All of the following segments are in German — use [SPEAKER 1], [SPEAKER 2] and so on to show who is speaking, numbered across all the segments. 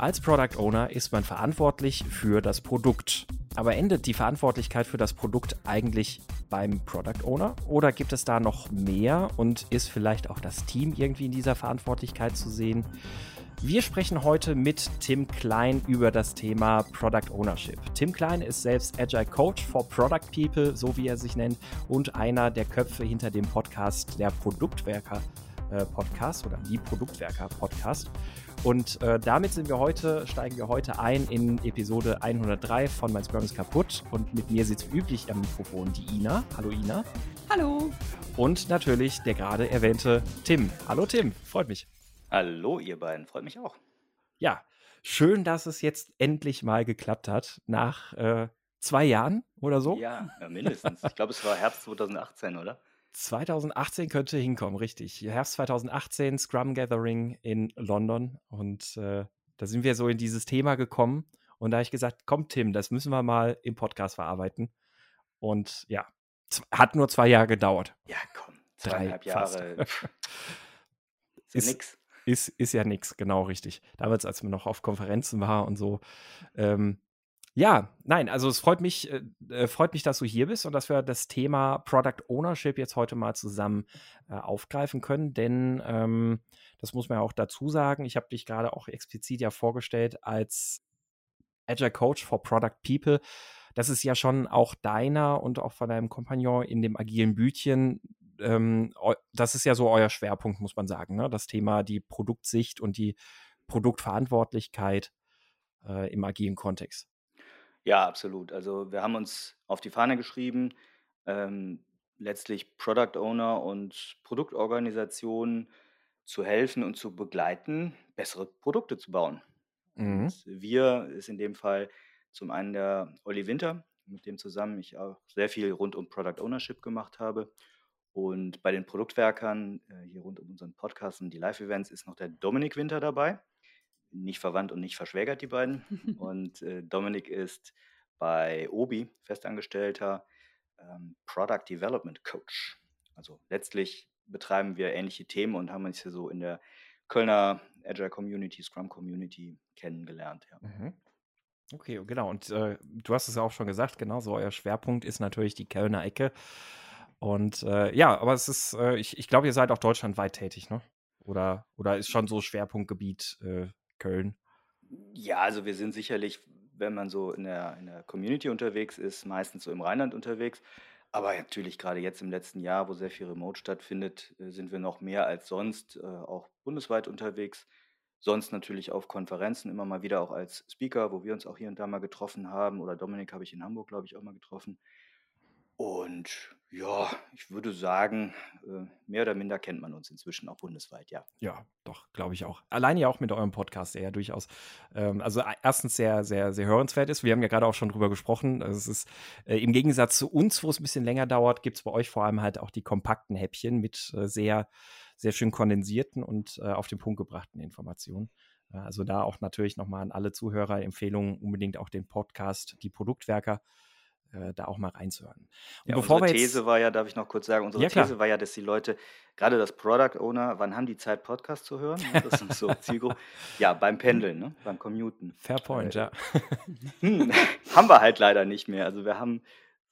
[SPEAKER 1] Als Product Owner ist man verantwortlich für das Produkt. Aber endet die Verantwortlichkeit für das Produkt eigentlich beim Product Owner? Oder gibt es da noch mehr und ist vielleicht auch das Team irgendwie in dieser Verantwortlichkeit zu sehen? Wir sprechen heute mit Tim Klein über das Thema Product Ownership. Tim Klein ist selbst Agile Coach for Product People, so wie er sich nennt, und einer der Köpfe hinter dem Podcast der Produktwerker äh, Podcast oder die Produktwerker Podcast. Und äh, damit sind wir heute, steigen wir heute ein in Episode 103 von Mein Scrum ist kaputt. Und mit mir sitzt üblich am Mikrofon die Ina. Hallo Ina.
[SPEAKER 2] Hallo.
[SPEAKER 1] Und natürlich der gerade erwähnte Tim. Hallo Tim, freut mich.
[SPEAKER 3] Hallo ihr beiden, freut mich auch.
[SPEAKER 1] Ja, schön, dass es jetzt endlich mal geklappt hat. Nach äh, zwei Jahren oder so?
[SPEAKER 3] Ja, mindestens. ich glaube, es war Herbst 2018, oder?
[SPEAKER 1] 2018 könnte hinkommen, richtig. Herbst 2018, Scrum Gathering in London. Und äh, da sind wir so in dieses Thema gekommen. Und da habe ich gesagt, komm, Tim, das müssen wir mal im Podcast verarbeiten. Und ja, hat nur zwei Jahre gedauert.
[SPEAKER 3] Ja, komm, zweieinhalb Drei Jahre.
[SPEAKER 1] ist ja nix. Ist, ist ja nix, genau richtig. Damals, als man noch auf Konferenzen war und so. Ähm, ja, nein, also es freut mich, äh, äh, freut mich, dass du hier bist und dass wir das Thema Product Ownership jetzt heute mal zusammen äh, aufgreifen können, denn ähm, das muss man ja auch dazu sagen. Ich habe dich gerade auch explizit ja vorgestellt als Agile Coach for Product People. Das ist ja schon auch deiner und auch von deinem Kompagnon in dem agilen Bütchen. Ähm, das ist ja so euer Schwerpunkt, muss man sagen. Ne? Das Thema die Produktsicht und die Produktverantwortlichkeit äh, im agilen Kontext.
[SPEAKER 3] Ja, absolut. Also wir haben uns auf die Fahne geschrieben, ähm, letztlich Product Owner und Produktorganisationen zu helfen und zu begleiten, bessere Produkte zu bauen. Mhm. Wir ist in dem Fall zum einen der Olli Winter, mit dem zusammen ich auch sehr viel rund um Product Ownership gemacht habe. Und bei den Produktwerkern, äh, hier rund um unseren Podcast und die Live-Events, ist noch der Dominik Winter dabei nicht verwandt und nicht verschwägert, die beiden. und äh, Dominik ist bei Obi festangestellter ähm, Product Development Coach. Also letztlich betreiben wir ähnliche Themen und haben uns hier so in der Kölner Agile Community, Scrum Community kennengelernt. Ja. Mhm.
[SPEAKER 1] Okay, genau. Und äh, du hast es ja auch schon gesagt, genau so euer Schwerpunkt ist natürlich die Kölner Ecke. Und äh, ja, aber es ist, äh, ich, ich glaube, ihr seid auch deutschlandweit tätig, ne? Oder, oder ist schon so Schwerpunktgebiet äh, Köln?
[SPEAKER 3] Ja, also wir sind sicherlich, wenn man so in der, in der Community unterwegs ist, meistens so im Rheinland unterwegs. Aber natürlich gerade jetzt im letzten Jahr, wo sehr viel Remote stattfindet, äh, sind wir noch mehr als sonst äh, auch bundesweit unterwegs. Sonst natürlich auf Konferenzen immer mal wieder auch als Speaker, wo wir uns auch hier und da mal getroffen haben. Oder Dominik habe ich in Hamburg, glaube ich, auch mal getroffen. Und ja, ich würde sagen, äh, mehr oder minder kennt man uns inzwischen auch bundesweit, ja.
[SPEAKER 1] Ja, doch, glaube ich auch. Alleine ja auch mit eurem Podcast, der ja durchaus, ähm, also erstens sehr, sehr, sehr hörenswert ist. Wir haben ja gerade auch schon drüber gesprochen. Also es ist äh, im Gegensatz zu uns, wo es ein bisschen länger dauert, gibt es bei euch vor allem halt auch die kompakten Häppchen mit äh, sehr, sehr schön kondensierten und äh, auf den Punkt gebrachten Informationen. Äh, also da auch natürlich nochmal an alle Zuhörer Empfehlungen, unbedingt auch den Podcast, die Produktwerker äh, da auch mal reinzuhören.
[SPEAKER 3] Und ja, bevor unsere These war ja, darf ich noch kurz sagen, unsere ja, These war ja, dass die Leute, gerade das Product Owner, wann haben die Zeit, Podcast zu hören? Das ist so Zielgruppe. ja, beim Pendeln, ne? beim Commuten.
[SPEAKER 1] Fair point, ja.
[SPEAKER 3] hm, haben wir halt leider nicht mehr. Also wir haben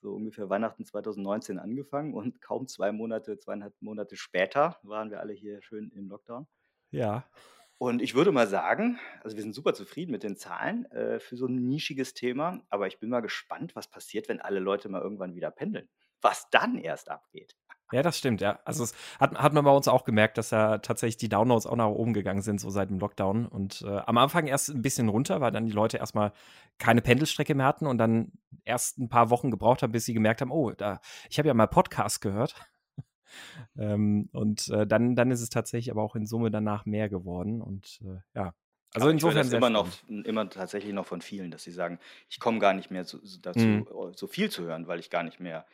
[SPEAKER 3] so ungefähr Weihnachten 2019 angefangen und kaum zwei Monate, zweieinhalb Monate später waren wir alle hier schön im Lockdown.
[SPEAKER 1] Ja.
[SPEAKER 3] Und ich würde mal sagen, also wir sind super zufrieden mit den Zahlen äh, für so ein nischiges Thema, aber ich bin mal gespannt, was passiert, wenn alle Leute mal irgendwann wieder pendeln. Was dann erst abgeht.
[SPEAKER 1] Ja, das stimmt, ja. Also es hat, hat man bei uns auch gemerkt, dass ja tatsächlich die Downloads auch nach oben gegangen sind, so seit dem Lockdown. Und äh, am Anfang erst ein bisschen runter, weil dann die Leute erstmal keine Pendelstrecke mehr hatten und dann erst ein paar Wochen gebraucht haben, bis sie gemerkt haben, oh, da, ich habe ja mal Podcast gehört. Ähm, und äh, dann, dann ist es tatsächlich aber auch in Summe danach mehr geworden. Und äh, ja,
[SPEAKER 3] also aber insofern ich immer noch immer tatsächlich noch von vielen, dass sie sagen, ich komme gar nicht mehr zu, dazu, mhm. Äh, so viel zu hören, weil ich gar nicht mehr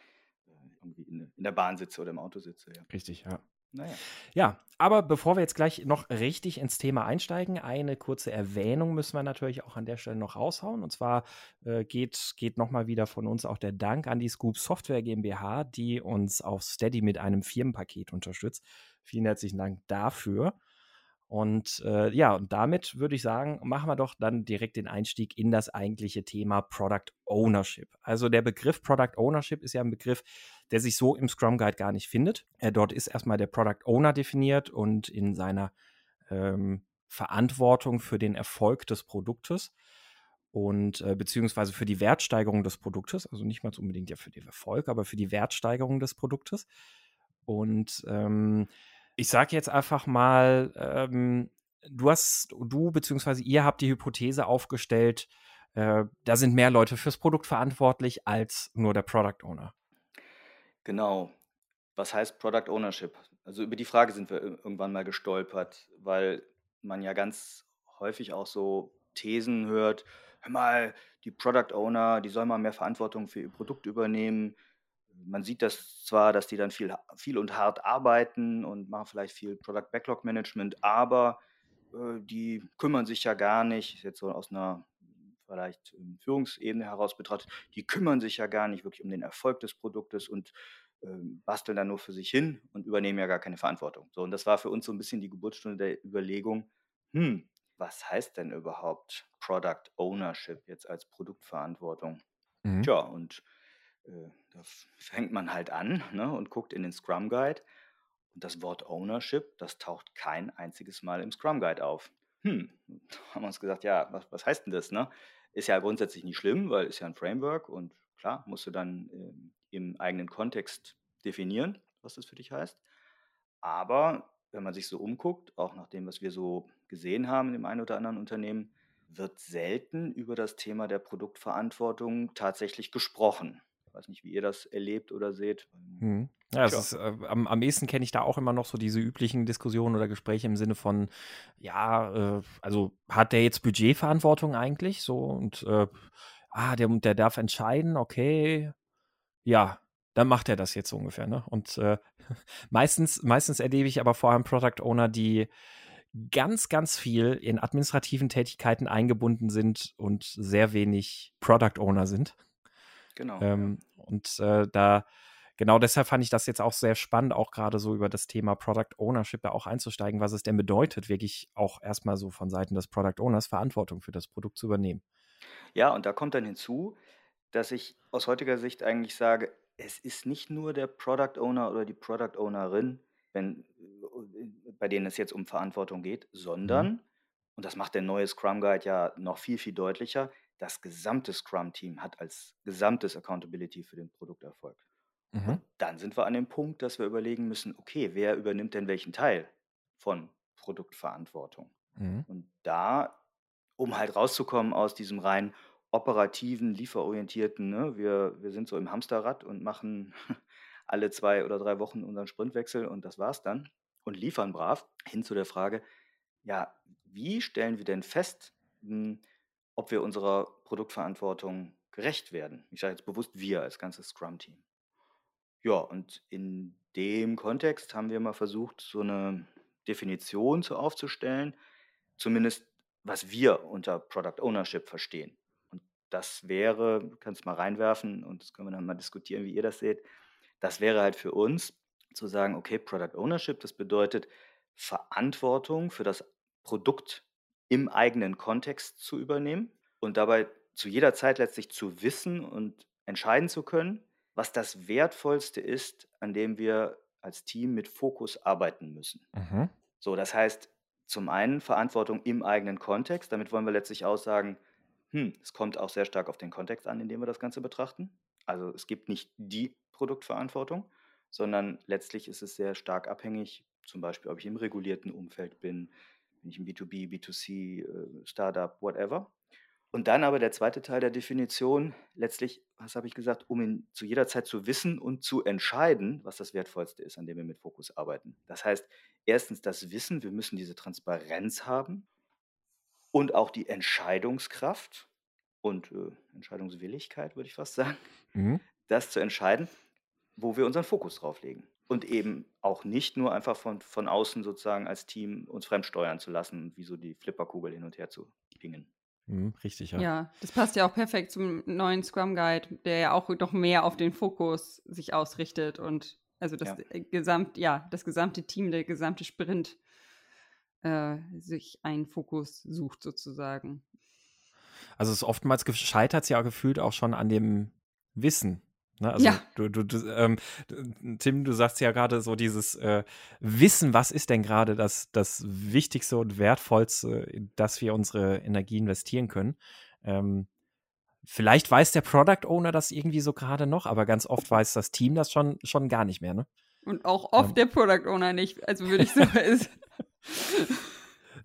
[SPEAKER 3] äh, irgendwie in, in, der Bahn sitze oder im Auto sitze. Ja.
[SPEAKER 1] Richtig, ja. Naja. Ja, aber bevor wir jetzt gleich noch richtig ins Thema einsteigen, eine kurze Erwähnung müssen wir natürlich auch an der Stelle noch raushauen. Und zwar äh, geht, geht nochmal wieder von uns auch der Dank an die Scoop Software GmbH, die uns auf Steady mit einem Firmenpaket unterstützt. Vielen herzlichen Dank dafür. Und äh, ja, und damit würde ich sagen, machen wir doch dann direkt den Einstieg in das eigentliche Thema Product Ownership. Also der Begriff Product Ownership ist ja ein Begriff, der sich so im Scrum Guide gar nicht findet. Äh, dort ist erstmal der Product Owner definiert und in seiner ähm, Verantwortung für den Erfolg des Produktes und äh, beziehungsweise für die Wertsteigerung des Produktes, also nicht mal unbedingt ja für den Erfolg, aber für die Wertsteigerung des Produktes. Und ähm, ich sage jetzt einfach mal, ähm, du hast, du beziehungsweise ihr habt die Hypothese aufgestellt, äh, da sind mehr Leute fürs Produkt verantwortlich als nur der Product Owner.
[SPEAKER 3] Genau. Was heißt Product Ownership? Also über die Frage sind wir irgendwann mal gestolpert, weil man ja ganz häufig auch so Thesen hört, hör mal, die Product Owner, die sollen mal mehr Verantwortung für ihr Produkt übernehmen man sieht das zwar, dass die dann viel, viel und hart arbeiten und machen vielleicht viel Product Backlog Management, aber äh, die kümmern sich ja gar nicht, jetzt so aus einer vielleicht Führungsebene heraus betrachtet, die kümmern sich ja gar nicht wirklich um den Erfolg des Produktes und äh, basteln dann nur für sich hin und übernehmen ja gar keine Verantwortung. So, und das war für uns so ein bisschen die Geburtsstunde der Überlegung, hm, was heißt denn überhaupt Product Ownership jetzt als Produktverantwortung? Mhm. Tja, und äh, da fängt man halt an ne, und guckt in den Scrum Guide. Und das Wort Ownership, das taucht kein einziges Mal im Scrum Guide auf. Hm, haben wir uns gesagt, ja, was, was heißt denn das? Ne? Ist ja grundsätzlich nicht schlimm, weil ist ja ein Framework und klar, musst du dann äh, im eigenen Kontext definieren, was das für dich heißt. Aber wenn man sich so umguckt, auch nach dem, was wir so gesehen haben in dem einen oder anderen Unternehmen, wird selten über das Thema der Produktverantwortung tatsächlich gesprochen weiß nicht, wie ihr das erlebt oder seht.
[SPEAKER 1] Mhm. Ja, ist, äh, am, am ehesten kenne ich da auch immer noch so diese üblichen Diskussionen oder Gespräche im Sinne von, ja, äh, also hat der jetzt Budgetverantwortung eigentlich so und äh, ah, der, der darf entscheiden, okay, ja, dann macht er das jetzt so ungefähr, ne? Und äh, meistens, meistens erlebe ich aber vor allem Product Owner, die ganz, ganz viel in administrativen Tätigkeiten eingebunden sind und sehr wenig Product Owner sind.
[SPEAKER 3] Genau.
[SPEAKER 1] Ähm, und äh, da, genau deshalb fand ich das jetzt auch sehr spannend, auch gerade so über das Thema Product Ownership da auch einzusteigen, was es denn bedeutet, wirklich auch erstmal so von Seiten des Product Owners Verantwortung für das Produkt zu übernehmen.
[SPEAKER 3] Ja, und da kommt dann hinzu, dass ich aus heutiger Sicht eigentlich sage, es ist nicht nur der Product Owner oder die Product Ownerin, wenn, äh, bei denen es jetzt um Verantwortung geht, sondern, mhm. und das macht der neue Scrum Guide ja noch viel, viel deutlicher, das gesamte Scrum-Team hat als gesamtes Accountability für den Produkterfolg. Mhm. Und dann sind wir an dem Punkt, dass wir überlegen müssen, okay, wer übernimmt denn welchen Teil von Produktverantwortung? Mhm. Und da, um halt rauszukommen aus diesem rein operativen, lieferorientierten, ne, wir, wir sind so im Hamsterrad und machen alle zwei oder drei Wochen unseren Sprintwechsel und das war's dann und liefern brav, hin zu der Frage, ja, wie stellen wir denn fest, hm, ob wir unserer Produktverantwortung gerecht werden. Ich sage jetzt bewusst wir als ganzes Scrum-Team. Ja, und in dem Kontext haben wir mal versucht, so eine Definition zu aufzustellen, zumindest was wir unter Product Ownership verstehen. Und das wäre, du kannst mal reinwerfen und das können wir dann mal diskutieren, wie ihr das seht. Das wäre halt für uns zu sagen, okay, Product Ownership, das bedeutet Verantwortung für das Produkt im eigenen Kontext zu übernehmen und dabei zu jeder Zeit letztlich zu wissen und entscheiden zu können, was das Wertvollste ist, an dem wir als Team mit Fokus arbeiten müssen. Mhm. So, das heißt, zum einen Verantwortung im eigenen Kontext. Damit wollen wir letztlich aussagen, hm, es kommt auch sehr stark auf den Kontext an, in dem wir das Ganze betrachten. Also es gibt nicht die Produktverantwortung, sondern letztlich ist es sehr stark abhängig, zum Beispiel, ob ich im regulierten Umfeld bin, bin ich im B2B, B2C, äh, Startup, whatever. Und dann aber der zweite Teil der Definition, letztlich, was habe ich gesagt, um ihn zu jeder Zeit zu wissen und zu entscheiden, was das Wertvollste ist, an dem wir mit Fokus arbeiten. Das heißt, erstens das Wissen, wir müssen diese Transparenz haben und auch die Entscheidungskraft und äh, Entscheidungswilligkeit, würde ich fast sagen, mhm. das zu entscheiden, wo wir unseren Fokus drauf legen und eben auch nicht nur einfach von, von außen sozusagen als Team uns fremdsteuern zu lassen und wie so die Flipperkugel hin und her zu pingen.
[SPEAKER 1] Mhm, richtig, ja.
[SPEAKER 2] Ja, das passt ja auch perfekt zum neuen Scrum Guide, der ja auch noch mehr auf den Fokus sich ausrichtet und also das ja. Gesamt, ja, das gesamte Team, der gesamte Sprint äh, sich einen Fokus sucht sozusagen.
[SPEAKER 1] Also es ist oftmals gescheitert ja gefühlt auch schon an dem Wissen. Ne? Also
[SPEAKER 2] ja.
[SPEAKER 1] du, du, du ähm, Tim, du sagst ja gerade so dieses äh, Wissen, was ist denn gerade das, das Wichtigste und Wertvollste, dass wir unsere Energie investieren können. Ähm, vielleicht weiß der Product Owner das irgendwie so gerade noch, aber ganz oft weiß das Team das schon, schon gar nicht mehr. Ne?
[SPEAKER 2] Und auch oft ähm. der Product Owner nicht. Also würde ich so.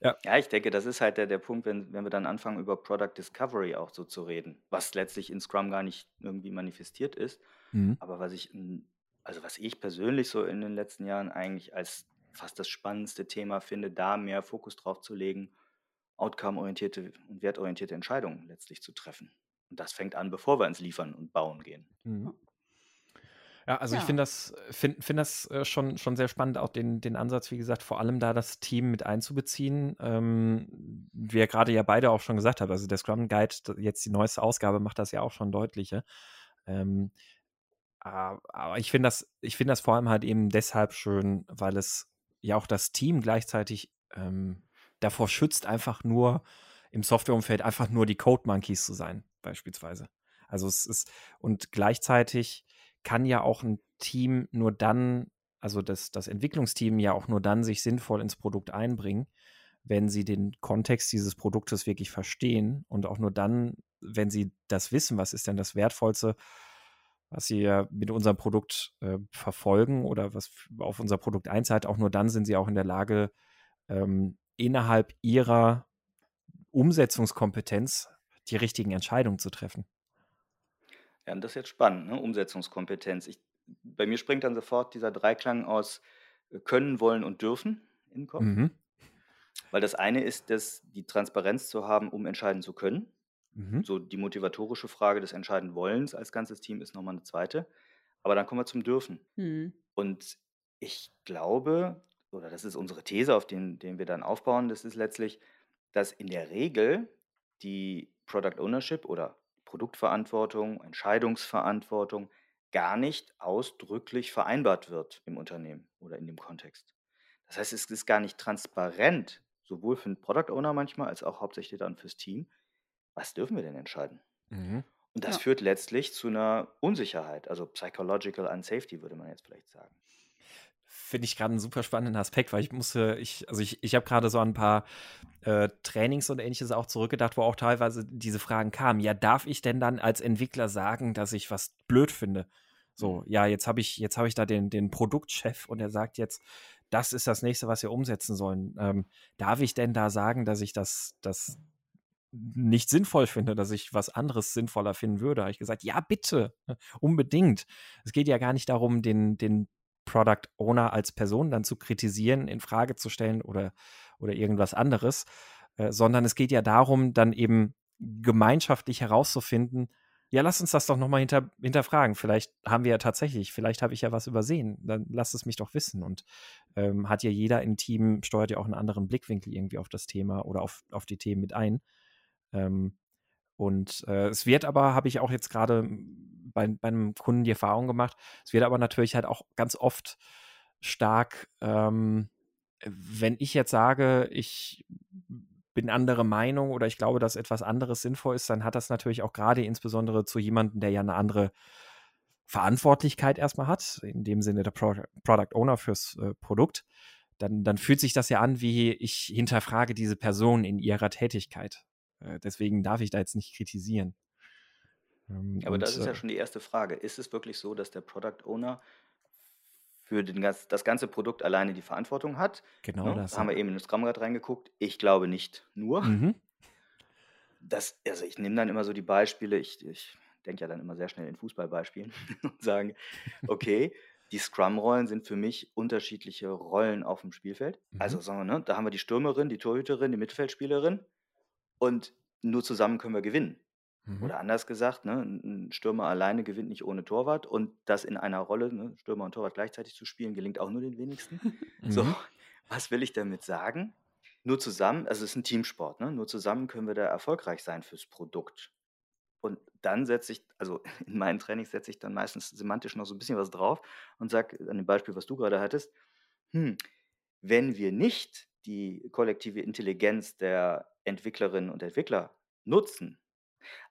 [SPEAKER 3] Ja. Ja, ich denke, das ist halt der, der Punkt, wenn, wenn wir dann anfangen, über Product Discovery auch so zu reden, was letztlich in Scrum gar nicht irgendwie manifestiert ist. Mhm. Aber was ich, also was ich persönlich so in den letzten Jahren eigentlich als fast das spannendste Thema finde, da mehr Fokus drauf zu legen, outcome-orientierte und wertorientierte Entscheidungen letztlich zu treffen. Und das fängt an, bevor wir ins Liefern und Bauen gehen. Mhm.
[SPEAKER 1] Ja, also ja. ich finde das, find, find das äh, schon, schon sehr spannend, auch den, den Ansatz, wie gesagt, vor allem da das Team mit einzubeziehen. Ähm, wie ihr gerade ja beide auch schon gesagt habt, also der Scrum Guide, jetzt die neueste Ausgabe, macht das ja auch schon deutlicher. Ähm, aber ich finde das, ich finde das vor allem halt eben deshalb schön, weil es ja auch das Team gleichzeitig ähm, davor schützt, einfach nur im Softwareumfeld einfach nur die Code Monkeys zu sein, beispielsweise. Also es ist, und gleichzeitig kann ja auch ein Team nur dann, also das, das Entwicklungsteam ja auch nur dann sich sinnvoll ins Produkt einbringen, wenn sie den Kontext dieses Produktes wirklich verstehen und auch nur dann, wenn sie das wissen, was ist denn das Wertvollste, was sie ja mit unserem Produkt äh, verfolgen oder was auf unser Produkt einzahlt, auch nur dann sind sie auch in der Lage, ähm, innerhalb ihrer Umsetzungskompetenz die richtigen Entscheidungen zu treffen.
[SPEAKER 3] Ja, und das ist jetzt spannend, ne? Umsetzungskompetenz. Ich, bei mir springt dann sofort dieser Dreiklang aus äh, können, wollen und dürfen in den Kopf. Mhm. Weil das eine ist, dass die Transparenz zu haben, um entscheiden zu können. Mhm. So die motivatorische Frage des entscheiden Wollens als ganzes Team ist nochmal eine zweite. Aber dann kommen wir zum Dürfen. Mhm. Und ich glaube, oder das ist unsere These, auf den, den wir dann aufbauen, das ist letztlich, dass in der Regel die Product Ownership oder Produktverantwortung, Entscheidungsverantwortung gar nicht ausdrücklich vereinbart wird im Unternehmen oder in dem Kontext. Das heißt, es ist gar nicht transparent, sowohl für den Product Owner manchmal als auch hauptsächlich dann fürs Team, was dürfen wir denn entscheiden? Mhm. Und das ja. führt letztlich zu einer Unsicherheit, also psychological unsafety würde man jetzt vielleicht sagen
[SPEAKER 1] finde ich gerade einen super spannenden Aspekt, weil ich musste, ich, also ich, ich habe gerade so ein paar äh, Trainings und ähnliches auch zurückgedacht, wo auch teilweise diese Fragen kamen. Ja, darf ich denn dann als Entwickler sagen, dass ich was blöd finde? So, ja, jetzt habe ich, jetzt habe ich da den, den Produktchef und er sagt jetzt, das ist das nächste, was wir umsetzen sollen. Ähm, darf ich denn da sagen, dass ich das, das nicht sinnvoll finde, dass ich was anderes sinnvoller finden würde? Habe ich gesagt, ja, bitte, unbedingt. Es geht ja gar nicht darum, den, den Product Owner als Person dann zu kritisieren, in Frage zu stellen oder, oder irgendwas anderes, äh, sondern es geht ja darum, dann eben gemeinschaftlich herauszufinden, ja, lass uns das doch nochmal hinter, hinterfragen. Vielleicht haben wir ja tatsächlich, vielleicht habe ich ja was übersehen. Dann lass es mich doch wissen. Und ähm, hat ja jeder im Team, steuert ja auch einen anderen Blickwinkel irgendwie auf das Thema oder auf, auf die Themen mit ein. Ähm, und äh, es wird aber, habe ich auch jetzt gerade bei, bei einem Kunden die Erfahrung gemacht, es wird aber natürlich halt auch ganz oft stark, ähm, wenn ich jetzt sage, ich bin andere Meinung oder ich glaube, dass etwas anderes sinnvoll ist, dann hat das natürlich auch gerade insbesondere zu jemandem, der ja eine andere Verantwortlichkeit erstmal hat, in dem Sinne der Pro Product Owner fürs äh, Produkt, dann, dann fühlt sich das ja an, wie ich hinterfrage diese Person in ihrer Tätigkeit. Äh, deswegen darf ich da jetzt nicht kritisieren.
[SPEAKER 3] Ähm, Aber und, das ist ja äh schon die erste Frage. Ist es wirklich so, dass der Product Owner für den, das ganze Produkt alleine die Verantwortung hat?
[SPEAKER 1] Genau
[SPEAKER 3] ne?
[SPEAKER 1] das.
[SPEAKER 3] Da haben wir eben in das Scrum-Guide reingeguckt. Ich glaube nicht nur. Mhm. Das, also ich nehme dann immer so die Beispiele, ich, ich denke ja dann immer sehr schnell in Fußballbeispielen und sage, okay, die Scrum-Rollen sind für mich unterschiedliche Rollen auf dem Spielfeld. Mhm. Also sagen wir, ne, da haben wir die Stürmerin, die Torhüterin, die Mittelfeldspielerin und nur zusammen können wir gewinnen. Mhm. Oder anders gesagt, ne, ein Stürmer alleine gewinnt nicht ohne Torwart und das in einer Rolle, ne, Stürmer und Torwart gleichzeitig zu spielen, gelingt auch nur den wenigsten. So, mhm. was will ich damit sagen? Nur zusammen, also es ist ein Teamsport, ne? nur zusammen können wir da erfolgreich sein fürs Produkt. Und dann setze ich, also in meinen Trainings setze ich dann meistens semantisch noch so ein bisschen was drauf und sage, an dem Beispiel, was du gerade hattest, hm, wenn wir nicht die kollektive Intelligenz der Entwicklerinnen und Entwickler nutzen,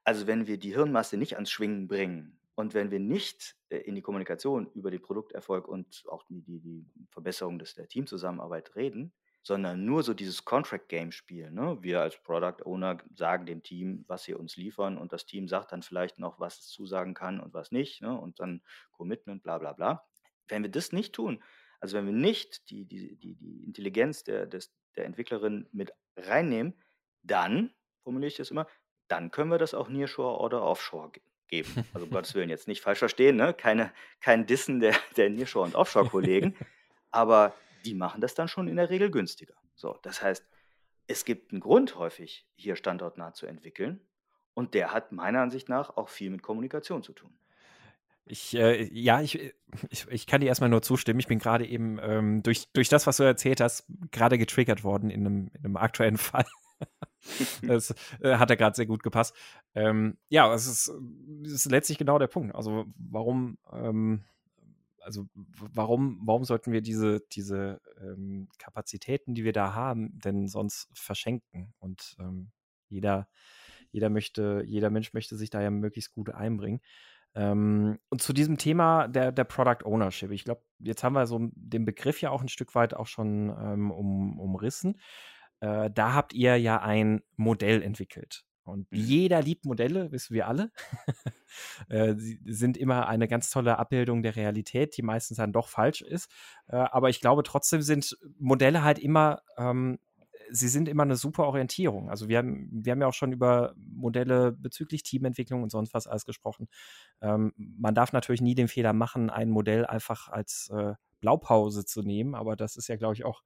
[SPEAKER 3] also wenn wir die Hirnmasse nicht ans Schwingen bringen und wenn wir nicht äh, in die Kommunikation über den Produkterfolg und auch die, die, Verbesserung des, der Teamzusammenarbeit reden, sondern nur so dieses Contract-Game spielen. Ne? Wir als Product Owner sagen dem Team, was sie uns liefern und das Team sagt dann vielleicht noch, was es zusagen kann und was nicht ne? und dann Commitment, bla bla bla. Wenn wir das nicht tun, also wenn wir nicht die, die, die, die Intelligenz der, des, der Entwicklerin mit reinnehmen, dann, formuliere ich das immer, dann können wir das auch Nearshore oder Offshore geben. Also um Gottes Willen jetzt nicht falsch verstehen, ne? Keine, kein Dissen der, der Nearshore- und Offshore-Kollegen, aber die machen das dann schon in der Regel günstiger. So, das heißt, es gibt einen Grund häufig, hier standortnah zu entwickeln und der hat meiner Ansicht nach auch viel mit Kommunikation zu tun.
[SPEAKER 1] Ich, äh, ja, ich, ich, ich kann dir erstmal nur zustimmen. Ich bin gerade eben ähm, durch, durch das, was du erzählt hast, gerade getriggert worden in einem, in einem aktuellen Fall. das äh, hat ja gerade sehr gut gepasst. Ähm, ja, es ist, es ist letztlich genau der Punkt. Also warum, ähm, also warum, warum sollten wir diese, diese ähm, Kapazitäten, die wir da haben, denn sonst verschenken? Und ähm, jeder, jeder möchte, jeder Mensch möchte sich da ja möglichst gut einbringen. Ähm, und zu diesem Thema der, der Product Ownership. Ich glaube, jetzt haben wir so den Begriff ja auch ein Stück weit auch schon ähm, um, umrissen. Äh, da habt ihr ja ein Modell entwickelt. Und mhm. jeder liebt Modelle, wissen wir alle. Äh, sie sind immer eine ganz tolle Abbildung der Realität, die meistens dann doch falsch ist. Äh, aber ich glaube, trotzdem sind Modelle halt immer, ähm, sie sind immer eine super Orientierung. Also wir haben, wir haben ja auch schon über Modelle bezüglich Teamentwicklung und sonst was alles gesprochen. Ähm, man darf natürlich nie den Fehler machen, ein Modell einfach als äh, Blaupause zu nehmen, aber das ist ja, glaube ich, auch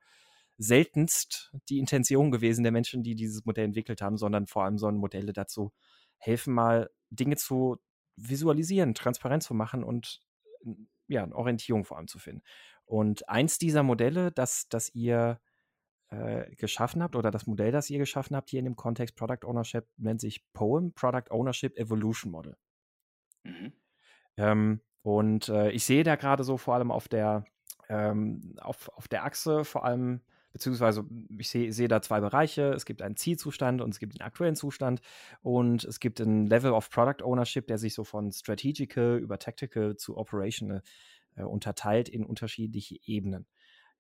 [SPEAKER 1] seltenst die Intention gewesen der Menschen, die dieses Modell entwickelt haben, sondern vor allem sollen Modelle dazu helfen, mal Dinge zu visualisieren, transparent zu machen und ja, eine Orientierung vor allem zu finden. Und eins dieser Modelle, das, das ihr äh, geschaffen habt, oder das Modell, das ihr geschaffen habt hier in dem Kontext Product Ownership, nennt sich POEM, Product Ownership Evolution Model. Mhm. Ähm, und äh, ich sehe da gerade so vor allem auf der, ähm, auf, auf der Achse vor allem beziehungsweise ich sehe seh da zwei Bereiche. Es gibt einen Zielzustand und es gibt den aktuellen Zustand und es gibt ein Level of Product Ownership, der sich so von Strategical über Tactical zu Operational äh, unterteilt in unterschiedliche Ebenen.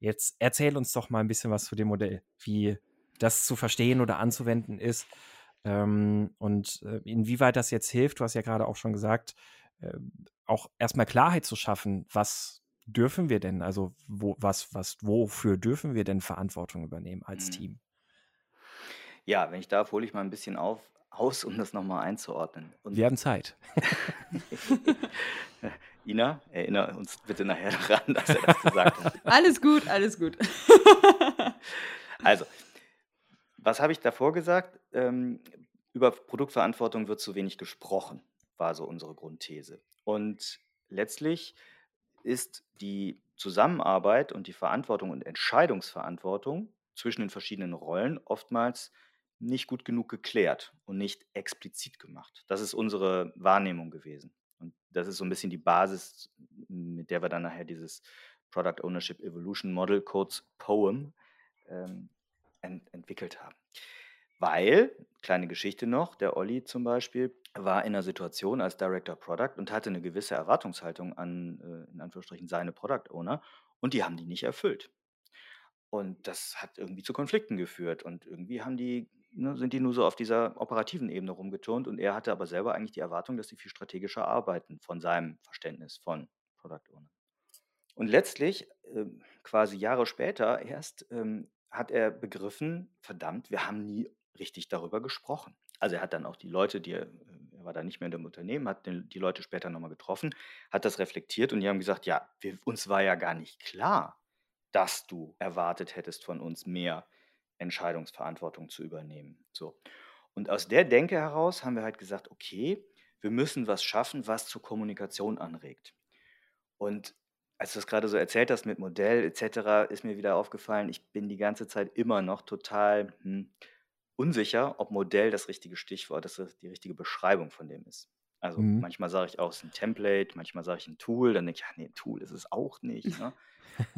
[SPEAKER 1] Jetzt erzähl uns doch mal ein bisschen was zu dem Modell, wie das zu verstehen oder anzuwenden ist ähm, und äh, inwieweit das jetzt hilft. Du hast ja gerade auch schon gesagt, äh, auch erstmal Klarheit zu schaffen, was dürfen wir denn, also wo, was, was, wofür dürfen wir denn Verantwortung übernehmen als mhm. Team?
[SPEAKER 3] Ja, wenn ich darf, hole ich mal ein bisschen auf, aus, um das nochmal einzuordnen.
[SPEAKER 1] Und wir haben Zeit.
[SPEAKER 3] Ina, erinnere uns bitte nachher daran, dass er das gesagt hat.
[SPEAKER 2] Alles gut, alles gut.
[SPEAKER 3] also, was habe ich davor gesagt? Ähm, über Produktverantwortung wird zu wenig gesprochen, war so unsere Grundthese. Und letztlich ist die Zusammenarbeit und die Verantwortung und Entscheidungsverantwortung zwischen den verschiedenen Rollen oftmals nicht gut genug geklärt und nicht explizit gemacht. Das ist unsere Wahrnehmung gewesen. Das ist so ein bisschen die Basis, mit der wir dann nachher dieses Product Ownership Evolution Model, kurz POEM, ähm, ent entwickelt haben. Weil, kleine Geschichte noch, der Olli zum Beispiel war in einer Situation als Director Product und hatte eine gewisse Erwartungshaltung an, äh, in Anführungsstrichen, seine Product Owner und die haben die nicht erfüllt. Und das hat irgendwie zu Konflikten geführt und irgendwie haben die, ne, sind die nur so auf dieser operativen Ebene rumgeturnt und er hatte aber selber eigentlich die Erwartung, dass sie viel strategischer arbeiten von seinem Verständnis von Product Owner. Und letztlich, äh, quasi Jahre später erst, ähm, hat er begriffen, verdammt, wir haben nie richtig darüber gesprochen. Also er hat dann auch die Leute, die er, er war da nicht mehr in dem Unternehmen, hat die Leute später nochmal getroffen, hat das reflektiert und die haben gesagt, ja, wir, uns war ja gar nicht klar, dass du erwartet hättest von uns mehr Entscheidungsverantwortung zu übernehmen. So. Und aus der Denke heraus haben wir halt gesagt, okay, wir müssen was schaffen, was zur Kommunikation anregt. Und als du das gerade so erzählt hast mit Modell etc., ist mir wieder aufgefallen, ich bin die ganze Zeit immer noch total hm, unsicher, ob Modell das richtige Stichwort, das die richtige Beschreibung von dem ist. Also mhm. manchmal sage ich auch, es ist ein Template, manchmal sage ich ein Tool, dann denke ich, ja, nee, ein Tool ist es auch nicht. Ne?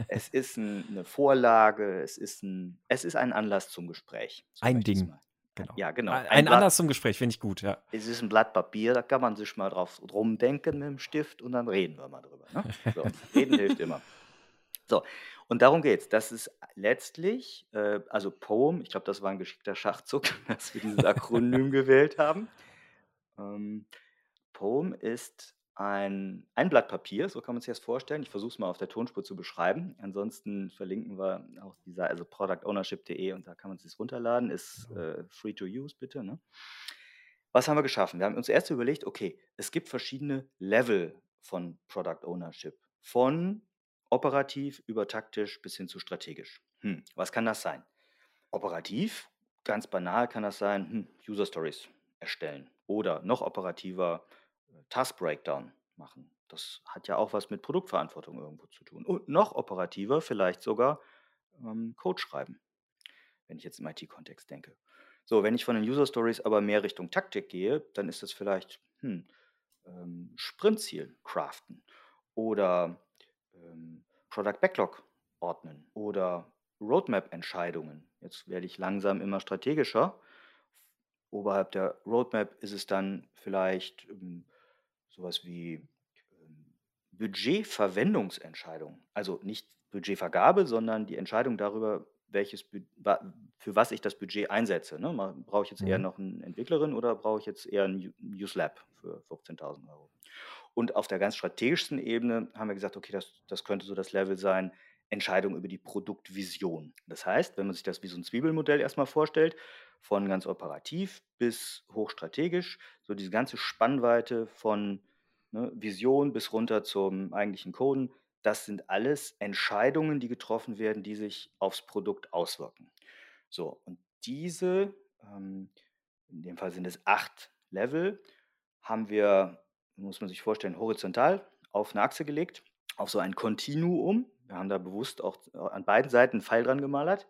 [SPEAKER 3] Es ist ein, eine Vorlage, es ist ein, es ist ein Anlass zum Gespräch.
[SPEAKER 1] So ein Ding.
[SPEAKER 3] Genau. Ja, genau.
[SPEAKER 1] Ein, ein Blatt, Anlass zum Gespräch, finde ich gut, ja.
[SPEAKER 3] Es ist ein Blatt Papier, da kann man sich mal drauf rumdenken mit dem Stift und dann reden wir mal drüber. Ne? So, reden hilft immer. So, und darum geht es. Das ist letztlich, äh, also POEM, ich glaube, das war ein geschickter Schachzug, dass wir dieses Akronym gewählt haben. Ähm, POEM ist ein, ein Blatt Papier, so kann man sich das vorstellen. Ich versuche es mal auf der Tonspur zu beschreiben. Ansonsten verlinken wir auch diese, also productownership.de und da kann man es sich runterladen. Ist äh, free to use, bitte. Ne? Was haben wir geschaffen? Wir haben uns erst überlegt, okay, es gibt verschiedene Level von Product Ownership. Von operativ über taktisch bis hin zu strategisch. Hm, was kann das sein? Operativ, ganz banal kann das sein, hm, User Stories erstellen oder noch operativer Task Breakdown machen. Das hat ja auch was mit Produktverantwortung irgendwo zu tun. Und noch operativer vielleicht sogar ähm, Code schreiben, wenn ich jetzt im IT-Kontext denke. So, wenn ich von den User Stories aber mehr Richtung Taktik gehe, dann ist das vielleicht hm, ähm, Sprintziel craften oder ähm, Product Backlog ordnen oder Roadmap-Entscheidungen. Jetzt werde ich langsam immer strategischer. Oberhalb der Roadmap ist es dann vielleicht ähm, sowas wie ähm, Budgetverwendungsentscheidungen. Also nicht Budgetvergabe, sondern die Entscheidung darüber, welches für was ich das Budget einsetze. Ne? Brauche ich jetzt eher mhm. noch eine Entwicklerin oder brauche ich jetzt eher ein UseLab für 15.000 Euro? Und auf der ganz strategischsten Ebene haben wir gesagt, okay, das, das könnte so das Level sein, Entscheidung über die Produktvision. Das heißt, wenn man sich das wie so ein Zwiebelmodell erstmal vorstellt, von ganz operativ bis hochstrategisch, so diese ganze Spannweite von ne, Vision bis runter zum eigentlichen Coden, das sind alles Entscheidungen, die getroffen werden, die sich aufs Produkt auswirken. So, und diese, ähm, in dem Fall sind es acht Level, haben wir, muss man sich vorstellen, horizontal auf eine Achse gelegt, auf so ein Kontinuum. Wir haben da bewusst auch an beiden Seiten einen Pfeil dran gemalert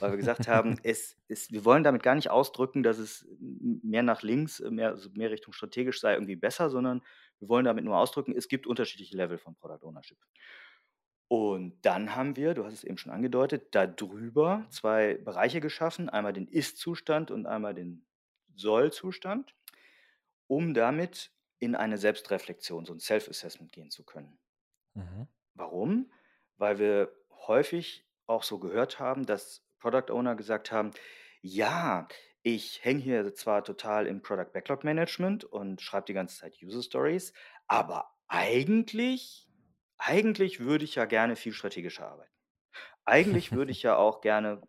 [SPEAKER 3] weil wir gesagt haben, es, es, wir wollen damit gar nicht ausdrücken, dass es mehr nach links, mehr, also mehr Richtung strategisch sei irgendwie besser, sondern wir wollen damit nur ausdrücken, es gibt unterschiedliche Level von Product Ownership. Und dann haben wir, du hast es eben schon angedeutet, darüber zwei Bereiche geschaffen, einmal den Ist-Zustand und einmal den Soll-Zustand, um damit in eine Selbstreflexion, so ein Self-Assessment gehen zu können. Mhm. Warum? Weil wir häufig auch so gehört haben, dass Product Owner gesagt haben, ja, ich hänge hier zwar total im Product Backlog Management und schreibe die ganze Zeit User Stories, aber eigentlich, eigentlich würde ich ja gerne viel strategischer arbeiten. Eigentlich würde ich ja auch gerne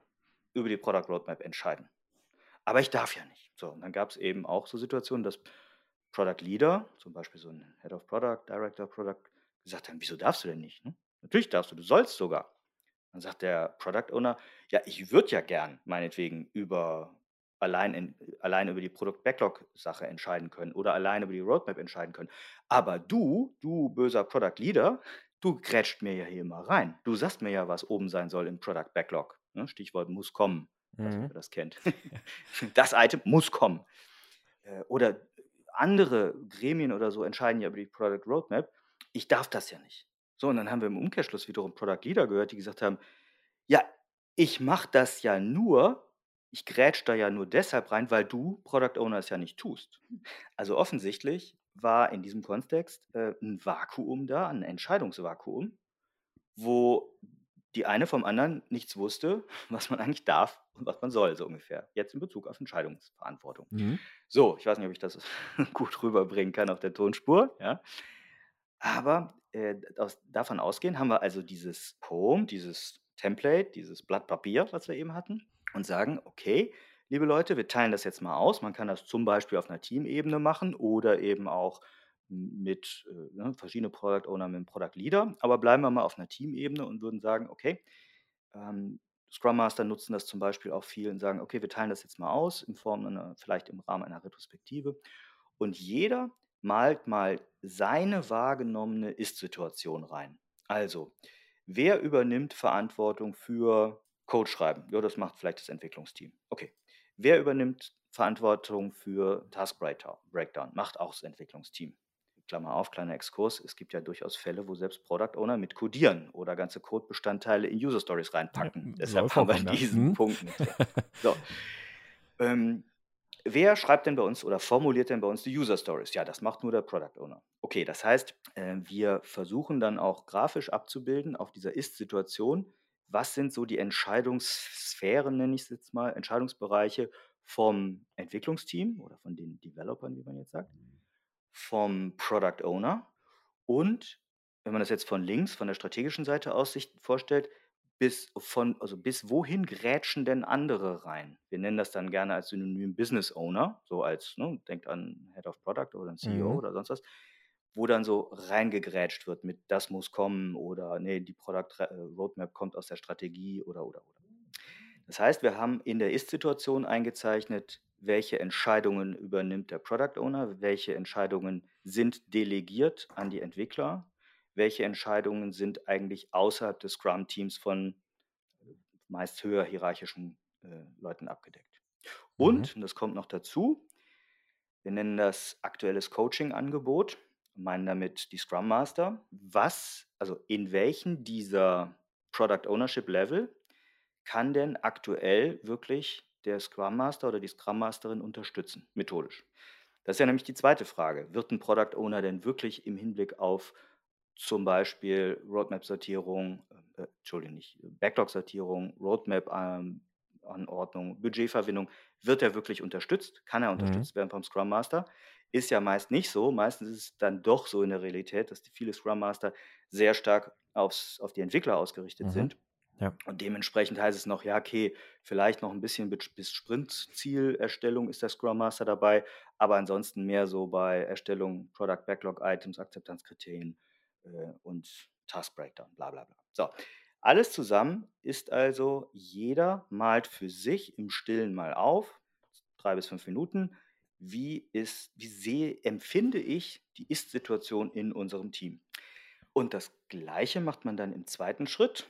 [SPEAKER 3] über die Product Roadmap entscheiden. Aber ich darf ja nicht. So, und dann gab es eben auch so Situationen, dass Product Leader, zum Beispiel so ein Head of Product, Director Product, gesagt haben, wieso darfst du denn nicht? Ne? Natürlich darfst du, du sollst sogar. Dann sagt der Product Owner, ja, ich würde ja gern meinetwegen über allein, in, allein über die Produkt-Backlog-Sache entscheiden können oder allein über die Roadmap entscheiden können. Aber du, du böser Product Leader, du grätscht mir ja hier immer rein. Du sagst mir ja, was oben sein soll im Product Backlog. Ne? Stichwort muss kommen, mhm. das kennt. das Item muss kommen. Äh, oder andere Gremien oder so entscheiden ja über die Product Roadmap. Ich darf das ja nicht. So, und dann haben wir im Umkehrschluss wiederum Product Leader gehört, die gesagt haben, ja, ich mache das ja nur, ich grätsch da ja nur deshalb rein, weil du Product Owner es ja nicht tust. Also offensichtlich war in diesem Kontext äh, ein Vakuum da, ein Entscheidungsvakuum, wo die eine vom anderen nichts wusste, was man eigentlich darf und was man soll, so ungefähr. Jetzt in Bezug auf Entscheidungsverantwortung. Mhm. So, ich weiß nicht, ob ich das gut rüberbringen kann auf der Tonspur, ja. Aber äh, aus, davon ausgehen, haben wir also dieses Poem, dieses Template, dieses Blatt Papier, was wir eben hatten, und sagen, okay, liebe Leute, wir teilen das jetzt mal aus. Man kann das zum Beispiel auf einer Teamebene machen oder eben auch mit äh, ne, verschiedene Product Owner, mit Product Leader. Aber bleiben wir mal auf einer Teamebene und würden sagen, okay, ähm, Scrum Master nutzen das zum Beispiel auch viel und sagen, okay, wir teilen das jetzt mal aus in Form einer, vielleicht im Rahmen einer Retrospektive. Und jeder malt mal seine wahrgenommene Ist-Situation rein. Also, wer übernimmt Verantwortung für Code schreiben? Ja, das macht vielleicht das Entwicklungsteam. Okay. Wer übernimmt Verantwortung für Task Breakdown, macht auch das Entwicklungsteam. Klammer auf, kleiner Exkurs, es gibt ja durchaus Fälle, wo selbst Product Owner mit codieren oder ganze Codebestandteile in User Stories reinpacken. Ja, Deshalb haben wir diesen hm? Punkt. So. Ähm, wer schreibt denn bei uns oder formuliert denn bei uns die User Stories? Ja, das macht nur der Product Owner. Okay, das heißt, äh, wir versuchen dann auch grafisch abzubilden auf dieser Ist-Situation, was sind so die Entscheidungssphären, nenne ich es jetzt mal, Entscheidungsbereiche vom Entwicklungsteam oder von den Developern, wie man jetzt sagt, vom Product Owner und wenn man das jetzt von links, von der strategischen Seite aus sich vorstellt, bis von, also bis wohin grätschen denn andere rein? Wir nennen das dann gerne als Synonym Business Owner, so als, ne, denkt an Head of Product oder ein CEO mhm. oder sonst was, wo dann so reingegrätscht wird mit das muss kommen oder nee, die Product äh, Roadmap kommt aus der Strategie oder oder oder. Das heißt, wir haben in der Ist-Situation eingezeichnet, welche Entscheidungen übernimmt der Product Owner, welche Entscheidungen sind delegiert an die Entwickler, welche Entscheidungen sind eigentlich außerhalb des Scrum-Teams von meist höher hierarchischen äh, Leuten abgedeckt. Und, mhm. das kommt noch dazu, wir nennen das aktuelles Coaching-Angebot, meinen damit die Scrum Master, was, also in welchen dieser Product Ownership Level kann denn aktuell wirklich der Scrum Master oder die Scrum Masterin unterstützen, methodisch? Das ist ja nämlich die zweite Frage. Wird ein Product Owner denn wirklich im Hinblick auf zum Beispiel Roadmap-Sortierung, äh, äh Entschuldigung, nicht, Backlog-Sortierung, Roadmap-Anordnung, ähm, Budgetverwendung, wird er wirklich unterstützt? Kann er mhm. unterstützt mhm. werden vom Scrum Master? Ist ja meist nicht so. Meistens ist es dann doch so in der Realität, dass die viele Scrum Master sehr stark aufs, auf die Entwickler ausgerichtet mhm. sind ja. Und dementsprechend heißt es noch, ja, okay, vielleicht noch ein bisschen bis Sprint-Zielerstellung ist der Scrum Master dabei, aber ansonsten mehr so bei Erstellung Product Backlog Items, Akzeptanzkriterien äh, und Task Breakdown, bla bla bla. So, alles zusammen ist also, jeder malt für sich im Stillen mal auf, drei bis fünf Minuten, wie, ist, wie sehe, empfinde ich die Ist-Situation in unserem Team. Und das Gleiche macht man dann im zweiten Schritt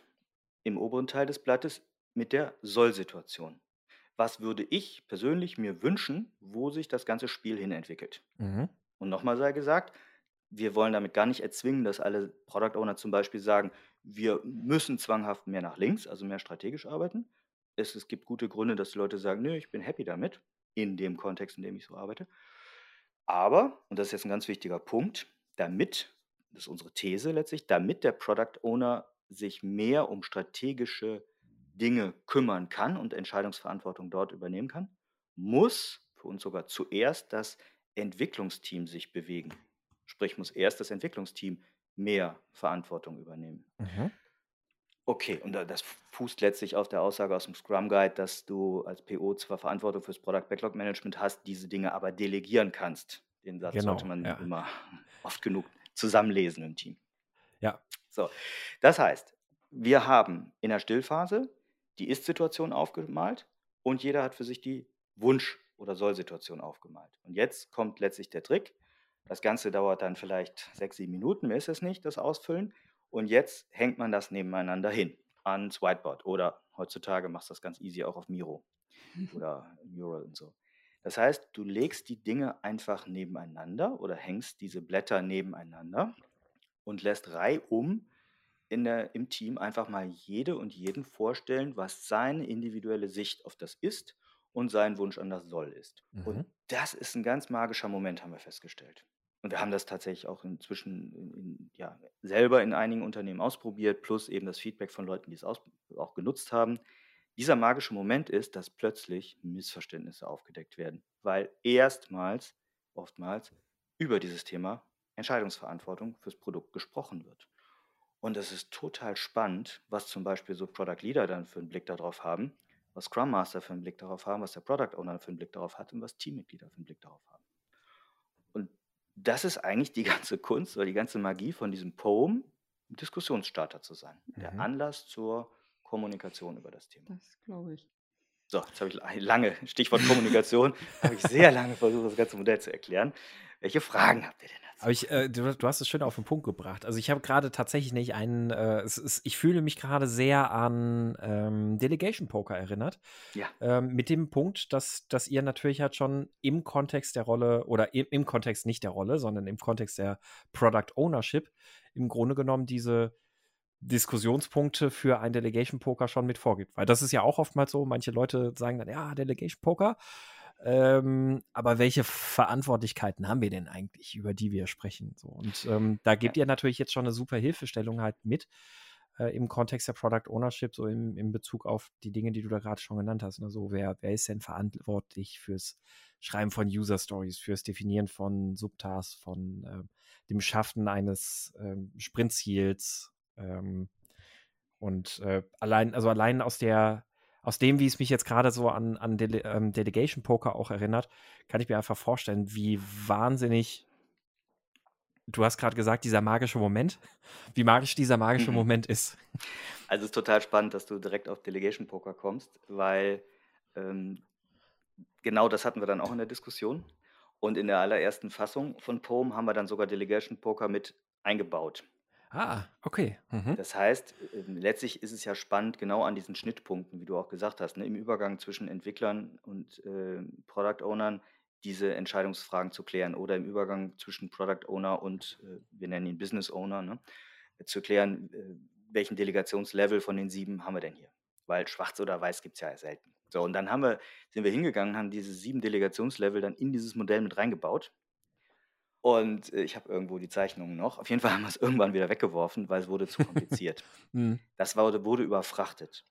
[SPEAKER 3] im oberen Teil des Blattes mit der Soll-Situation. Was würde ich persönlich mir wünschen, wo sich das ganze Spiel hin entwickelt? Mhm. Und nochmal sei gesagt, wir wollen damit gar nicht erzwingen, dass alle Product Owner zum Beispiel sagen, wir müssen zwanghaft mehr nach links, also mehr strategisch arbeiten. Es, es gibt gute Gründe, dass die Leute sagen, nö, ich bin happy damit, in dem Kontext, in dem ich so arbeite. Aber, und das ist jetzt ein ganz wichtiger Punkt, damit, das ist unsere These letztlich, damit der Product Owner sich mehr um strategische Dinge kümmern kann und Entscheidungsverantwortung dort übernehmen kann, muss für uns sogar zuerst das Entwicklungsteam sich bewegen. Sprich, muss erst das Entwicklungsteam mehr Verantwortung übernehmen. Mhm. Okay, und das fußt letztlich auf der Aussage aus dem Scrum Guide, dass du als PO zwar Verantwortung fürs Product Backlog Management hast, diese Dinge aber delegieren kannst. Den Satz genau, sollte man ja. immer oft genug zusammenlesen im Team.
[SPEAKER 1] Ja.
[SPEAKER 3] So, das heißt, wir haben in der Stillphase die Ist-Situation aufgemalt und jeder hat für sich die Wunsch- oder Soll-Situation aufgemalt. Und jetzt kommt letztlich der Trick. Das Ganze dauert dann vielleicht sechs, sieben Minuten, mehr ist es nicht, das Ausfüllen. Und jetzt hängt man das nebeneinander hin ans Whiteboard oder heutzutage machst du das ganz easy auch auf Miro oder Mural und so. Das heißt, du legst die Dinge einfach nebeneinander oder hängst diese Blätter nebeneinander und lässt reihum in der, im Team einfach mal jede und jeden vorstellen, was seine individuelle Sicht auf das ist und sein Wunsch an das Soll ist. Mhm. Und das ist ein ganz magischer Moment, haben wir festgestellt. Und wir haben das tatsächlich auch inzwischen in, in, ja, selber in einigen Unternehmen ausprobiert, plus eben das Feedback von Leuten, die es aus, auch genutzt haben. Dieser magische Moment ist, dass plötzlich Missverständnisse aufgedeckt werden, weil erstmals, oftmals, über dieses Thema Entscheidungsverantwortung fürs Produkt gesprochen wird. Und es ist total spannend, was zum Beispiel so Product Leader dann für einen Blick darauf haben, was Scrum Master für einen Blick darauf haben, was der Product Owner für einen Blick darauf hat und was Teammitglieder für einen Blick darauf haben. Das ist eigentlich die ganze Kunst oder die ganze Magie von diesem Poem, Diskussionsstarter zu sein. Mhm. Der Anlass zur Kommunikation über das Thema.
[SPEAKER 2] Das glaube ich.
[SPEAKER 3] So, jetzt habe ich lange, Stichwort Kommunikation, habe ich sehr lange versucht, das ganze Modell zu erklären. Welche Fragen habt ihr denn
[SPEAKER 1] aber ich, äh, du, du, hast es schön auf den Punkt gebracht. Also ich habe gerade tatsächlich nicht einen, äh, es ist, ich fühle mich gerade sehr an ähm, Delegation Poker erinnert.
[SPEAKER 3] Ja.
[SPEAKER 1] Ähm, mit dem Punkt, dass, dass ihr natürlich halt schon im Kontext der Rolle oder im, im Kontext nicht der Rolle, sondern im Kontext der Product Ownership im Grunde genommen diese Diskussionspunkte für ein Delegation Poker schon mit vorgibt. Weil das ist ja auch oftmals so, manche Leute sagen dann, ja, Delegation Poker ähm, aber welche Verantwortlichkeiten haben wir denn eigentlich, über die wir sprechen? So, und ähm, da gebt ihr natürlich jetzt schon eine super Hilfestellung halt mit äh, im Kontext der Product Ownership, so im, in Bezug auf die Dinge, die du da gerade schon genannt hast. Also wer, wer ist denn verantwortlich fürs Schreiben von User Stories, fürs Definieren von Subtasks, von äh, dem Schaffen eines äh, Sprintziels? Ähm, und äh, allein, also allein aus der aus dem, wie es mich jetzt gerade so an, an Dele ähm, Delegation Poker auch erinnert, kann ich mir einfach vorstellen, wie wahnsinnig. Du hast gerade gesagt, dieser magische Moment, wie magisch dieser magische mhm. Moment ist.
[SPEAKER 3] Also es ist total spannend, dass du direkt auf Delegation Poker kommst, weil ähm, genau das hatten wir dann auch in der Diskussion. Und in der allerersten Fassung von POEM haben wir dann sogar Delegation Poker mit eingebaut.
[SPEAKER 1] Ah, okay.
[SPEAKER 3] Mhm. Das heißt, ähm, letztlich ist es ja spannend, genau an diesen Schnittpunkten, wie du auch gesagt hast, ne, im Übergang zwischen Entwicklern und äh, Product Ownern diese Entscheidungsfragen zu klären oder im Übergang zwischen Product Owner und, äh, wir nennen ihn Business Owner, ne, zu klären, äh, welchen Delegationslevel von den sieben haben wir denn hier? Weil schwarz oder weiß gibt es ja selten. So, und dann haben wir, sind wir hingegangen, haben diese sieben Delegationslevel dann in dieses Modell mit reingebaut und äh, ich habe irgendwo die Zeichnungen noch. Auf jeden Fall haben wir es irgendwann wieder weggeworfen, weil es wurde zu kompliziert. Mhm. Das war, wurde überfrachtet.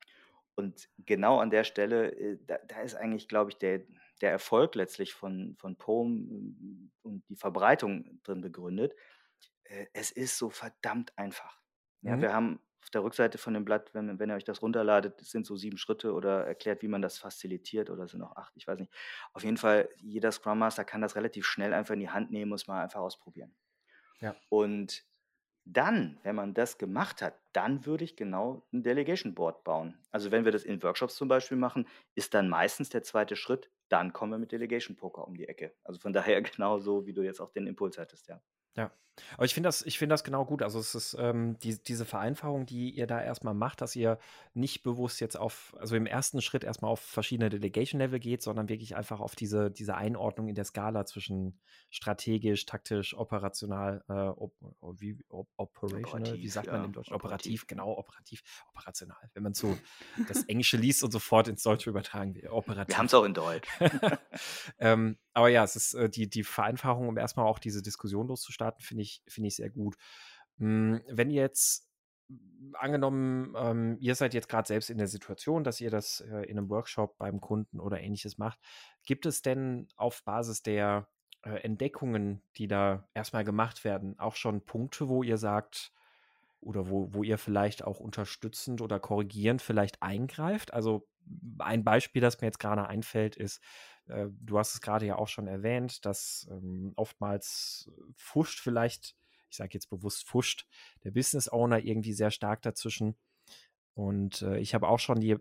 [SPEAKER 3] Und genau an der Stelle, äh, da, da ist eigentlich, glaube ich, der, der Erfolg letztlich von, von Poem äh, und die Verbreitung drin begründet. Es ist so verdammt einfach. Ja, Mhm. wir haben auf der Rückseite von dem Blatt, wenn, wenn ihr euch das runterladet, sind so sieben Schritte oder erklärt, wie man das facilitiert oder sind noch acht, ich weiß nicht. Auf jeden Fall, jeder Scrum Master kann das relativ schnell einfach in die Hand nehmen, muss man einfach ausprobieren.
[SPEAKER 1] Ja.
[SPEAKER 3] Und dann, wenn man das gemacht hat, dann würde ich genau ein Delegation Board bauen. Also wenn wir das in Workshops zum Beispiel machen, ist dann meistens der zweite Schritt, dann kommen wir mit Delegation Poker um die Ecke. Also von daher genau so, wie du jetzt auch den Impuls hattest, ja.
[SPEAKER 1] Ja. Aber ich finde das, ich das genau gut. Also es ist ähm, die, diese Vereinfachung, die ihr da erstmal macht, dass ihr nicht bewusst jetzt auf, also im ersten Schritt erstmal auf verschiedene Delegation-Level geht, sondern wirklich einfach auf diese, diese Einordnung in der Skala zwischen strategisch, taktisch, operational, äh, op, wie, op, operational, operativ, wie sagt man ja, im Deutschen? Operativ, operativ, genau, operativ, operational. Wenn man so das Englische liest und sofort ins Deutsche übertragen wird. Operativ.
[SPEAKER 3] Wir haben es auch in Deutsch.
[SPEAKER 1] ähm, aber ja, es ist äh, die, die Vereinfachung, um erstmal auch diese Diskussion loszustarten, finde ich, finde ich sehr gut. Hm, wenn ihr jetzt angenommen, ähm, ihr seid jetzt gerade selbst in der Situation, dass ihr das äh, in einem Workshop beim Kunden oder ähnliches macht, gibt es denn auf Basis der äh, Entdeckungen, die da erstmal gemacht werden, auch schon Punkte, wo ihr sagt, oder wo, wo ihr vielleicht auch unterstützend oder korrigierend vielleicht eingreift? Also ein Beispiel, das mir jetzt gerade einfällt, ist, äh, du hast es gerade ja auch schon erwähnt, dass ähm, oftmals fuscht vielleicht, ich sage jetzt bewusst fuscht, der Business Owner irgendwie sehr stark dazwischen. Und äh, ich habe auch schon die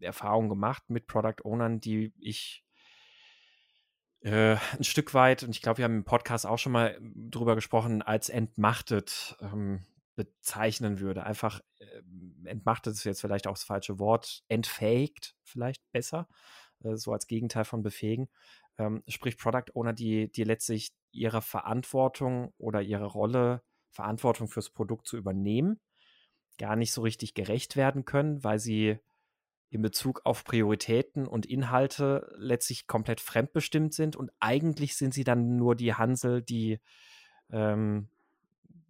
[SPEAKER 1] Erfahrung gemacht mit Product Ownern, die ich äh, ein Stück weit, und ich glaube, wir haben im Podcast auch schon mal drüber gesprochen, als entmachtet ähm, bezeichnen würde. Einfach äh, entmachtet ist jetzt vielleicht auch das falsche Wort, entfähigt vielleicht besser, äh, so als Gegenteil von befähigen. Ähm, sprich Product Owner, die, die letztlich ihre Verantwortung oder ihre Rolle, Verantwortung fürs Produkt zu übernehmen, gar nicht so richtig gerecht werden können, weil sie in Bezug auf Prioritäten und Inhalte letztlich komplett fremdbestimmt sind und eigentlich sind sie dann nur die Hansel, die ähm,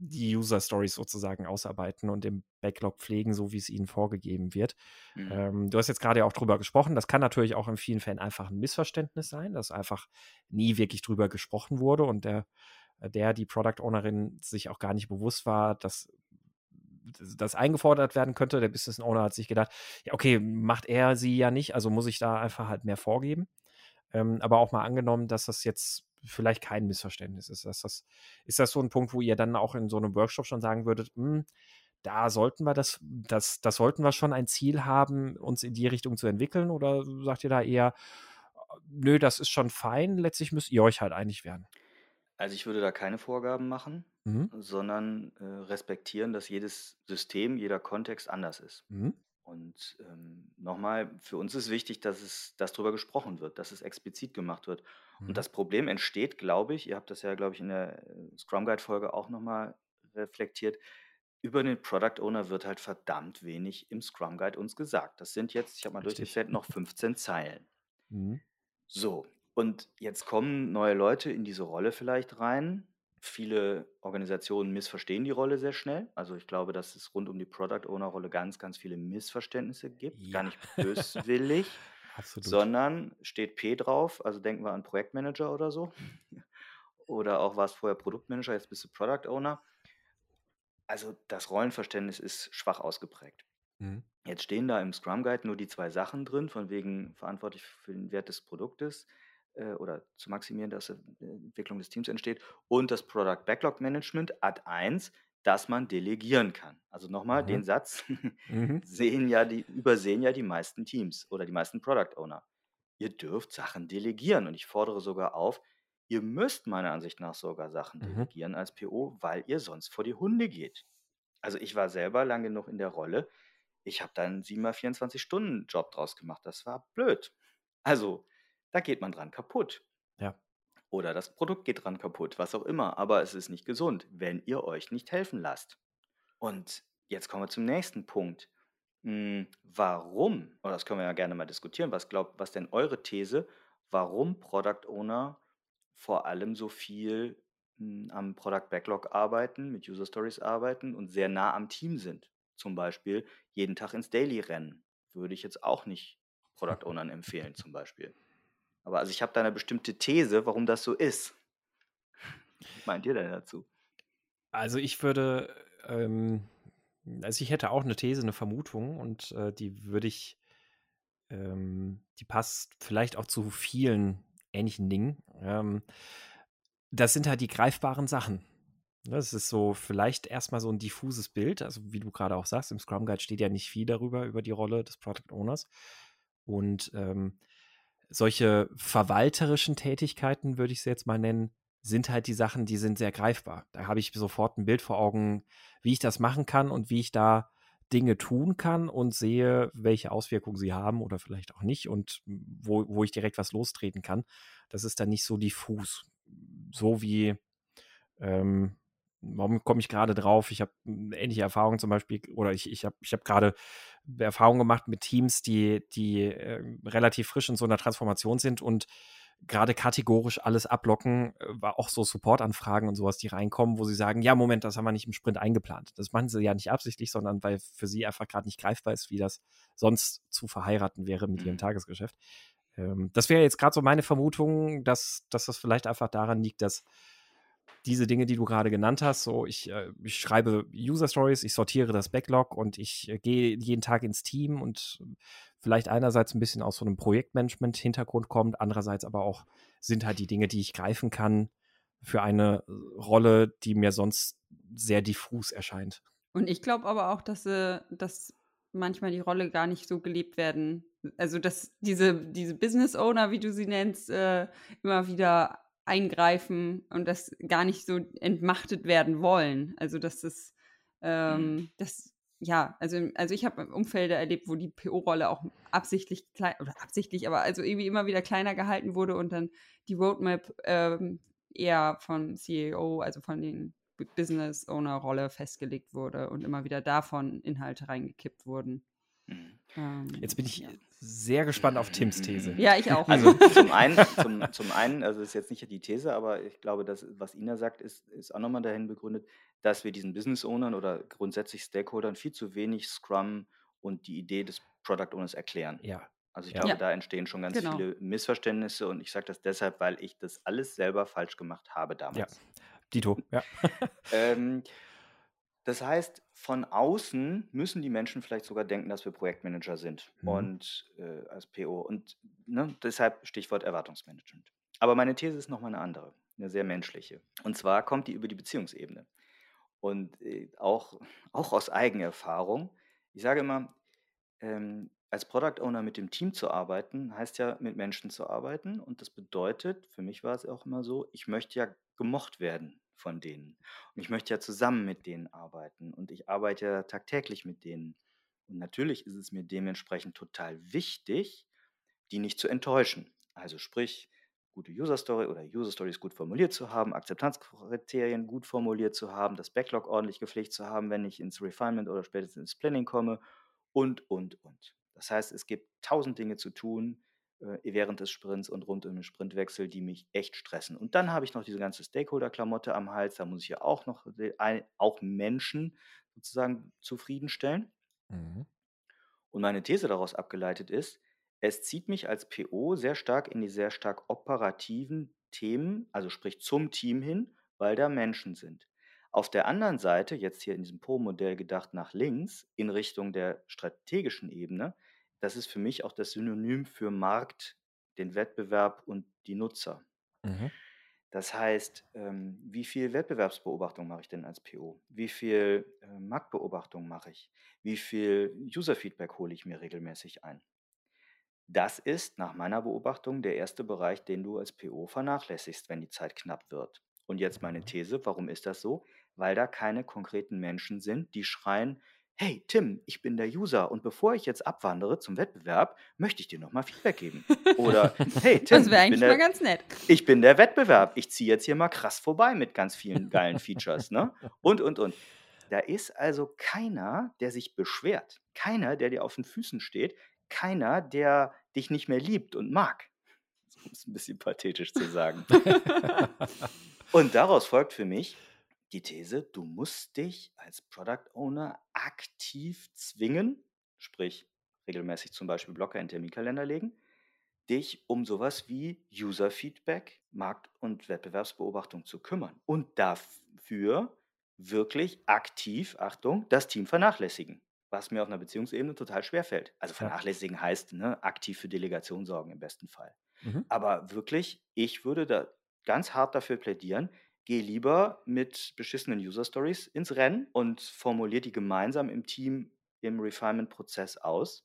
[SPEAKER 1] die User Stories sozusagen ausarbeiten und im Backlog pflegen, so wie es ihnen vorgegeben wird. Mhm. Ähm, du hast jetzt gerade auch drüber gesprochen. Das kann natürlich auch in vielen Fällen einfach ein Missverständnis sein, dass einfach nie wirklich drüber gesprochen wurde und der, der die Product Ownerin sich auch gar nicht bewusst war, dass das eingefordert werden könnte. Der Business Owner hat sich gedacht, ja, okay, macht er sie ja nicht, also muss ich da einfach halt mehr vorgeben. Ähm, aber auch mal angenommen, dass das jetzt vielleicht kein Missverständnis ist. Ist das, ist das so ein Punkt, wo ihr dann auch in so einem Workshop schon sagen würdet, hm, da sollten wir das, das, das sollten wir schon ein Ziel haben, uns in die Richtung zu entwickeln? Oder sagt ihr da eher, nö, das ist schon fein, letztlich müsst ihr euch halt einig werden?
[SPEAKER 3] Also ich würde da keine Vorgaben machen, mhm. sondern äh, respektieren, dass jedes System, jeder Kontext anders ist. Mhm. Und ähm, nochmal, für uns ist wichtig, dass es, dass darüber gesprochen wird, dass es explizit gemacht wird. Mhm. Und das Problem entsteht, glaube ich, ihr habt das ja, glaube ich, in der äh, Scrum Guide-Folge auch nochmal reflektiert, über den Product Owner wird halt verdammt wenig im Scrum Guide uns gesagt. Das sind jetzt, ich habe mal Richtig. durchgezählt, noch 15 Zeilen. Mhm. So, und jetzt kommen neue Leute in diese Rolle vielleicht rein. Viele Organisationen missverstehen die Rolle sehr schnell. Also ich glaube, dass es rund um die Product Owner Rolle ganz, ganz viele Missverständnisse gibt. Ja. Gar nicht böswillig, sondern steht P drauf. Also denken wir an Projektmanager oder so. oder auch war es vorher Produktmanager, jetzt bist du Product Owner. Also das Rollenverständnis ist schwach ausgeprägt. Mhm. Jetzt stehen da im Scrum Guide nur die zwei Sachen drin, von wegen verantwortlich für den Wert des Produktes äh, oder zu maximieren, dass die Entwicklung des Teams entsteht und das Product Backlog Management Ad 1, dass man delegieren kann. Also nochmal, mhm. den Satz mhm. sehen ja die, übersehen ja die meisten Teams oder die meisten Product Owner. Ihr dürft Sachen delegieren und ich fordere sogar auf, ihr müsst meiner Ansicht nach sogar Sachen mhm. delegieren als PO, weil ihr sonst vor die Hunde geht. Also ich war selber lange genug in der Rolle, ich habe dann 7 mal 24 Stunden Job draus gemacht. Das war blöd. Also, da geht man dran kaputt. Oder das Produkt geht dran kaputt, was auch immer. Aber es ist nicht gesund, wenn ihr euch nicht helfen lasst. Und jetzt kommen wir zum nächsten Punkt. Hm, warum, oder das können wir ja gerne mal diskutieren, was glaubt, was denn eure These, warum Product Owner vor allem so viel hm, am Product Backlog arbeiten, mit User Stories arbeiten und sehr nah am Team sind? zum Beispiel jeden Tag ins Daily rennen. Würde ich jetzt auch nicht Product Ownern empfehlen, zum Beispiel. Aber also ich habe da eine bestimmte These, warum das so ist. Was meint ihr denn dazu?
[SPEAKER 1] Also ich würde, ähm, also ich hätte auch eine These, eine Vermutung und äh, die würde ich, ähm, die passt vielleicht auch zu vielen ähnlichen Dingen. Ähm, das sind halt die greifbaren Sachen. Das ist so vielleicht erstmal so ein diffuses Bild. Also, wie du gerade auch sagst, im Scrum Guide steht ja nicht viel darüber, über die Rolle des Product Owners. Und ähm, solche verwalterischen Tätigkeiten, würde ich sie jetzt mal nennen, sind halt die Sachen, die sind sehr greifbar. Da habe ich sofort ein Bild vor Augen, wie ich das machen kann und wie ich da Dinge tun kann und sehe, welche Auswirkungen sie haben oder vielleicht auch nicht und wo, wo ich direkt was lostreten kann. Das ist dann nicht so diffus. So wie ähm, warum komme ich gerade drauf? Ich habe ähnliche Erfahrungen zum Beispiel, oder ich, ich habe ich hab gerade Erfahrungen gemacht mit Teams, die, die äh, relativ frisch in so einer Transformation sind und gerade kategorisch alles ablocken, äh, war auch so Supportanfragen und sowas, die reinkommen, wo sie sagen, ja, Moment, das haben wir nicht im Sprint eingeplant. Das machen sie ja nicht absichtlich, sondern weil für sie einfach gerade nicht greifbar ist, wie das sonst zu verheiraten wäre mit ihrem mhm. Tagesgeschäft. Ähm, das wäre jetzt gerade so meine Vermutung, dass, dass das vielleicht einfach daran liegt, dass diese Dinge, die du gerade genannt hast, so ich, äh, ich schreibe User Stories, ich sortiere das Backlog und ich äh, gehe jeden Tag ins Team und vielleicht einerseits ein bisschen aus so einem Projektmanagement-Hintergrund kommt, andererseits aber auch sind halt die Dinge, die ich greifen kann für eine Rolle, die mir sonst sehr diffus erscheint.
[SPEAKER 2] Und ich glaube aber auch, dass, äh, dass manchmal die Rolle gar nicht so gelebt werden. Also, dass diese, diese Business Owner, wie du sie nennst, äh, immer wieder eingreifen und das gar nicht so entmachtet werden wollen. Also dass das, ähm, mhm. das ja, also, also ich habe Umfelder erlebt, wo die PO-Rolle auch absichtlich klein, oder absichtlich, aber also irgendwie immer wieder kleiner gehalten wurde und dann die Roadmap ähm, eher von CEO, also von den Business Owner Rolle festgelegt wurde und immer wieder davon Inhalte reingekippt wurden.
[SPEAKER 1] Ähm, Jetzt bin ich sehr gespannt auf Tims These.
[SPEAKER 2] Ja, ich auch.
[SPEAKER 3] Also zum einen, zum, zum einen, also ist jetzt nicht die These, aber ich glaube, dass, was Ina sagt, ist, ist auch nochmal dahin begründet, dass wir diesen Business Ownern oder grundsätzlich Stakeholdern viel zu wenig Scrum und die Idee des Product Owners erklären.
[SPEAKER 1] Ja.
[SPEAKER 3] Also ich ja. glaube, da entstehen schon ganz genau. viele Missverständnisse und ich sage das deshalb, weil ich das alles selber falsch gemacht habe damals.
[SPEAKER 1] Ja. Dito, ja.
[SPEAKER 3] ähm, das heißt, von außen müssen die Menschen vielleicht sogar denken, dass wir Projektmanager sind mhm. und äh, als PO. Und ne, deshalb Stichwort Erwartungsmanagement. Aber meine These ist nochmal eine andere, eine sehr menschliche. Und zwar kommt die über die Beziehungsebene. Und äh, auch, auch aus Eigenerfahrung. Ich sage immer, ähm, als Product Owner mit dem Team zu arbeiten, heißt ja mit Menschen zu arbeiten. Und das bedeutet, für mich war es auch immer so, ich möchte ja gemocht werden von denen. Und ich möchte ja zusammen mit denen arbeiten. Und ich arbeite ja tagtäglich mit denen. Und natürlich ist es mir dementsprechend total wichtig, die nicht zu enttäuschen. Also sprich, gute User Story oder User Stories gut formuliert zu haben, Akzeptanzkriterien gut formuliert zu haben, das Backlog ordentlich gepflegt zu haben, wenn ich ins Refinement oder spätestens ins Planning komme und, und, und. Das heißt, es gibt tausend Dinge zu tun während des Sprints und rund um den Sprintwechsel, die mich echt stressen. Und dann habe ich noch diese ganze Stakeholder-Klamotte am Hals, da muss ich ja auch noch auch Menschen sozusagen zufriedenstellen. Mhm. Und meine These daraus abgeleitet ist, es zieht mich als PO sehr stark in die sehr stark operativen Themen, also sprich zum Team hin, weil da Menschen sind. Auf der anderen Seite, jetzt hier in diesem Po-Modell gedacht nach links, in Richtung der strategischen Ebene, das ist für mich auch das Synonym für Markt, den Wettbewerb und die Nutzer. Mhm. Das heißt, ähm, wie viel Wettbewerbsbeobachtung mache ich denn als PO? Wie viel äh, Marktbeobachtung mache ich? Wie viel User-Feedback hole ich mir regelmäßig ein? Das ist nach meiner Beobachtung der erste Bereich, den du als PO vernachlässigst, wenn die Zeit knapp wird. Und jetzt meine mhm. These, warum ist das so? Weil da keine konkreten Menschen sind, die schreien, hey Tim, ich bin der User und bevor ich jetzt abwandere zum Wettbewerb, möchte ich dir nochmal Feedback geben. Oder hey Tim,
[SPEAKER 2] das wäre eigentlich
[SPEAKER 3] der,
[SPEAKER 2] mal ganz nett.
[SPEAKER 3] Ich bin der Wettbewerb, ich ziehe jetzt hier mal krass vorbei mit ganz vielen geilen Features, ne? Und und und. Da ist also keiner, der sich beschwert, keiner, der dir auf den Füßen steht, keiner, der dich nicht mehr liebt und mag. Um es ein bisschen pathetisch zu sagen. und daraus folgt für mich, die These, du musst dich als Product Owner aktiv zwingen, sprich regelmäßig zum Beispiel Blocker in Terminkalender legen, dich um sowas wie User-Feedback, Markt- und Wettbewerbsbeobachtung zu kümmern und dafür wirklich aktiv, Achtung, das Team vernachlässigen, was mir auf einer Beziehungsebene total schwer fällt. Also vernachlässigen heißt ne, aktiv für Delegation sorgen im besten Fall. Mhm. Aber wirklich, ich würde da ganz hart dafür plädieren, geh lieber mit beschissenen User Stories ins Rennen und formulier die gemeinsam im Team im Refinement-Prozess aus,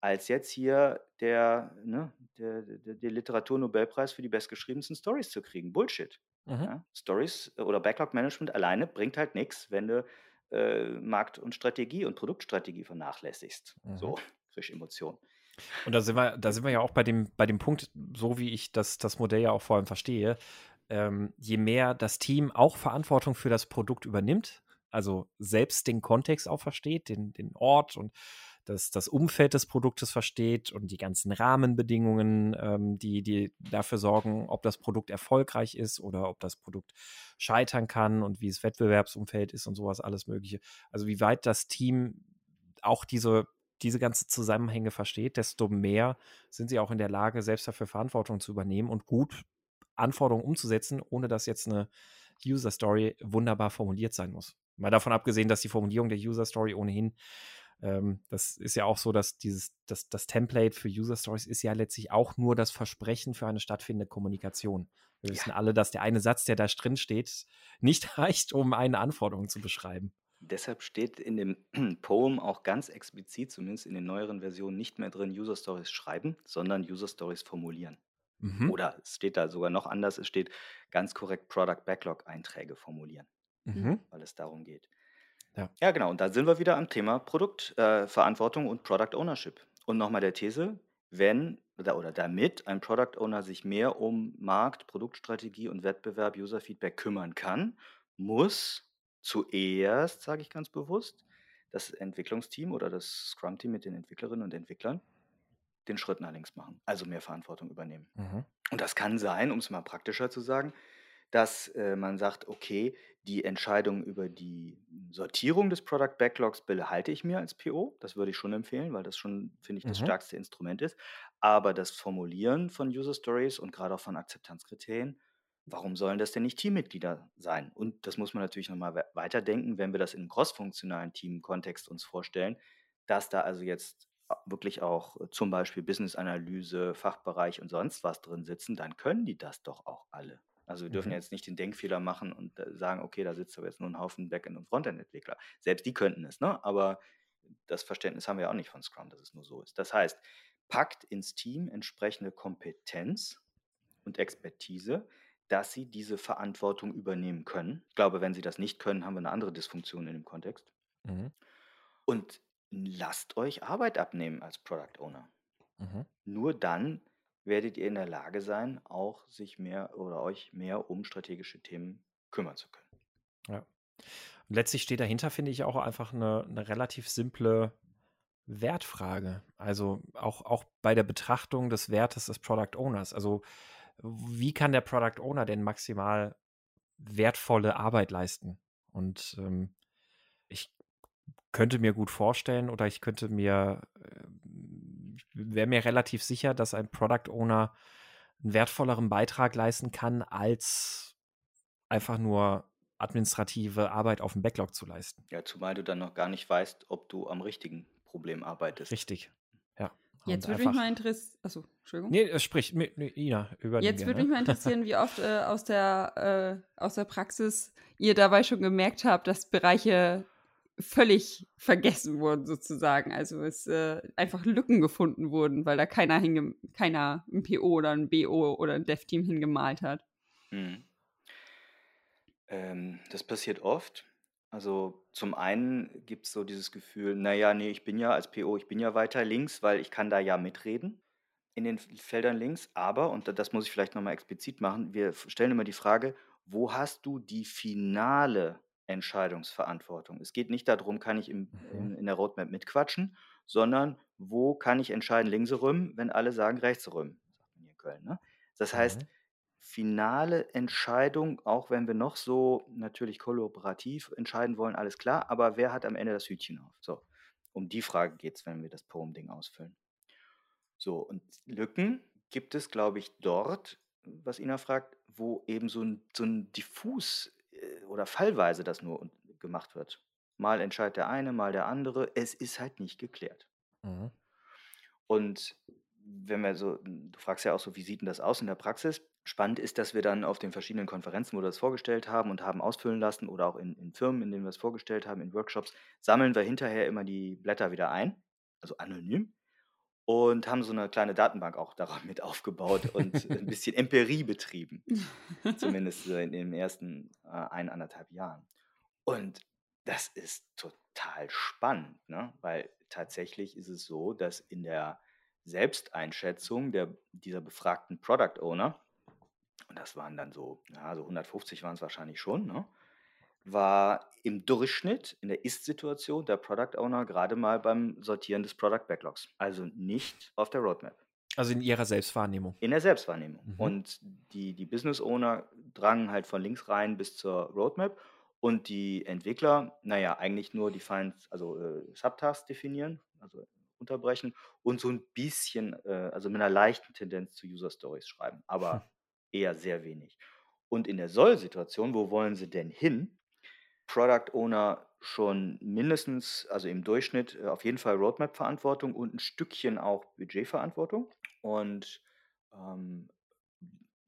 [SPEAKER 3] als jetzt hier der, ne, der, der, der Literaturnobelpreis für die bestgeschriebensten Stories zu kriegen. Bullshit. Mhm. Ja? Stories oder Backlog-Management alleine bringt halt nichts, wenn du äh, Markt- und Strategie und Produktstrategie vernachlässigst. Mhm. So, frisch Emotion.
[SPEAKER 1] Und da sind wir, da sind wir ja auch bei dem, bei dem Punkt, so wie ich das, das Modell ja auch vor allem verstehe, ähm, je mehr das Team auch Verantwortung für das Produkt übernimmt, also selbst den Kontext auch versteht, den, den Ort und das, das Umfeld des Produktes versteht und die ganzen Rahmenbedingungen, ähm, die, die dafür sorgen, ob das Produkt erfolgreich ist oder ob das Produkt scheitern kann und wie es Wettbewerbsumfeld ist und sowas, alles Mögliche. Also wie weit das Team auch diese, diese ganze Zusammenhänge versteht, desto mehr sind sie auch in der Lage, selbst dafür Verantwortung zu übernehmen und gut Anforderungen umzusetzen, ohne dass jetzt eine User Story wunderbar formuliert sein muss. Mal davon abgesehen, dass die Formulierung der User Story ohnehin, ähm, das ist ja auch so, dass dieses, das, das Template für User Stories ist ja letztlich auch nur das Versprechen für eine stattfindende Kommunikation. Wir ja. wissen alle, dass der eine Satz, der da drin steht, nicht reicht, um eine Anforderung zu beschreiben.
[SPEAKER 3] Deshalb steht in dem Poem auch ganz explizit, zumindest in den neueren Versionen, nicht mehr drin User Stories schreiben, sondern User Stories formulieren. Mhm. Oder es steht da sogar noch anders, es steht ganz korrekt Product Backlog Einträge formulieren, mhm. weil es darum geht. Ja. ja, genau. Und da sind wir wieder am Thema Produktverantwortung äh, und Product Ownership. Und nochmal der These, wenn oder, oder damit ein Product Owner sich mehr um Markt, Produktstrategie und Wettbewerb, User Feedback kümmern kann, muss zuerst, sage ich ganz bewusst, das Entwicklungsteam oder das Scrum-Team mit den Entwicklerinnen und Entwicklern den Schritt nach links machen, also mehr Verantwortung übernehmen. Mhm. Und das kann sein, um es mal praktischer zu sagen, dass äh, man sagt, okay, die Entscheidung über die Sortierung des Product Backlogs behalte ich mir als PO. Das würde ich schon empfehlen, weil das schon, finde ich, das mhm. stärkste Instrument ist. Aber das Formulieren von User Stories und gerade auch von Akzeptanzkriterien, warum sollen das denn nicht Teammitglieder sein? Und das muss man natürlich nochmal weiterdenken, wenn wir das in einem crossfunktionalen Team-Kontext uns vorstellen, dass da also jetzt wirklich auch äh, zum Beispiel Business-Analyse, Fachbereich und sonst was drin sitzen, dann können die das doch auch alle. Also wir dürfen
[SPEAKER 1] Mhm.
[SPEAKER 3] jetzt nicht den Denkfehler machen und äh, sagen, okay, da sitzt aber jetzt nur ein Haufen Backend- und Frontend-Entwickler. Selbst die könnten es, ne? aber das Verständnis haben wir auch nicht von Scrum, dass es nur so ist. Das heißt, packt ins Team entsprechende Kompetenz und Expertise, dass sie diese Verantwortung übernehmen können. Ich glaube, wenn sie das nicht können, haben wir eine andere Dysfunktion in dem Kontext.
[SPEAKER 1] Mhm.
[SPEAKER 3] Und lasst euch Arbeit abnehmen als Product Owner.
[SPEAKER 1] Mhm.
[SPEAKER 3] Nur dann werdet ihr in der Lage sein, auch sich mehr oder euch mehr um strategische Themen kümmern zu können.
[SPEAKER 1] Ja. Und letztlich steht dahinter, finde ich, auch einfach eine, eine relativ simple Wertfrage. Also auch, auch bei der Betrachtung des Wertes des Product Owners. Also wie kann der Product Owner denn maximal wertvolle Arbeit leisten? Und ähm, könnte mir gut vorstellen oder ich könnte mir, äh, wäre mir relativ sicher, dass ein Product Owner einen wertvolleren Beitrag leisten kann, als einfach nur administrative Arbeit auf dem Backlog zu leisten.
[SPEAKER 3] Ja, zumal du dann noch gar nicht weißt, ob du am richtigen Problem arbeitest.
[SPEAKER 1] Richtig. Ja.
[SPEAKER 2] Jetzt würde mich mal interessieren. Achso, Entschuldigung.
[SPEAKER 1] Nee, es spricht mit nee, Ina über
[SPEAKER 2] Jetzt würde
[SPEAKER 1] gerne.
[SPEAKER 2] mich mal interessieren, wie oft äh, aus, der, äh, aus der Praxis ihr dabei schon gemerkt habt, dass Bereiche völlig vergessen wurden, sozusagen. Also es äh, einfach Lücken gefunden wurden, weil da keiner, keiner ein PO oder ein BO oder ein Dev-Team hingemalt hat.
[SPEAKER 3] Mhm. Ähm, das passiert oft. Also zum einen gibt es so dieses Gefühl, naja, nee, ich bin ja als PO, ich bin ja weiter links, weil ich kann da ja mitreden in den Feldern links. Aber, und da- das muss ich vielleicht nochmal explizit machen, wir stellen immer die Frage, wo hast du die finale Entscheidungsverantwortung? Es geht nicht darum, kann ich im,
[SPEAKER 1] Mhm.
[SPEAKER 3] in, in der Roadmap mitquatschen, sondern wo kann ich entscheiden, links rum, wenn alle sagen rechts rum, sagt man hier in Köln. Ne? Das heißt,
[SPEAKER 1] Mhm.
[SPEAKER 3] finale Entscheidung, auch wenn wir noch so natürlich kollaborativ entscheiden wollen, alles klar, aber wer hat am Ende das Hütchen auf? So, um die Frage geht es, wenn wir das Poem-Ding ausfüllen. So, und Lücken gibt es, glaube ich, dort, was Ina fragt, wo eben so ein, so ein diffus oder fallweise das nur gemacht wird. Mal entscheidet der eine, mal der andere. Es ist halt nicht geklärt.
[SPEAKER 1] Mhm.
[SPEAKER 3] Und wenn wir so, du fragst ja auch so, wie sieht denn das aus in der Praxis? Spannend ist, dass wir dann auf den verschiedenen Konferenzen, wo wir das vorgestellt haben und haben ausfüllen lassen oder auch in, in Firmen, in denen wir es vorgestellt haben, in Workshops, sammeln wir hinterher immer die Blätter wieder ein, also anonym, und haben so eine kleine Datenbank auch daran mit aufgebaut und ein bisschen Empirie betrieben, zumindest in den ersten äh, ein, anderthalb Jahren. Und das ist total spannend, ne? weil tatsächlich ist es so, dass in der Selbsteinschätzung der, dieser befragten Product Owner, und das waren dann so, ja, so 150 waren es wahrscheinlich schon, ne? War im Durchschnitt in der Ist-Situation der Product Owner gerade mal beim Sortieren des Product Backlogs. Also nicht auf der Roadmap
[SPEAKER 1] Also in ihrer Selbstwahrnehmung.
[SPEAKER 3] in der Selbstwahrnehmung.
[SPEAKER 1] Mhm.
[SPEAKER 3] Und die, die Business Owner drangen halt von links rein bis zur Roadmap und die Entwickler, naja, eigentlich nur Defined, also äh, Subtasks definieren, also unterbrechen und so ein bisschen, äh, also mit einer leichten Tendenz zu User Stories schreiben, aber eher sehr wenig. Und in der Soll-Situation, wo wollen sie denn hin? Product Owner schon mindestens, also im Durchschnitt äh, auf jeden Fall Roadmap-Verantwortung und ein Stückchen auch Budgetverantwortung. Und ähm,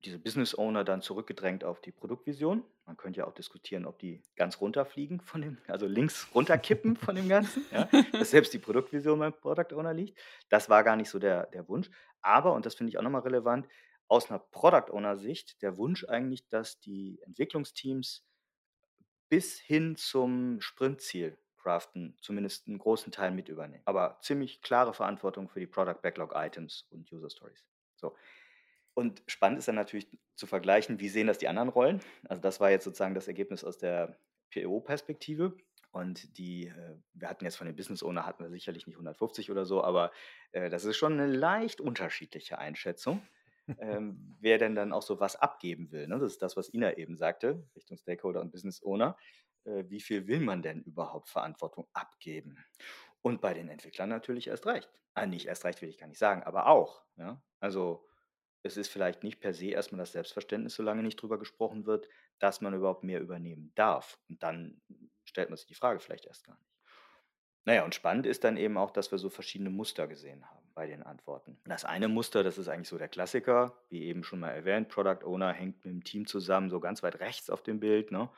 [SPEAKER 3] diese Business Owner dann zurückgedrängt auf die Produktvision. Man könnte ja auch diskutieren, ob die ganz runterfliegen von dem, also links runterkippen von dem Ganzen, ja, dass selbst die Produktvision beim Product Owner liegt. Das war gar nicht so der, der Wunsch. Aber, und das finde ich auch nochmal relevant, aus einer Product Owner Sicht der Wunsch eigentlich, dass die Entwicklungsteams bis hin zum Sprintziel craften, zumindest einen großen Teil mit übernehmen. Aber ziemlich klare Verantwortung für die Product Backlog Items und User Stories. So. Und spannend ist dann natürlich zu vergleichen, wie sehen das die anderen Rollen. Also das war jetzt sozusagen das Ergebnis aus der PO-Perspektive. Und die, äh, wir hatten jetzt von den Business Owner hatten wir sicherlich nicht 150 oder so, aber äh, das ist schon eine leicht unterschiedliche Einschätzung, ähm, wer denn dann auch so was abgeben will. Ne? Das ist das, was Ina eben sagte, Richtung Stakeholder und Business Owner. Äh, wie viel will man denn überhaupt Verantwortung abgeben? Und bei den Entwicklern natürlich erst recht. Ah, nicht erst recht will ich gar nicht sagen, aber auch. Ja? Also es ist vielleicht nicht per se erstmal das Selbstverständnis, solange nicht drüber gesprochen wird, dass man überhaupt mehr übernehmen darf. Und dann stellt man sich die Frage vielleicht erst gar nicht. Naja, und spannend ist dann eben auch, dass wir so verschiedene Muster gesehen haben. Bei den Antworten. Das eine Muster, das ist eigentlich so der Klassiker, wie eben schon mal erwähnt, Product Owner hängt mit dem Team zusammen, so ganz weit rechts auf dem Bild. Ne?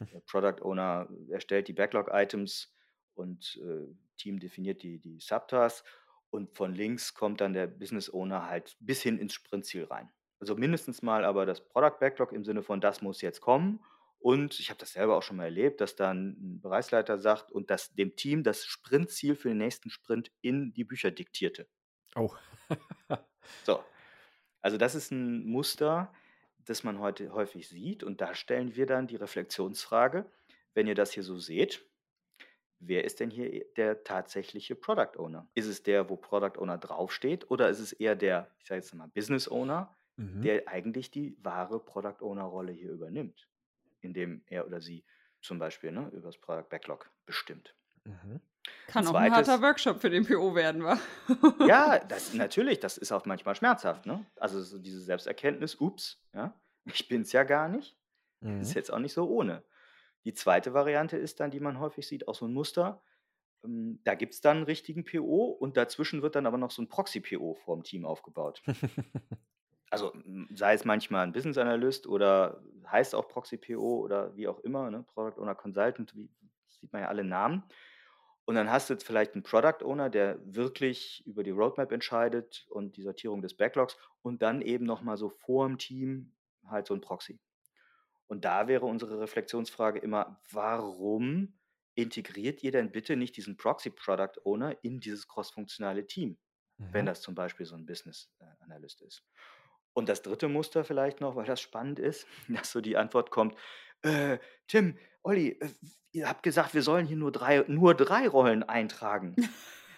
[SPEAKER 3] Der Product Owner erstellt die Backlog-Items und äh, Team definiert die, die Subtasks und von links kommt dann der Business Owner halt bis hin ins Sprintziel rein. Also mindestens mal aber das Product Backlog im Sinne von, das muss jetzt kommen. Und ich habe das selber auch schon mal erlebt, dass dann ein Bereichsleiter sagt und das dem Team das Sprintziel für den nächsten Sprint in die Bücher diktierte.
[SPEAKER 1] Oh.
[SPEAKER 3] So. Also das ist ein Muster, das man heute häufig sieht. Und da stellen wir dann die Reflexionsfrage, wenn ihr das hier so seht, wer ist denn hier der tatsächliche Product Owner? Ist es der, wo Product Owner draufsteht, oder ist es eher der, ich sage jetzt mal, Business Owner, mhm. der eigentlich die wahre Product Owner-Rolle hier übernimmt, indem er oder sie zum Beispiel ne, über das Product Backlog bestimmt.
[SPEAKER 2] Mhm. Kann auch ein harter Workshop für den PO werden, wa?
[SPEAKER 3] ja, das natürlich, das ist auch manchmal schmerzhaft, ne? Also so diese Selbsterkenntnis, ups, ja, ich bin es ja gar nicht. Mhm. Ist jetzt auch nicht so ohne. Die zweite Variante ist dann, die man häufig sieht, auch so ein Muster. Ähm, da gibt es dann einen richtigen PO und dazwischen wird dann aber noch so ein Proxy-PO vorm Team aufgebaut. also sei es manchmal ein Business Analyst oder heißt auch Proxy-PO oder wie auch immer, ne? Product Owner Consultant, wie, sieht man ja alle Namen. Und dann hast du jetzt vielleicht einen Product Owner, der wirklich über die Roadmap entscheidet und die Sortierung des Backlogs und dann eben nochmal so vor dem Team halt so ein Proxy. Und da wäre unsere Reflexionsfrage immer, warum integriert ihr denn bitte nicht diesen Proxy Product Owner in dieses crossfunktionale Team, mhm. wenn das zum Beispiel so ein Business äh, Analyst ist? Und das dritte Muster vielleicht noch, weil das spannend ist, dass so die Antwort kommt, äh, Tim, Olli, äh, ihr habt gesagt, wir sollen hier nur drei, nur drei Rollen eintragen.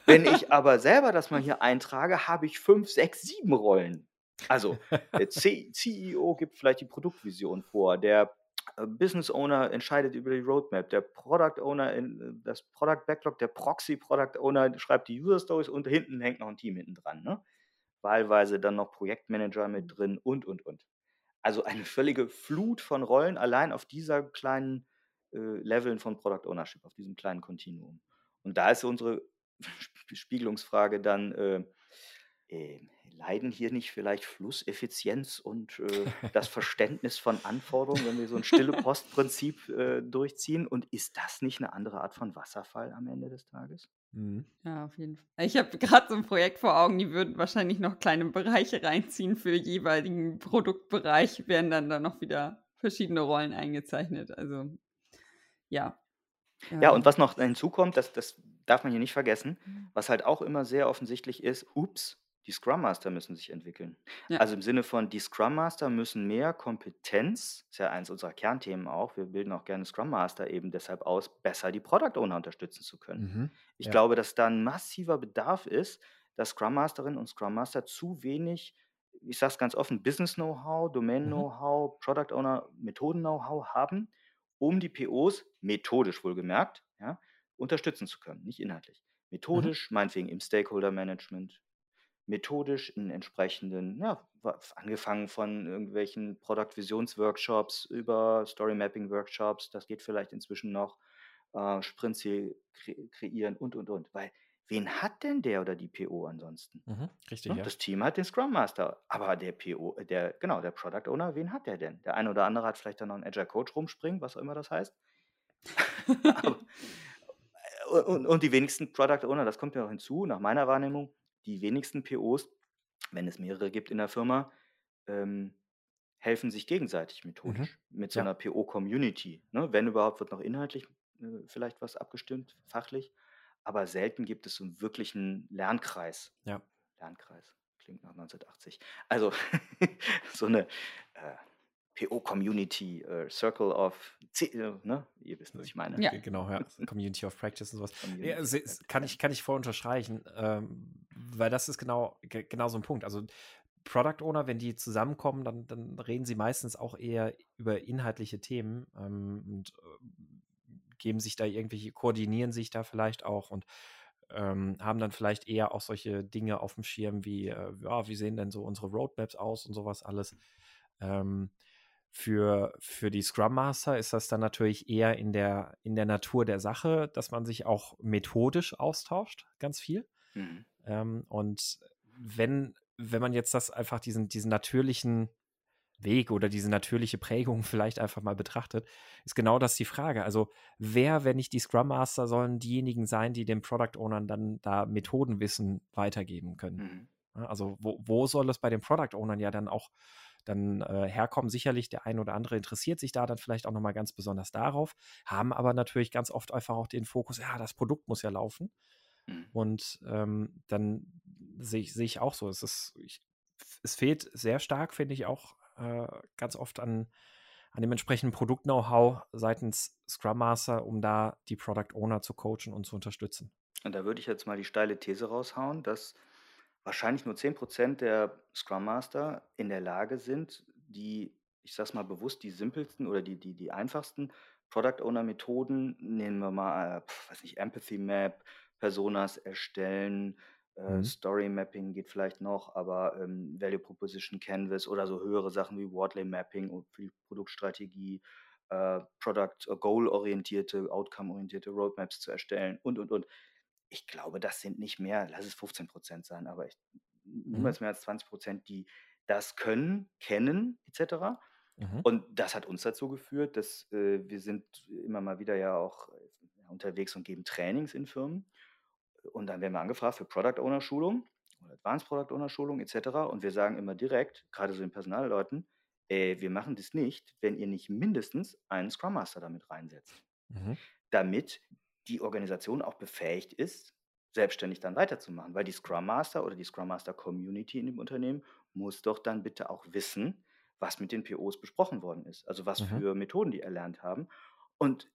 [SPEAKER 3] Wenn ich aber selber das mal hier eintrage, habe ich fünf, sechs, sieben Rollen. Also, der CEO gibt vielleicht die Produktvision vor, der äh, Business Owner entscheidet über die Roadmap, der Product Owner, in, äh, das Product Backlog, der Proxy Product Owner schreibt die User Stories und hinten hängt noch ein Team hinten dran. Ne? Wahlweise dann noch Projektmanager mit mhm. drin und, und, und. Also eine völlige Flut von Rollen allein auf dieser kleinen Leveln von Product Ownership, auf diesem kleinen Kontinuum. Und da ist unsere Spiegelungsfrage dann, äh, äh, leiden hier nicht vielleicht Flusseffizienz und äh, das Verständnis von Anforderungen, wenn wir so ein stille Postprinzip äh, durchziehen? Und ist das nicht eine andere Art von Wasserfall am Ende des Tages?
[SPEAKER 2] Mhm. Ja, auf jeden Fall. Ich habe gerade so ein Projekt vor Augen, die würden wahrscheinlich noch kleine Bereiche reinziehen für jeweiligen Produktbereich, werden dann da noch wieder verschiedene Rollen eingezeichnet. Also ja.
[SPEAKER 3] Ja, und was noch hinzukommt, das, das darf man hier nicht vergessen, mhm. was halt auch immer sehr offensichtlich ist, ups, die Scrum Master müssen sich entwickeln. Ja. Also im Sinne von, die Scrum Master müssen mehr Kompetenz, ist ja eins unserer Kernthemen auch, wir bilden auch gerne Scrum Master eben deshalb aus, besser die Product Owner unterstützen zu können. Mhm. Ich ja. glaube, dass da ein massiver Bedarf ist, dass Scrum Masterinnen und Scrum Master zu wenig, ich sage es ganz offen, Business Know-how, Domain mhm. Know-how, Product Owner, Methoden Know-how haben, um die POs, methodisch wohlgemerkt, ja, unterstützen zu können, nicht inhaltlich. Mhm. Methodisch, mhm. meinetwegen im Stakeholder Management, methodisch in entsprechenden, ja, angefangen von irgendwelchen Product-Visionsworkshops über Story-Mapping-Workshops, das geht vielleicht inzwischen noch, äh, Sprintziel kre kreieren und, und, und. Weil wen hat denn der oder die PO ansonsten?
[SPEAKER 1] Mhm, richtig,
[SPEAKER 3] ja. Das Team hat den Scrum Master, aber der PO, äh, der, genau, der Product Owner, wen hat der denn? Der eine oder andere hat vielleicht dann noch einen Agile Coach rumspringen, was auch immer das heißt. aber, äh, und, und die wenigsten Product Owner, das kommt ja auch hinzu, nach meiner Wahrnehmung, die wenigsten POs, wenn es mehrere gibt in der Firma, ähm, helfen sich gegenseitig methodisch mhm. mit so ja. einer PO-Community. Ne? Wenn überhaupt, wird noch inhaltlich äh, vielleicht was abgestimmt, fachlich, aber selten gibt es so einen wirklichen Lernkreis.
[SPEAKER 1] Ja.
[SPEAKER 3] Lernkreis klingt nach 1980. Also so eine äh, PO-Community, äh, Circle of, äh, ne? Ihr wisst, was ich meine.
[SPEAKER 1] Ja. Genau, ja. Community of Practice und sowas. Ja, kann, ich, kann ich voll unterstreichen, ähm, weil das ist genau, genau so ein Punkt. Also Product Owner, wenn die zusammenkommen, dann, dann reden sie meistens auch eher über inhaltliche Themen ähm, und äh, geben sich da irgendwelche, koordinieren sich da vielleicht auch und ähm, haben dann vielleicht eher auch solche Dinge auf dem Schirm wie, äh, ja, wie sehen denn so unsere Roadmaps aus und sowas alles. Ähm, für, für die Scrum Master ist das dann natürlich eher in der, in der Natur der Sache, dass man sich auch methodisch austauscht, ganz viel. Mhm. Ähm, und wenn, wenn man jetzt das einfach diesen, diesen natürlichen Weg oder diese natürliche Prägung vielleicht einfach mal betrachtet, ist genau das die Frage. Also wer, wenn nicht die Scrum Master, sollen diejenigen sein, die den Product Ownern dann da Methodenwissen weitergeben können? Mhm. Also wo, wo soll es bei den Product Ownern ja dann auch dann äh, herkommen? Sicherlich der ein oder andere interessiert sich da dann vielleicht auch nochmal ganz besonders darauf, haben aber natürlich ganz oft einfach auch den Fokus, ja, das Produkt muss ja laufen. Mhm. Und ähm, dann sehe ich, seh ich auch so, es ist, ich, es fehlt sehr stark, finde ich, auch äh, ganz oft an, an dem entsprechenden Produkt-Know-how seitens Scrum Master, um da die Product Owner zu coachen und zu unterstützen.
[SPEAKER 3] Und da würde ich jetzt mal die steile These raushauen, dass wahrscheinlich nur 10% der Scrum Master in der Lage sind, die, ich sag's mal bewusst, die simpelsten oder die, die, die einfachsten Product Owner Methoden, nehmen wir mal, äh, weiß nicht, Empathy Map, Personas erstellen, Mhm. Story Mapping geht vielleicht noch, aber ähm, Value Proposition Canvas oder so höhere Sachen wie Wordlay Mapping für die Produktstrategie, äh, Product äh, Goal orientierte, Outcome orientierte Roadmaps zu erstellen und und und. Ich glaube, das sind nicht mehr, lass es 15 Prozent sein, aber ich, Mhm. niemals mehr als 20 Prozent, die das können, kennen etc. Mhm. Und das hat uns dazu geführt, dass äh, wir sind immer mal wieder ja auch äh, unterwegs und geben Trainings in Firmen. Und dann werden wir angefragt für Product Owner Schulung oder Advanced Product Owner Schulung etc. Und wir sagen immer direkt, gerade so den Personalleuten, ey, wir machen das nicht, wenn ihr nicht mindestens einen Scrum Master damit reinsetzt. Mhm. Damit die Organisation auch befähigt ist, selbstständig dann weiterzumachen. Weil die Scrum Master oder die Scrum Master Community in dem Unternehmen muss doch dann bitte auch wissen, was mit den POs besprochen worden ist. Also was mhm. für Methoden die erlernt haben. Und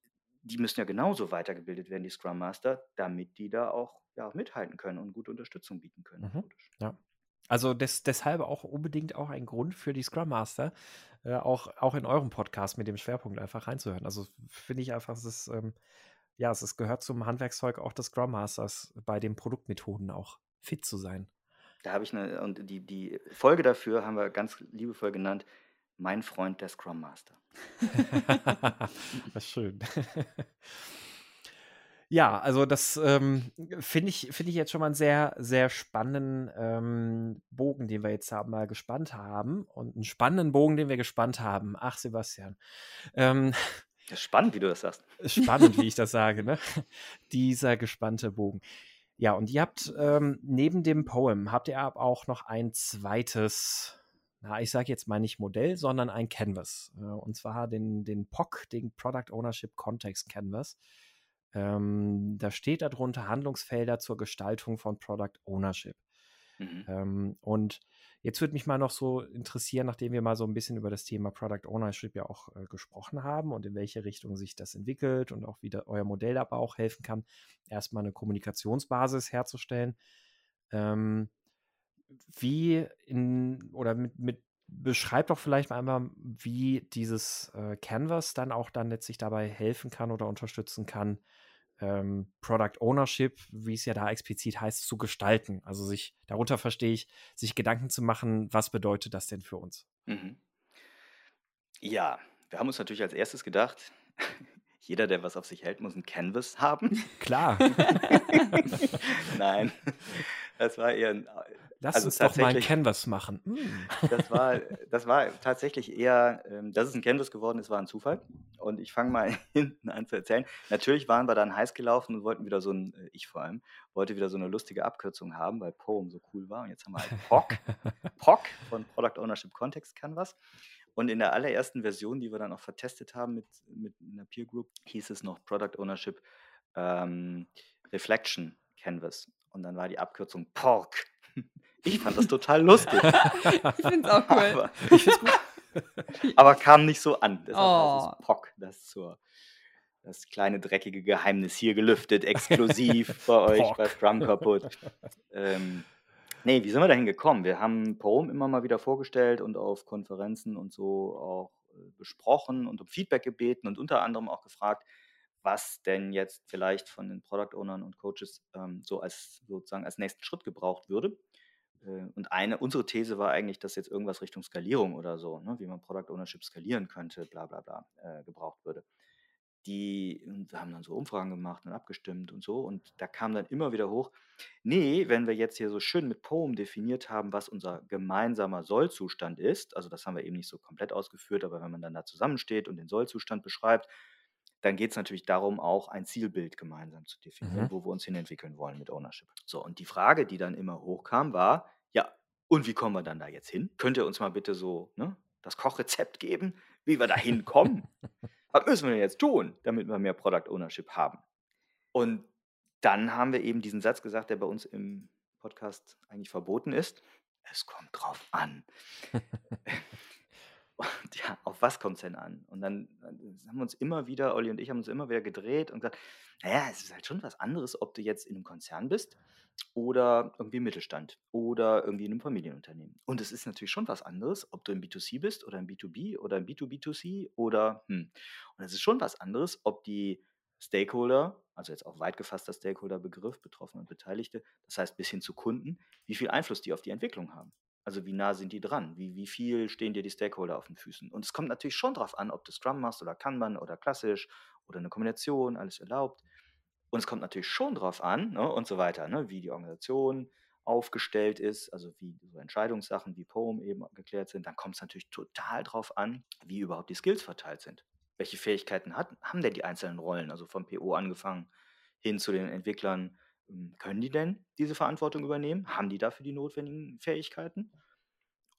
[SPEAKER 3] die müssen ja genauso weitergebildet werden, die Scrum Master, damit die da auch ja, mithalten können und gute Unterstützung bieten können.
[SPEAKER 1] Mhm. Ja. Also des, deshalb auch unbedingt auch ein Grund für die Scrum Master, äh, auch, auch in eurem Podcast mit dem Schwerpunkt einfach reinzuhören. Also finde ich einfach, es ist, ähm, ja, es ist, gehört zum Handwerkszeug auch des Scrum Masters, bei den Produktmethoden auch fit zu sein.
[SPEAKER 3] Da habe ich eine, und die, die Folge dafür haben wir ganz liebevoll genannt, mein Freund der Scrum Master.
[SPEAKER 1] Was schön. Ja, also das ähm, finde ich, find ich jetzt schon mal einen sehr, sehr spannenden ähm, Bogen, den wir jetzt mal gespannt haben. Und einen spannenden Bogen, den wir gespannt haben. Ach, Sebastian. Ähm,
[SPEAKER 3] das ist spannend, wie du das sagst.
[SPEAKER 1] Spannend, wie ich das sage, ne? Dieser gespannte Bogen. Ja, und ihr habt ähm, neben dem Poem, habt ihr auch noch ein zweites na, ich sage jetzt mal nicht Modell, sondern ein Canvas. Äh, und zwar den, den POC, den Product Ownership Context Canvas. Ähm, da steht darunter Handlungsfelder zur Gestaltung von Product Ownership. Mhm. Ähm, und jetzt würde mich mal noch so interessieren, nachdem wir mal so ein bisschen über das Thema Product Ownership ja auch äh, gesprochen haben und in welche Richtung sich das entwickelt und auch wie da euer Modell aber auch helfen kann, erstmal eine Kommunikationsbasis herzustellen. Ähm, wie in oder mit, mit beschreib doch vielleicht einmal, wie dieses äh, Canvas dann auch dann letztlich dabei helfen kann oder unterstützen kann, ähm, Product Ownership, wie es ja da explizit heißt, zu gestalten. Also sich, darunter verstehe ich, sich Gedanken zu machen, was bedeutet das denn für uns? Mhm.
[SPEAKER 3] Ja, wir haben uns natürlich als erstes gedacht, jeder, der was auf sich hält, muss ein Canvas haben.
[SPEAKER 1] Klar.
[SPEAKER 3] Nein, das war eher ein
[SPEAKER 1] Lass also uns doch mal ein Canvas machen.
[SPEAKER 3] Mm. Das, war, das war tatsächlich eher, ähm, dass es ein Canvas geworden ist, war ein Zufall. Und ich fange mal hinten an zu erzählen. Natürlich waren wir dann heiß gelaufen und wollten wieder so ein, äh, ich vor allem, wollte wieder so eine lustige Abkürzung haben, weil Poem so cool war. Und jetzt haben wir halt POC, POC von Product Ownership Context Canvas. Und in der allerersten Version, die wir dann auch vertestet haben mit, mit einer Peer Group, hieß es noch Product Ownership ähm, Reflection Canvas. Und dann war die Abkürzung PORC. Ich fand das total lustig.
[SPEAKER 2] ich finde es auch cool.
[SPEAKER 3] Aber, ich find's gut. aber kam nicht so an. Deshalb oh. es POC, das zur das kleine dreckige Geheimnis hier gelüftet, exklusiv bei euch bei Scrum kaputt. Ähm, nee, wie sind wir dahin gekommen? Wir haben Poem immer mal wieder vorgestellt und auf Konferenzen und so auch äh, besprochen und um Feedback gebeten und unter anderem auch gefragt, was denn jetzt vielleicht von den Product Ownern und Coaches ähm, so als sozusagen als nächsten Schritt gebraucht würde. Äh, und eine, unsere These war eigentlich, dass jetzt irgendwas Richtung Skalierung oder so, ne, wie man Product Ownership skalieren könnte, bla bla bla, äh, gebraucht würde. die wir haben dann so Umfragen gemacht und abgestimmt und so und da kam dann immer wieder hoch: „Ne, wenn wir jetzt hier so schön mit Poem definiert haben, was unser gemeinsamer Sollzustand ist“ also, das haben wir eben nicht so komplett ausgeführt, aber wenn man dann da zusammensteht und den Sollzustand beschreibt, dann geht es natürlich darum, auch ein Zielbild gemeinsam zu definieren, Mhm. wo wir uns hinentwickeln wollen mit Ownership. So, und die Frage, die dann immer hochkam, war: „Ja, und wie kommen wir dann da jetzt hin? Könnt ihr uns mal bitte so, ne, das Kochrezept geben, wie wir da hinkommen?“ was müssen wir denn jetzt tun, damit wir mehr Product Ownership haben? Und dann haben wir eben diesen Satz gesagt, der bei uns im Podcast eigentlich verboten ist. Es kommt drauf an. und ja, auf was kommt es denn an? Und dann haben wir uns immer wieder, Olli und ich haben uns immer wieder gedreht und gesagt, naja, es ist halt schon was anderes, ob du jetzt in einem Konzern bist oder irgendwie im Mittelstand oder irgendwie in einem Familienunternehmen. Und es ist natürlich schon was anderes, ob du im B2C bist oder im B2B oder im B2B2C oder hm. Und es ist schon was anderes, ob die Stakeholder, also jetzt auch weit gefasster Stakeholder-Begriff, Betroffene und Beteiligte, das heißt bis hin zu Kunden, wie viel Einfluss die auf die Entwicklung haben. Also wie nah sind die dran? Wie, wie viel stehen dir die Stakeholder auf den Füßen? Und es kommt natürlich schon darauf an, ob du Scrum machst oder Kanban oder klassisch oder eine Kombination, alles erlaubt. Und es kommt natürlich schon darauf an ne, und so weiter, ne, wie die Organisation aufgestellt ist, also wie so Entscheidungssachen wie POEM eben geklärt sind. Dann kommt es natürlich total darauf an, wie überhaupt die Skills verteilt sind. Welche Fähigkeiten hat, haben denn die einzelnen Rollen, also vom PO angefangen hin zu den Entwicklern? Hm, können die denn diese Verantwortung übernehmen? Haben die dafür die notwendigen Fähigkeiten?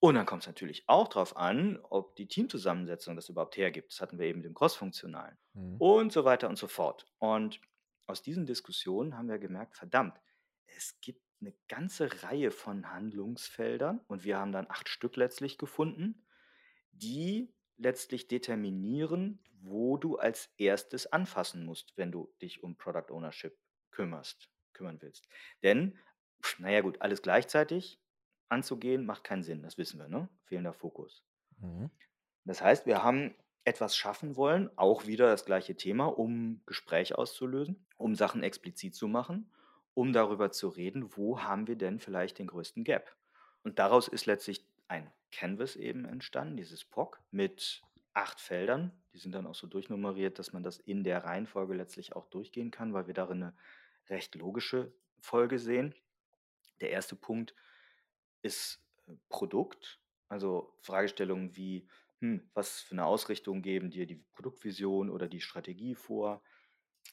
[SPEAKER 3] Und dann kommt es natürlich auch darauf an, ob die Teamzusammensetzung das überhaupt hergibt. Das hatten wir eben mit dem Cross-Funktionalen. Mhm. Und so weiter und so fort. Und aus diesen Diskussionen haben wir gemerkt, verdammt, es gibt eine ganze Reihe von Handlungsfeldern und wir haben dann acht Stück letztlich gefunden, die letztlich determinieren, wo du als erstes anfassen musst, wenn du dich um Product Ownership kümmerst, kümmern willst. Denn, naja gut, alles gleichzeitig anzugehen, macht keinen Sinn, das wissen wir, ne? Fehlender Fokus. Mhm. Das heißt, wir haben etwas schaffen wollen, auch wieder das gleiche Thema, um Gespräch auszulösen, um Sachen explizit zu machen, um darüber zu reden, wo haben wir denn vielleicht den größten Gap. Und daraus ist letztlich ein Canvas eben entstanden, dieses POC mit acht Feldern. Die sind dann auch so durchnummeriert, dass man das in der Reihenfolge letztlich auch durchgehen kann, weil wir darin eine recht logische Folge sehen. Der erste Punkt ist äh, Produkt, also Fragestellungen wie, hm, was für eine Ausrichtung geben dir die Produktvision oder die Strategie vor?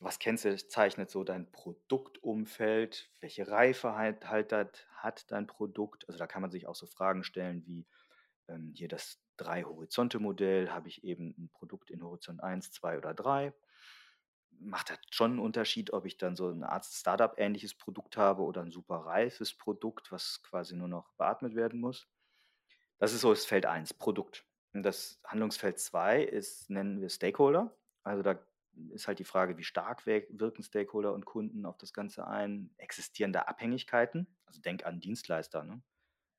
[SPEAKER 3] Was kennzeichnet so dein Produktumfeld? Welche Reife halt, halt hat dein Produkt? Also da kann man sich auch so Fragen stellen wie ähm, hier das Drei-Horizonte-Modell. Habe ich eben ein Produkt in Horizont 1, 2 oder 3? Macht das schon einen Unterschied, ob ich dann so eine Art Startup-ähnliches Produkt habe oder ein super reifes Produkt, was quasi nur noch beatmet werden muss? Das ist so das Feld 1, Produkt. Das Handlungsfeld 2 ist, nennen wir Stakeholder. Also da ist halt die Frage, wie stark wirken Stakeholder und Kunden auf das Ganze ein? Existieren da Abhängigkeiten? Also denk an Dienstleister, ne?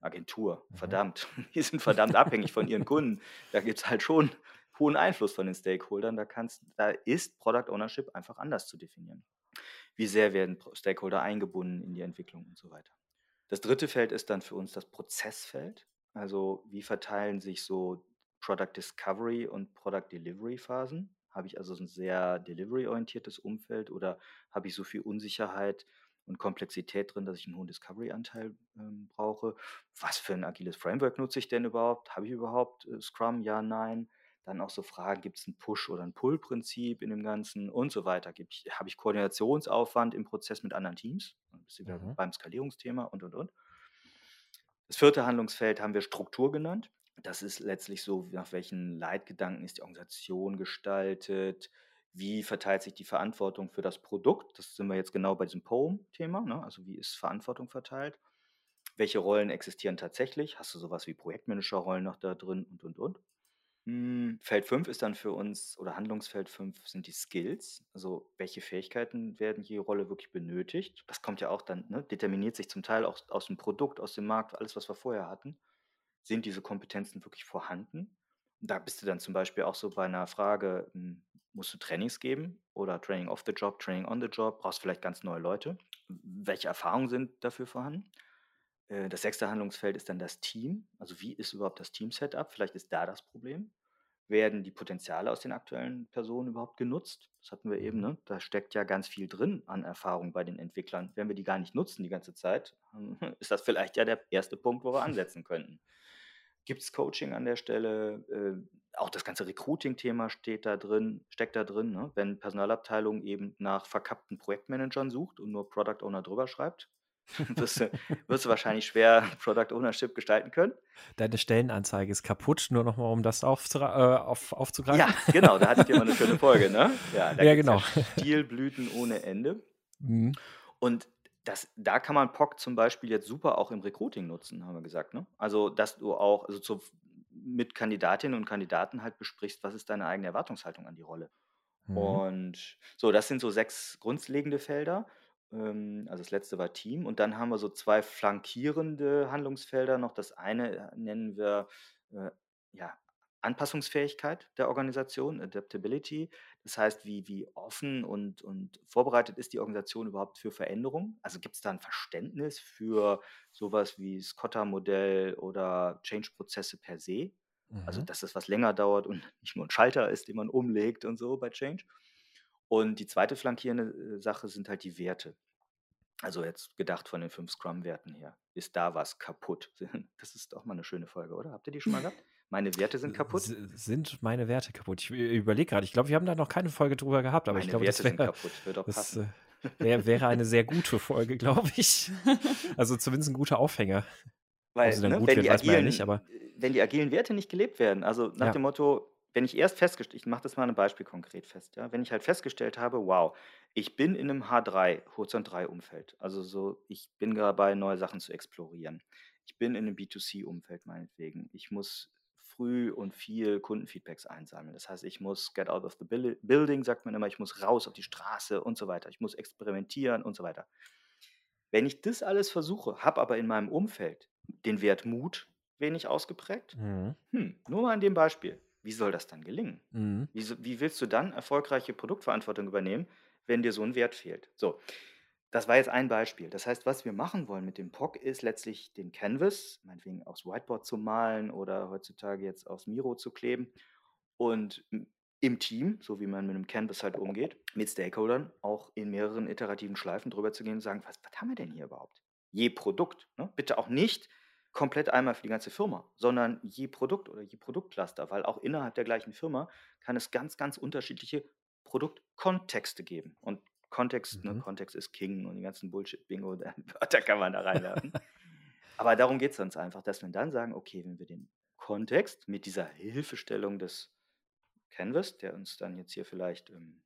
[SPEAKER 3] Agentur, mhm. verdammt, die sind verdammt abhängig von ihren Kunden. Da gibt es halt schon hohen Einfluss von den Stakeholdern. Da, kannst, da ist Product Ownership einfach anders zu definieren. Wie sehr werden Stakeholder eingebunden in die Entwicklung und so weiter. Das dritte Feld ist dann für uns das Prozessfeld. Also wie verteilen sich so Product Discovery und Product Delivery Phasen? Habe ich also ein sehr delivery-orientiertes Umfeld oder habe ich so viel Unsicherheit und Komplexität drin, dass ich einen hohen Discovery-Anteil ähm, brauche? Was für ein agiles Framework nutze ich denn überhaupt? Habe ich überhaupt äh, Scrum? Ja, nein. Dann auch so Fragen, gibt es ein Push- oder ein Pull-Prinzip in dem Ganzen und so weiter. Habe ich Koordinationsaufwand im Prozess mit anderen Teams? Dann bist du wieder mhm. beim Skalierungsthema und, und, und. Das vierte Handlungsfeld haben wir Struktur genannt. Das ist letztlich so, nach welchen Leitgedanken ist die Organisation gestaltet, wie verteilt sich die Verantwortung für das Produkt. Das sind wir jetzt genau bei diesem Poem-Thema. Ne? Also wie ist Verantwortung verteilt? Welche Rollen existieren tatsächlich? Hast du sowas wie Projektmanager-Rollen noch da drin und, und, und? Hm, Feld 5 ist dann für uns, oder Handlungsfeld 5 sind die Skills. Also welche Fähigkeiten werden je Rolle wirklich benötigt? Das kommt ja auch dann, ne, determiniert sich zum Teil auch aus dem Produkt, aus dem Markt, alles, was wir vorher hatten. Sind diese Kompetenzen wirklich vorhanden? Da bist du dann zum Beispiel auch so bei einer Frage, hm, musst du Trainings geben oder Training off the Job, Training on the Job, brauchst vielleicht ganz neue Leute. Welche Erfahrungen sind dafür vorhanden? Äh, das sechste Handlungsfeld ist dann das Team. Also wie ist überhaupt das Team-Setup? Vielleicht ist da das Problem. werden die Potenziale aus den aktuellen Personen überhaupt genutzt? Das hatten wir eben, ne? Da steckt ja ganz viel drin an Erfahrung bei den Entwicklern. Wenn wir die gar nicht nutzen die ganze Zeit, ist das vielleicht ja der erste Punkt, wo wir ansetzen könnten. Gibt es Coaching an der Stelle? Äh, auch das ganze Recruiting-Thema steht da drin, steckt da drin. Ne? Wenn Personalabteilung eben nach verkappten Projektmanagern sucht und nur Product Owner drüber schreibt, wirst du, wirst du wahrscheinlich schwer Product Ownership gestalten können.
[SPEAKER 1] Deine Stellenanzeige ist kaputt, nur nochmal, um das aufzu, äh, auf, aufzugreifen.
[SPEAKER 3] Ja, genau, da hattet ihr mal eine schöne Folge, ne?
[SPEAKER 1] Ja, ja genau.
[SPEAKER 3] Ja Stilblüten ohne Ende. Mhm. Und das, da kann man POC zum Beispiel jetzt super auch im Recruiting nutzen, haben wir gesagt. Ne? Also, dass du auch also zu, mit Kandidatinnen und Kandidaten halt besprichst, was ist deine eigene Erwartungshaltung an die Rolle. Mhm. Und so, das sind so sechs grundlegende Felder. Ähm, also das letzte war Team. Und dann haben wir so zwei flankierende Handlungsfelder noch. Das eine äh, nennen wir äh, ja, Anpassungsfähigkeit der Organisation, Adaptability. Das heißt, wie, wie offen und, und vorbereitet ist die Organisation überhaupt für Veränderungen? Also gibt es da ein Verständnis für sowas wie Scotta-Modell oder Change-Prozesse per se? Also, mhm. dass es was länger dauert und nicht nur ein Schalter ist, den man umlegt und so bei Change. Und die zweite flankierende äh, Sache sind halt die Werte. Also jetzt gedacht von den fünf Scrum-Werten her. Ist da was kaputt? Das ist doch mal eine schöne Folge, oder? Habt ihr die schon mal gehabt? Meine Werte sind kaputt. S
[SPEAKER 1] sind meine Werte kaputt? Ich überlege gerade. Ich glaube, wir haben da noch keine Folge drüber gehabt, aber meine ich glaube, Werte das wäre kaputt. Wird auch das, äh, wär, wäre eine sehr gute Folge, glaube ich. Also zumindest ein guter Aufhänger.
[SPEAKER 3] Weil, also ne, wenn, die agilen, ja nicht, aber wenn die agilen Werte nicht gelebt werden, also nach ja. dem Motto, wenn ich erst festgestellt, ich mache das mal ein Beispiel konkret fest, ja, wenn ich halt festgestellt habe, wow, ich bin in einem H3, Horizont 3 Umfeld, also so, ich bin dabei, neue Sachen zu explorieren. Ich bin in einem B2C-Umfeld meinetwegen. Ich muss früh und viel Kundenfeedbacks einsammeln. Das heißt, ich muss get out of the building, sagt man immer, ich muss raus auf die Straße und so weiter. Ich muss experimentieren und so weiter. Wenn ich das alles versuche, habe aber in meinem Umfeld den Wert Mut wenig ausgeprägt, mhm. hm, nur mal an dem Beispiel, wie soll das dann gelingen? Mhm. Wie, wie willst du dann erfolgreiche Produktverantwortung übernehmen, wenn dir so ein Wert fehlt? So, das war jetzt ein Beispiel. Das heißt, was wir machen wollen mit dem POC ist letztlich den Canvas, meinetwegen aufs Whiteboard zu malen oder heutzutage jetzt aufs Miro zu kleben und im Team, so wie man mit einem Canvas halt umgeht, mit Stakeholdern auch in mehreren iterativen Schleifen drüber zu gehen und sagen, was, was haben wir denn hier überhaupt? Je Produkt. Ne? Bitte auch nicht komplett einmal für die ganze Firma, sondern je Produkt oder je Produktcluster, weil auch innerhalb der gleichen Firma kann es ganz, ganz unterschiedliche Produktkontexte geben. Und Kontext, ne, mhm. ne, Kontext ist King und die ganzen Bullshit-Bingo, Wörter kann man da reinwerfen. Aber darum geht es uns einfach, dass wir dann sagen, okay, wenn wir den Kontext mit dieser Hilfestellung des Canvas, der uns dann jetzt hier vielleicht ähm,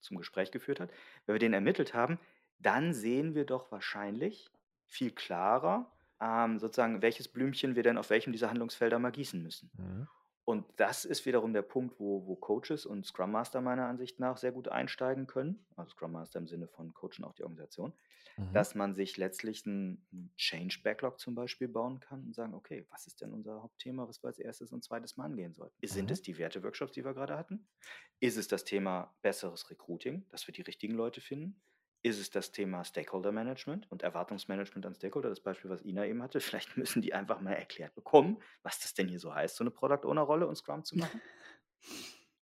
[SPEAKER 3] zum Gespräch geführt hat, wenn wir den ermittelt haben, dann sehen wir doch wahrscheinlich viel klarer, ähm, sozusagen, welches Blümchen wir denn auf welchem dieser Handlungsfelder mal gießen müssen. Mhm. Und das ist wiederum der Punkt, wo, wo Coaches und Scrum Master meiner Ansicht nach sehr gut einsteigen können. Also Scrum Master im Sinne von coachen auch die Organisation. Mhm. Dass man sich letztlich einen Change Backlog zum Beispiel bauen kann und sagen, okay, was ist denn unser Hauptthema, was wir als erstes und zweites Mal angehen sollten? Mhm. Sind es die Werte-Workshops, die wir gerade hatten? Ist es das Thema besseres Recruiting, dass wir die richtigen Leute finden? Ist es das Thema Stakeholder Management und Erwartungsmanagement an Stakeholder, das Beispiel, was Ina eben hatte? Vielleicht müssen die einfach mal erklärt bekommen, was das denn hier so heißt, so eine Product Owner Rolle und Scrum zu machen.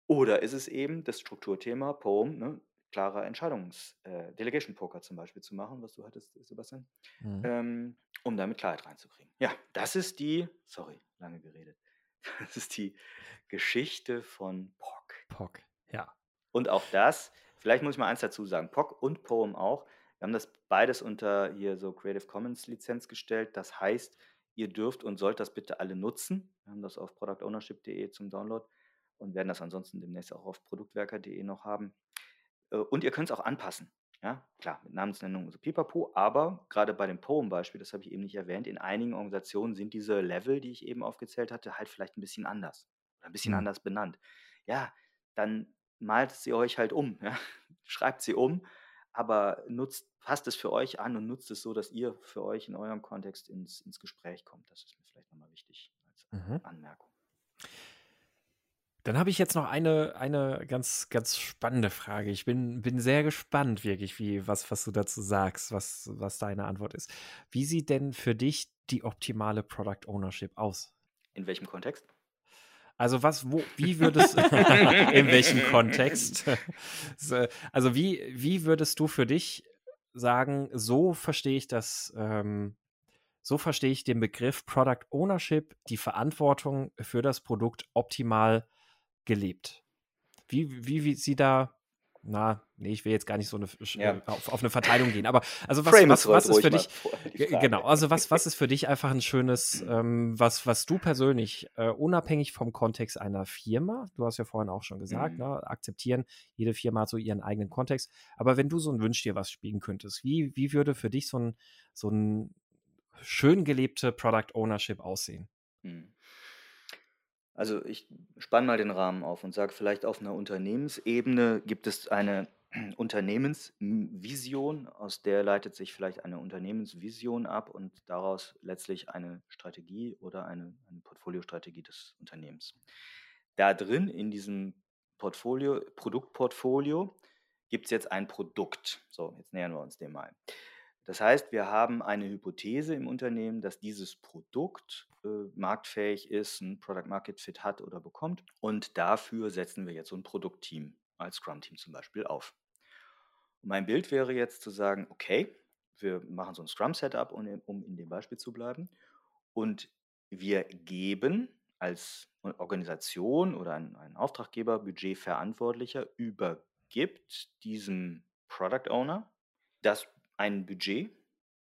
[SPEAKER 3] Oder ist es eben das Strukturthema, POEM, ne, klarer Entscheidungs-, äh, Delegation Poker zum Beispiel zu machen, was du hattest, Sebastian, mhm. ähm, um damit Klarheit reinzukriegen. Ja, das ist die, sorry, lange geredet, das ist die Geschichte von POC.
[SPEAKER 1] POC, ja.
[SPEAKER 3] Und auch das Vielleicht muss ich mal eins dazu sagen. POC und Poem auch. Wir haben das beides unter hier so Creative Commons Lizenz gestellt. Das heißt, ihr dürft und sollt das bitte alle nutzen. Wir haben das auf productownership.de zum Download und werden das ansonsten demnächst auch auf produktwerker.de noch haben. Äh, und ihr könnt es auch anpassen. Ja, klar, mit Namensnennung und so pipapo, aber gerade bei dem Poem-Beispiel, das habe ich eben nicht erwähnt, in einigen Organisationen sind diese Level, die ich eben aufgezählt hatte, halt vielleicht ein bisschen anders oder ein bisschen mhm. anders benannt. Ja, dann malt sie euch halt um, ja? schreibt sie um, aber nutzt, passt es für euch an und nutzt es so, dass ihr für euch in eurem Kontext ins, ins Gespräch kommt. Das ist mir vielleicht nochmal wichtig als mhm. Anmerkung.
[SPEAKER 1] Dann habe ich jetzt noch eine, eine ganz, ganz spannende Frage. Ich bin, bin sehr gespannt, wirklich, wie, was, was du dazu sagst, was, was deine Antwort ist. Wie sieht denn für dich die optimale Product Ownership aus?
[SPEAKER 3] In welchem Kontext?
[SPEAKER 1] Also was, wo, wie würdest in welchem Kontext? also wie, wie würdest du für dich sagen, so verstehe ich das, ähm, so verstehe ich den Begriff Product Ownership, die Verantwortung für das Produkt optimal gelebt. Wie, wie, wie sie da na, nee, ich will jetzt gar nicht so eine, ja. Äh, auf, auf, eine Verteilung gehen. Aber also was, was, was ist für dich, genau, also was, was ist für dich einfach ein schönes, ähm, was, was du persönlich, äh, unabhängig vom Kontext einer Firma, du hast ja vorhin auch schon gesagt, mhm. ne, akzeptieren, jede Firma hat so ihren eigenen Kontext. Aber wenn du so ein Wünsch dir was spielen könntest, wie, wie würde für dich so ein, so ein schön gelebte Product Ownership aussehen? Mhm.
[SPEAKER 3] Also ich spanne mal den Rahmen auf und sage vielleicht auf einer Unternehmensebene gibt es eine Unternehmensvision, aus der leitet sich vielleicht eine Unternehmensvision ab und daraus letztlich eine Strategie oder eine, eine Portfoliostrategie des Unternehmens. Da drin in diesem Portfolio, Produktportfolio gibt es jetzt ein Produkt. So, jetzt nähern wir uns dem mal. Das heißt, wir haben eine Hypothese im Unternehmen, dass dieses Produkt äh, marktfähig ist, ein Product Market Fit hat oder bekommt. Und dafür setzen wir jetzt so ein Produktteam als Scrum-Team zum Beispiel auf. Und mein Bild wäre jetzt zu sagen, okay, wir machen so ein Scrum-Setup, um, um in dem Beispiel zu bleiben. Und wir geben als Organisation oder ein, ein Auftraggeber, Budgetverantwortlicher, übergibt diesem Product Owner das ein Budget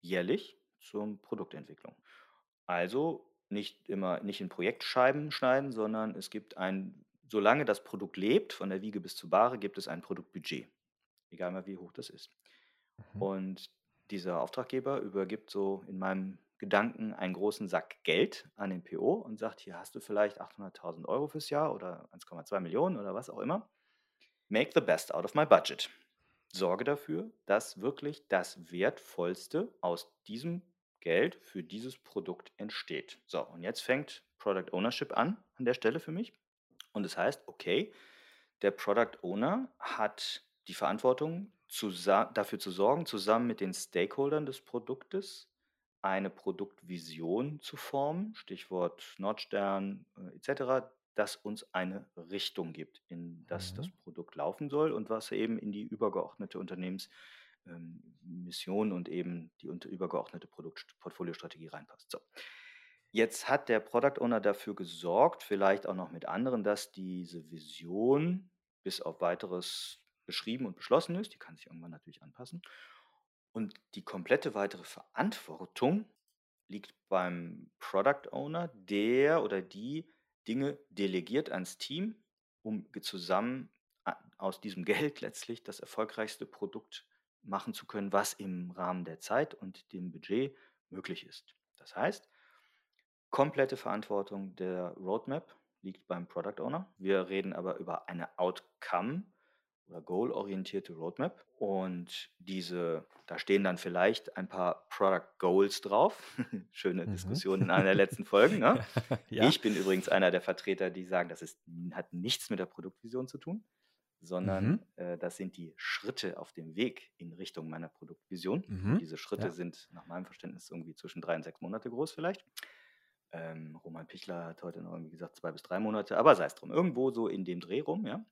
[SPEAKER 3] jährlich zur Produktentwicklung. Also nicht immer nicht in Projektscheiben schneiden, sondern es gibt ein, solange das Produkt lebt, von der Wiege bis zur Bahre, gibt es ein Produktbudget. Egal mal, wie hoch das ist. Mhm. Und dieser Auftraggeber übergibt so in meinem Gedanken einen großen Sack Geld an den PO und sagt, hier hast du vielleicht 800.000 Euro fürs Jahr oder 1,2 Millionen oder was auch immer. Make the best out of my budget sorge dafür, dass wirklich das Wertvollste aus diesem Geld für dieses Produkt entsteht. So, und jetzt fängt Product Ownership an an der Stelle für mich. Und das heißt, okay, der Product Owner hat die Verantwortung, dafür zu sorgen, zusammen mit den Stakeholdern des Produktes eine Produktvision zu formen, Stichwort Nordstern äh, etc., das uns eine Richtung gibt, in das mhm. das Produkt laufen soll und was eben in die übergeordnete Unternehmensmission ähm, und eben die übergeordnete Produktportfoliostrategie reinpasst. So. Jetzt hat der Product Owner dafür gesorgt, vielleicht auch noch mit anderen, dass diese Vision bis auf weiteres beschrieben und beschlossen ist. Die kann sich irgendwann natürlich anpassen. Und die komplette weitere Verantwortung liegt beim Product Owner, der oder die Dinge delegiert ans Team, um zusammen aus diesem Geld letztlich das erfolgreichste Produkt machen zu können, was im Rahmen der Zeit und dem Budget möglich ist. Das heißt, komplette Verantwortung der Roadmap liegt beim Product Owner. Wir reden aber über eine Outcome oder goal-orientierte Roadmap. Und diese, da stehen dann vielleicht ein paar Product Goals drauf. Schöne mhm. Diskussion in einer der letzten Folgen. Ne? ja. Ich bin übrigens einer der Vertreter, die sagen, das ist, hat nichts mit der Produktvision zu tun, sondern mhm. äh, das sind die Schritte auf dem Weg in Richtung meiner Produktvision. Mhm. Diese Schritte ja. sind nach meinem Verständnis irgendwie zwischen drei und sechs Monate groß vielleicht. Ähm, Roman Pichler hat heute noch irgendwie gesagt zwei bis drei Monate, aber sei es drum, irgendwo so in dem Dreh rum, ja.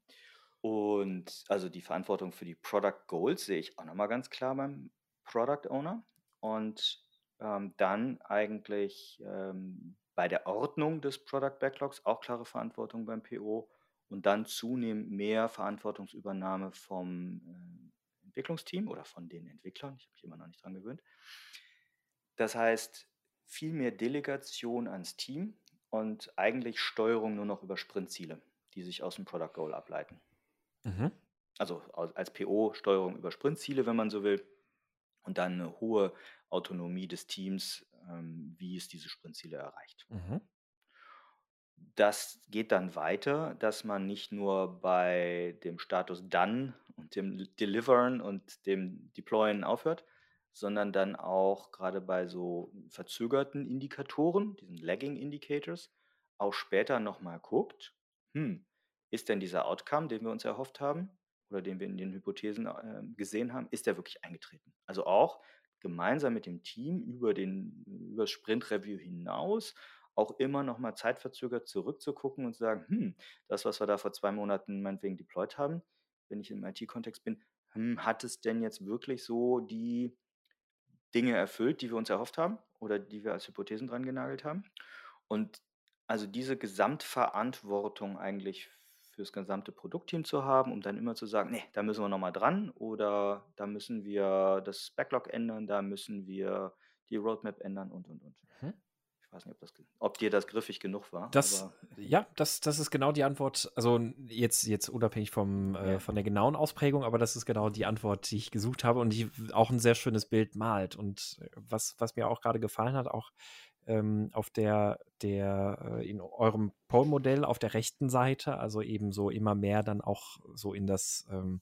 [SPEAKER 3] Und also die Verantwortung für die Product Goals sehe ich auch nochmal ganz klar beim Product Owner. Und ähm, dann eigentlich ähm, bei der Ordnung des Product Backlogs auch klare Verantwortung beim PO und dann zunehmend mehr Verantwortungsübernahme vom äh, Entwicklungsteam oder von den Entwicklern. Ich habe mich immer noch nicht dran gewöhnt. Das heißt, viel mehr Delegation ans Team und eigentlich Steuerung nur noch über Sprintziele, die sich aus dem Product Goal ableiten. Mhm. Also als PO Steuerung über Sprintziele, wenn man so will. Und dann eine hohe Autonomie des Teams, ähm, wie es diese Sprintziele erreicht. Mhm. Das geht dann weiter, dass man nicht nur bei dem Status Done und dem Deliveren und dem Deployen aufhört, sondern dann auch gerade bei so verzögerten Indikatoren, diesen Lagging Indicators, auch später nochmal guckt, hm, ist denn dieser Outcome, den wir uns erhofft haben oder den wir in den Hypothesen äh, gesehen haben, ist der wirklich eingetreten? Also auch gemeinsam mit dem Team über, den, über das Sprint-Review hinaus auch immer noch mal zeitverzögert zurückzugucken und zu sagen, hm, das, was wir da vor zwei Monaten meinetwegen deployed haben, wenn ich im IT-Kontext bin, hm, hat es denn jetzt wirklich so die Dinge erfüllt, die wir uns erhofft haben oder die wir als Hypothesen dran genagelt haben? Und also diese Gesamtverantwortung eigentlich fürs gesamte Produktteam zu haben, um dann immer zu sagen, nee, da müssen wir noch mal dran oder da müssen wir das Backlog ändern, da müssen wir die Roadmap ändern und und und. Mhm. Ich weiß nicht, ob, das, ob dir das griffig genug war.
[SPEAKER 1] Das, ja, das, das ist genau die Antwort. Also jetzt, jetzt unabhängig vom, äh, von der genauen Ausprägung, aber das ist genau die Antwort, die ich gesucht habe und die auch ein sehr schönes Bild malt. Und was, was mir auch gerade gefallen hat, auch ähm, auf der, der äh, in eurem Pole-Modell auf der rechten Seite, also eben so immer mehr dann auch so in das ähm,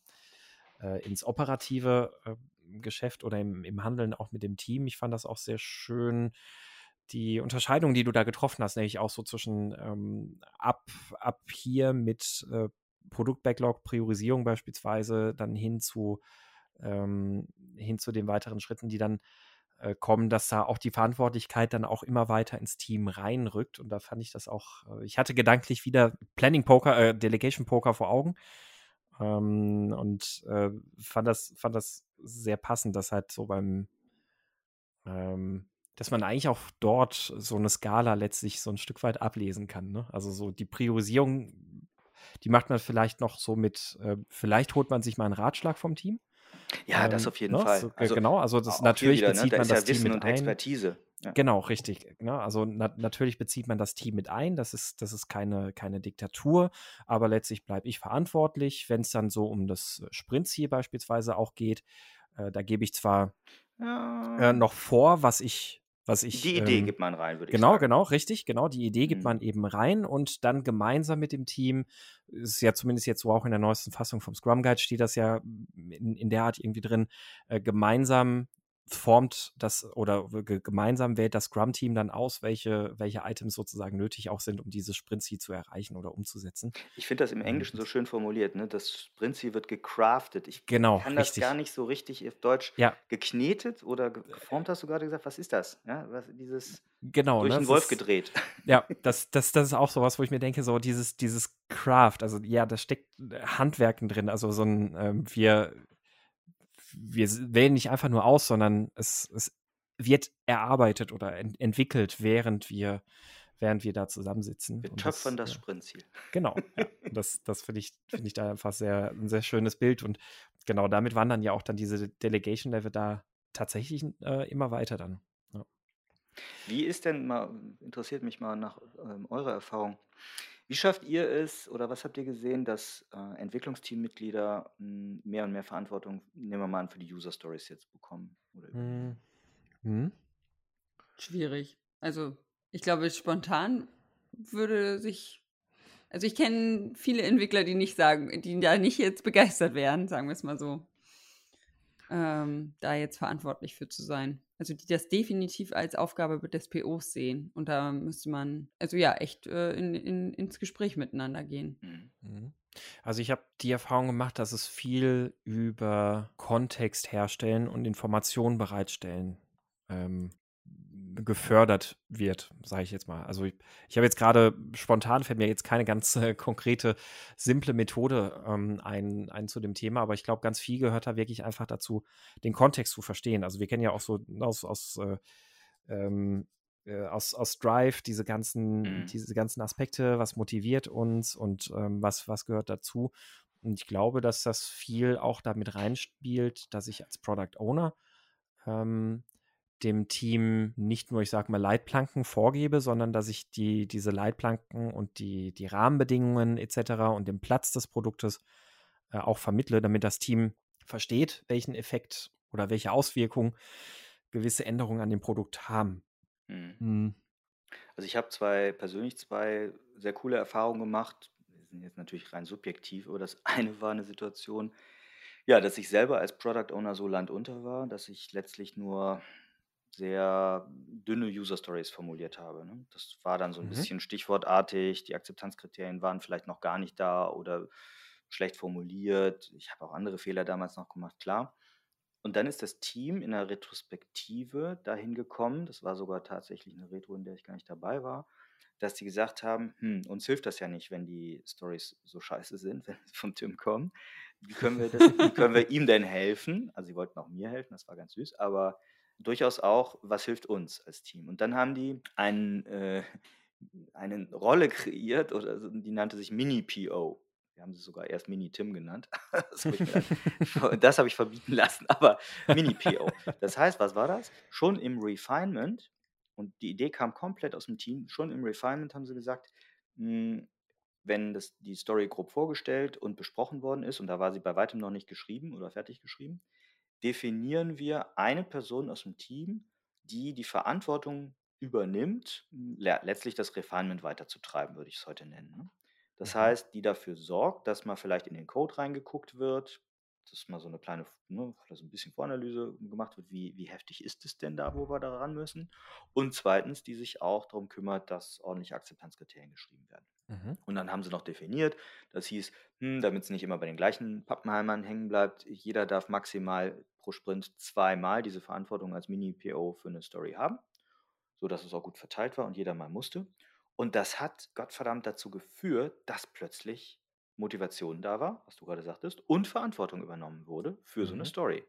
[SPEAKER 1] äh, ins operative äh, Geschäft oder im, im Handeln auch mit dem Team. Ich fand das auch sehr schön, die Unterscheidung, die du da getroffen hast, nämlich auch so zwischen ähm, ab, ab hier mit äh, Produktbacklog, Priorisierung beispielsweise, dann hin zu, ähm, hin zu den weiteren Schritten, die dann äh, kommen, dass da auch die Verantwortlichkeit dann auch immer weiter ins Team reinrückt. Und da fand ich das auch, äh, ich hatte gedanklich wieder Planning Poker, äh, Delegation Poker vor Augen. Ähm, und äh, fand, das, fand das sehr passend, dass halt so beim, ähm, dass man eigentlich auch dort so eine Skala letztlich so ein Stück weit ablesen kann. Ne? Also so die Priorisierung, die macht man vielleicht noch so mit, äh, vielleicht holt man sich mal einen Ratschlag vom Team.
[SPEAKER 3] Ja, das ähm, auf jeden ne? Fall.
[SPEAKER 1] So, also, genau, also das natürlich wieder, ne? bezieht
[SPEAKER 3] ne?
[SPEAKER 1] da man das
[SPEAKER 3] ja
[SPEAKER 1] Team
[SPEAKER 3] mit
[SPEAKER 1] und
[SPEAKER 3] ein. Expertise.
[SPEAKER 1] Ja. Genau, richtig. Ne? Also na natürlich bezieht man das Team mit ein. Das ist, das ist keine, keine Diktatur, aber letztlich bleibe ich verantwortlich, wenn es dann so um das Sprintziel beispielsweise auch geht. Äh, da gebe ich zwar ja. äh, noch vor, was ich was ich,
[SPEAKER 3] die Idee ähm, gibt man rein, würde
[SPEAKER 1] ich genau,
[SPEAKER 3] sagen.
[SPEAKER 1] Genau, genau, richtig, genau. Die Idee gibt mhm. man eben rein und dann gemeinsam mit dem Team, ist ja zumindest jetzt so auch in der neuesten Fassung vom Scrum Guide steht das ja in, in der Art irgendwie drin, äh, gemeinsam formt das oder gemeinsam wählt das Scrum-Team dann aus, welche, welche Items sozusagen nötig auch sind, um dieses Sprint-Ziel zu erreichen oder umzusetzen.
[SPEAKER 3] Ich finde das im Englischen so schön formuliert, ne? Das Sprint-Ziel wird gecraftet. Ich
[SPEAKER 1] genau,
[SPEAKER 3] kann das gar nicht so richtig auf Deutsch ja. geknetet oder geformt, hast du gerade gesagt. Was ist das? Ja, was, dieses
[SPEAKER 1] genau,
[SPEAKER 3] durch
[SPEAKER 1] ne?
[SPEAKER 3] den Wolf ist, gedreht.
[SPEAKER 1] Ja, das, das, das ist auch sowas, wo ich mir denke, so dieses, dieses Craft, also ja, da steckt Handwerken drin, also so ein, ähm, wir wir wählen nicht einfach nur aus, sondern es, es wird erarbeitet oder ent entwickelt, während wir, während wir da zusammensitzen.
[SPEAKER 3] Wir töpfern das, das Sprintziel.
[SPEAKER 1] Genau. Ja. Das, das finde ich, find ich da einfach sehr, ein sehr schönes Bild. Und genau damit wandern ja auch dann diese Delegation-Level da tatsächlich äh, immer weiter dann. Ja.
[SPEAKER 3] Wie ist denn mal, interessiert mich mal nach ähm, eurer Erfahrung, wie schafft ihr es oder was habt ihr gesehen, dass äh, Entwicklungsteammitglieder mh, hm, mehr und mehr Verantwortung, nehmen wir mal an, für die User Stories jetzt bekommen?
[SPEAKER 2] Hm. Hm? Schwierig. Also, ich glaube, spontan würde sich. Also, ich kenne viele Entwickler, die nicht sagen, die da nicht jetzt begeistert wären, sagen wir es mal so, ähm, da jetzt verantwortlich für zu sein also die das definitiv als Aufgabe des POs sehen. Und da müsste man, also ja, echt äh, in, in, ins Gespräch miteinander gehen.
[SPEAKER 1] Mhm. mhm. Also ich habe die Erfahrung gemacht, dass es viel über Kontext herstellen und Informationen bereitstellen ähm, gefördert wird, sage ich jetzt mal. Also ich, ich habe jetzt gerade spontan fällt mir jetzt keine ganz äh, konkrete, simple Methode ähm, ein, ein zu dem Thema, aber ich glaube, ganz viel gehört da wirklich einfach dazu, den Kontext zu verstehen. Also wir kennen ja auch so aus, aus äh, ähm, äh, aus, aus Drive diese ganzen, mhm. diese ganzen Aspekte, was motiviert uns und ähm, was, was gehört dazu. Und ich glaube, dass das viel auch damit reinspielt, dass ich als Product Owner ähm, dem Team nicht nur, ich sage mal, Leitplanken vorgebe, sondern dass ich die, diese Leitplanken und die, die Rahmenbedingungen etc. und den Platz des Produktes äh, auch vermittle, damit das Team versteht, welchen Effekt oder welche Auswirkungen gewisse Änderungen an dem Produkt haben. Mhm.
[SPEAKER 3] Mhm. Also ich habe zwei persönlich zwei sehr coole Erfahrungen gemacht. Die sind jetzt natürlich rein subjektiv, aber das eine war eine Situation, ja, dass ich selber als Product Owner so landunter war, dass ich letztlich nur sehr dünne User Stories formuliert habe. Ne? Das war dann so ein Mhm. bisschen stichwortartig, die Akzeptanzkriterien waren vielleicht noch gar nicht da oder schlecht formuliert. Ich habe auch andere Fehler damals noch gemacht, klar. Und dann ist das Team in der Retrospektive dahin gekommen, das war sogar tatsächlich eine Retro, in der ich gar nicht dabei war, dass die gesagt haben, hm, uns hilft das ja nicht, wenn die Stories so scheiße sind, wenn sie von Tim kommen. Wie können wir, das, wie können wir ihm denn helfen? Also sie wollten auch mir helfen, das war ganz süß, aber durchaus auch, was hilft uns als Team? Und dann haben die einen, äh, eine Rolle kreiert, oder die nannte sich Mini-PO. Wir haben sie sogar erst Mini-Tim genannt. das habe ich, ich verbieten lassen, aber Mini-PO. Das heißt, was war das? Schon im Refinement, und die Idee kam komplett aus dem Team, schon im Refinement haben sie gesagt, hm, wenn das, die Story grob vorgestellt und besprochen worden ist, und da war sie bei weitem noch nicht geschrieben oder fertig geschrieben, definieren wir eine Person aus dem Team, die die Verantwortung übernimmt, letztlich das Refinement weiterzutreiben, würde ich es heute nennen. Ne? Das mhm. heißt, die dafür sorgt, dass mal vielleicht in den Code reingeguckt wird, dass mal so eine kleine, ne, so ein bisschen Voranalyse gemacht wird, wie, wie heftig ist es denn da, wo wir da ran müssen. Und zweitens, die sich auch darum kümmert, dass ordentliche Akzeptanzkriterien geschrieben werden. Mhm. Und dann haben sie noch definiert, das hieß, hm, damit es nicht immer bei den gleichen Pappenheimern hängen bleibt, jeder darf maximal pro Sprint zweimal diese Verantwortung als Mini-PO für eine Story haben, sodass es auch gut verteilt war und jeder mal musste. Und das hat Gottverdammt dazu geführt, dass plötzlich Motivation da war, was du gerade sagtest, und Verantwortung übernommen wurde für so eine mhm. Story.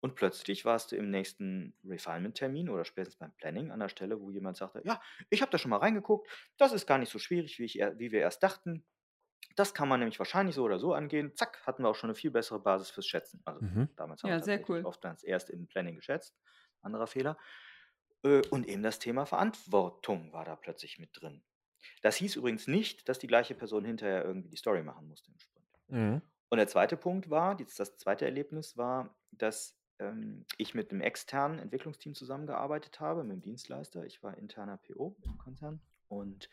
[SPEAKER 3] Und plötzlich warst du im nächsten Refinement-Termin oder spätestens beim Planning an der Stelle, wo jemand sagte, ja, ich habe da schon mal reingeguckt, das ist gar nicht so schwierig, wie, ich, wie wir erst dachten. Das kann man nämlich wahrscheinlich so oder so angehen. Zack, hatten wir auch schon eine viel bessere Basis fürs Schätzen. Also
[SPEAKER 2] mhm. damals haben ja, wir sehr cool.
[SPEAKER 3] oft als erst im Planning geschätzt. Anderer Fehler. Äh, und eben das Thema Verantwortung war da plötzlich mit drin. Das hieß übrigens nicht, dass die gleiche Person hinterher irgendwie die Story machen musste im Sprint. Mhm. Und der zweite Punkt war, das zweite Erlebnis war, dass ähm, ich mit einem externen Entwicklungsteam zusammengearbeitet habe, mit dem Dienstleister. Ich war interner PO im Konzern und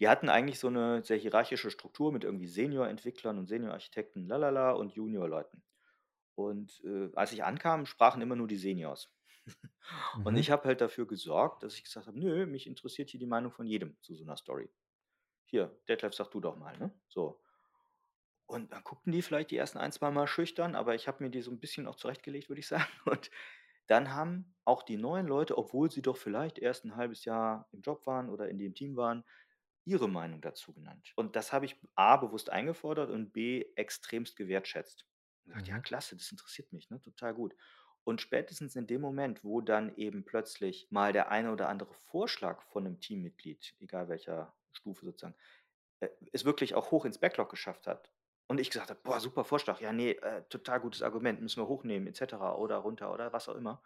[SPEAKER 3] die hatten eigentlich so eine sehr hierarchische Struktur mit irgendwie Senior-Entwicklern und Senior-Architekten, lalala, und Junior-Leuten. Und äh, als ich ankam, sprachen immer nur die Seniors. Und mhm. ich habe halt dafür gesorgt, dass ich gesagt habe, nö, mich interessiert hier die Meinung von jedem zu so einer Story. Hier, Detlef, sag du doch mal, ne? So. Und dann guckten die vielleicht die ersten ein, zwei Mal schüchtern, aber ich habe mir die so ein bisschen auch zurechtgelegt, würde ich sagen. Und dann haben auch die neuen Leute, obwohl sie doch vielleicht erst ein halbes Jahr im Job waren oder in dem Team waren, ihre Meinung dazu genannt. Und das habe ich A bewusst eingefordert und B extremst gewertschätzt. Und gesagt, ja, mhm. klasse, das interessiert mich, ne? Total gut. Und spätestens in dem Moment, wo dann eben plötzlich mal der eine oder andere Vorschlag von einem Teammitglied, egal welcher Stufe sozusagen, äh, es wirklich auch hoch ins Backlog geschafft hat. Und ich gesagt habe, boah, super Vorschlag, ja, nee, äh, total gutes Argument, müssen wir hochnehmen, etc. oder runter oder was auch immer,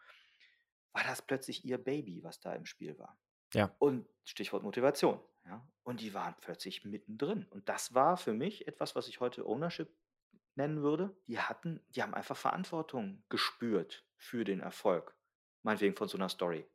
[SPEAKER 3] war das plötzlich ihr Baby, was da im Spiel war.
[SPEAKER 1] Ja.
[SPEAKER 3] Und Stichwort Motivation. Ja. Und die waren plötzlich mittendrin. Und das war für mich etwas, was ich heute Ownership nennen würde. Die hatten, die haben einfach Verantwortung gespürt für den Erfolg. Meinetwegen von so einer Story.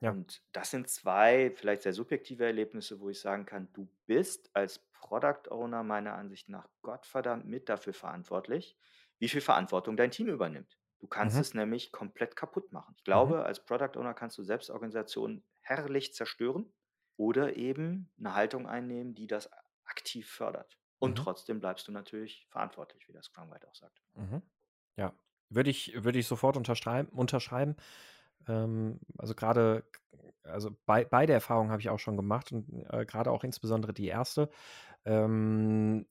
[SPEAKER 3] Ja. Und das sind zwei vielleicht sehr subjektive Erlebnisse, wo ich sagen kann, du bist als Product Owner meiner Ansicht nach Gottverdammt mit dafür verantwortlich, wie viel Verantwortung dein Team übernimmt. Du kannst mhm. es nämlich komplett kaputt machen. Ich glaube, mhm. als Product Owner kannst du Selbstorganisationen herrlich zerstören oder eben eine Haltung einnehmen, die das aktiv fördert. Und mhm. trotzdem bleibst du natürlich verantwortlich, wie das Scrum Guide auch sagt.
[SPEAKER 1] Mhm. Ja, würde ich, würde ich sofort unterschreiben. unterschreiben. Ähm, also gerade, also bei, beide Erfahrungen habe ich auch schon gemacht und äh, gerade auch insbesondere die erste. Ähm,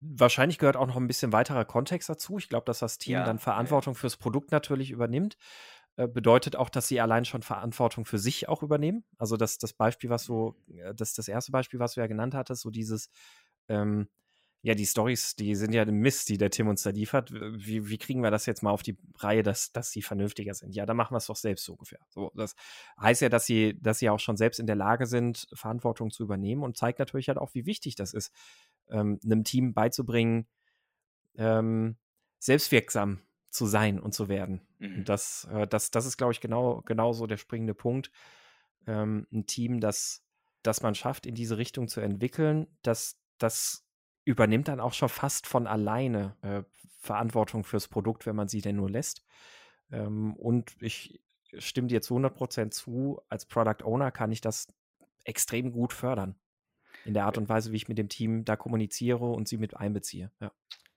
[SPEAKER 1] wahrscheinlich gehört auch noch ein bisschen weiterer Kontext dazu. Ich glaube, dass das Team ja, dann Verantwortung ja. fürs Produkt natürlich übernimmt. Äh, bedeutet auch, dass sie allein schon Verantwortung für sich auch übernehmen. Also das, das Beispiel, was du, äh, das, das erste Beispiel, was du ja genannt hattest, so dieses, ähm, ja, die Stories, die sind ja ein Mist, die der Tim uns da liefert. Wie, wie kriegen wir das jetzt mal auf die Reihe, dass, dass sie vernünftiger sind? Ja, dann machen wir es doch selbst so ungefähr. So, das heißt ja, dass sie, dass sie auch schon selbst in der Lage sind, Verantwortung zu übernehmen und zeigt natürlich halt auch, wie wichtig das ist, ähm, einem Team beizubringen, ähm, selbstwirksam zu sein und zu werden. Mhm. Das, äh, das, das ist, glaube ich, genau, genau so der springende Punkt. Ähm, ein Team, das, das man schafft, in diese Richtung zu entwickeln, dass das übernimmt dann auch schon fast von alleine äh, Verantwortung fürs Produkt, wenn man sie denn nur lässt. Ähm, und ich stimme dir zu 100% zu, als Product Owner kann ich das extrem gut fördern. In der Art und Weise, wie ich mit dem Team da kommuniziere und sie mit einbeziehe. Ja.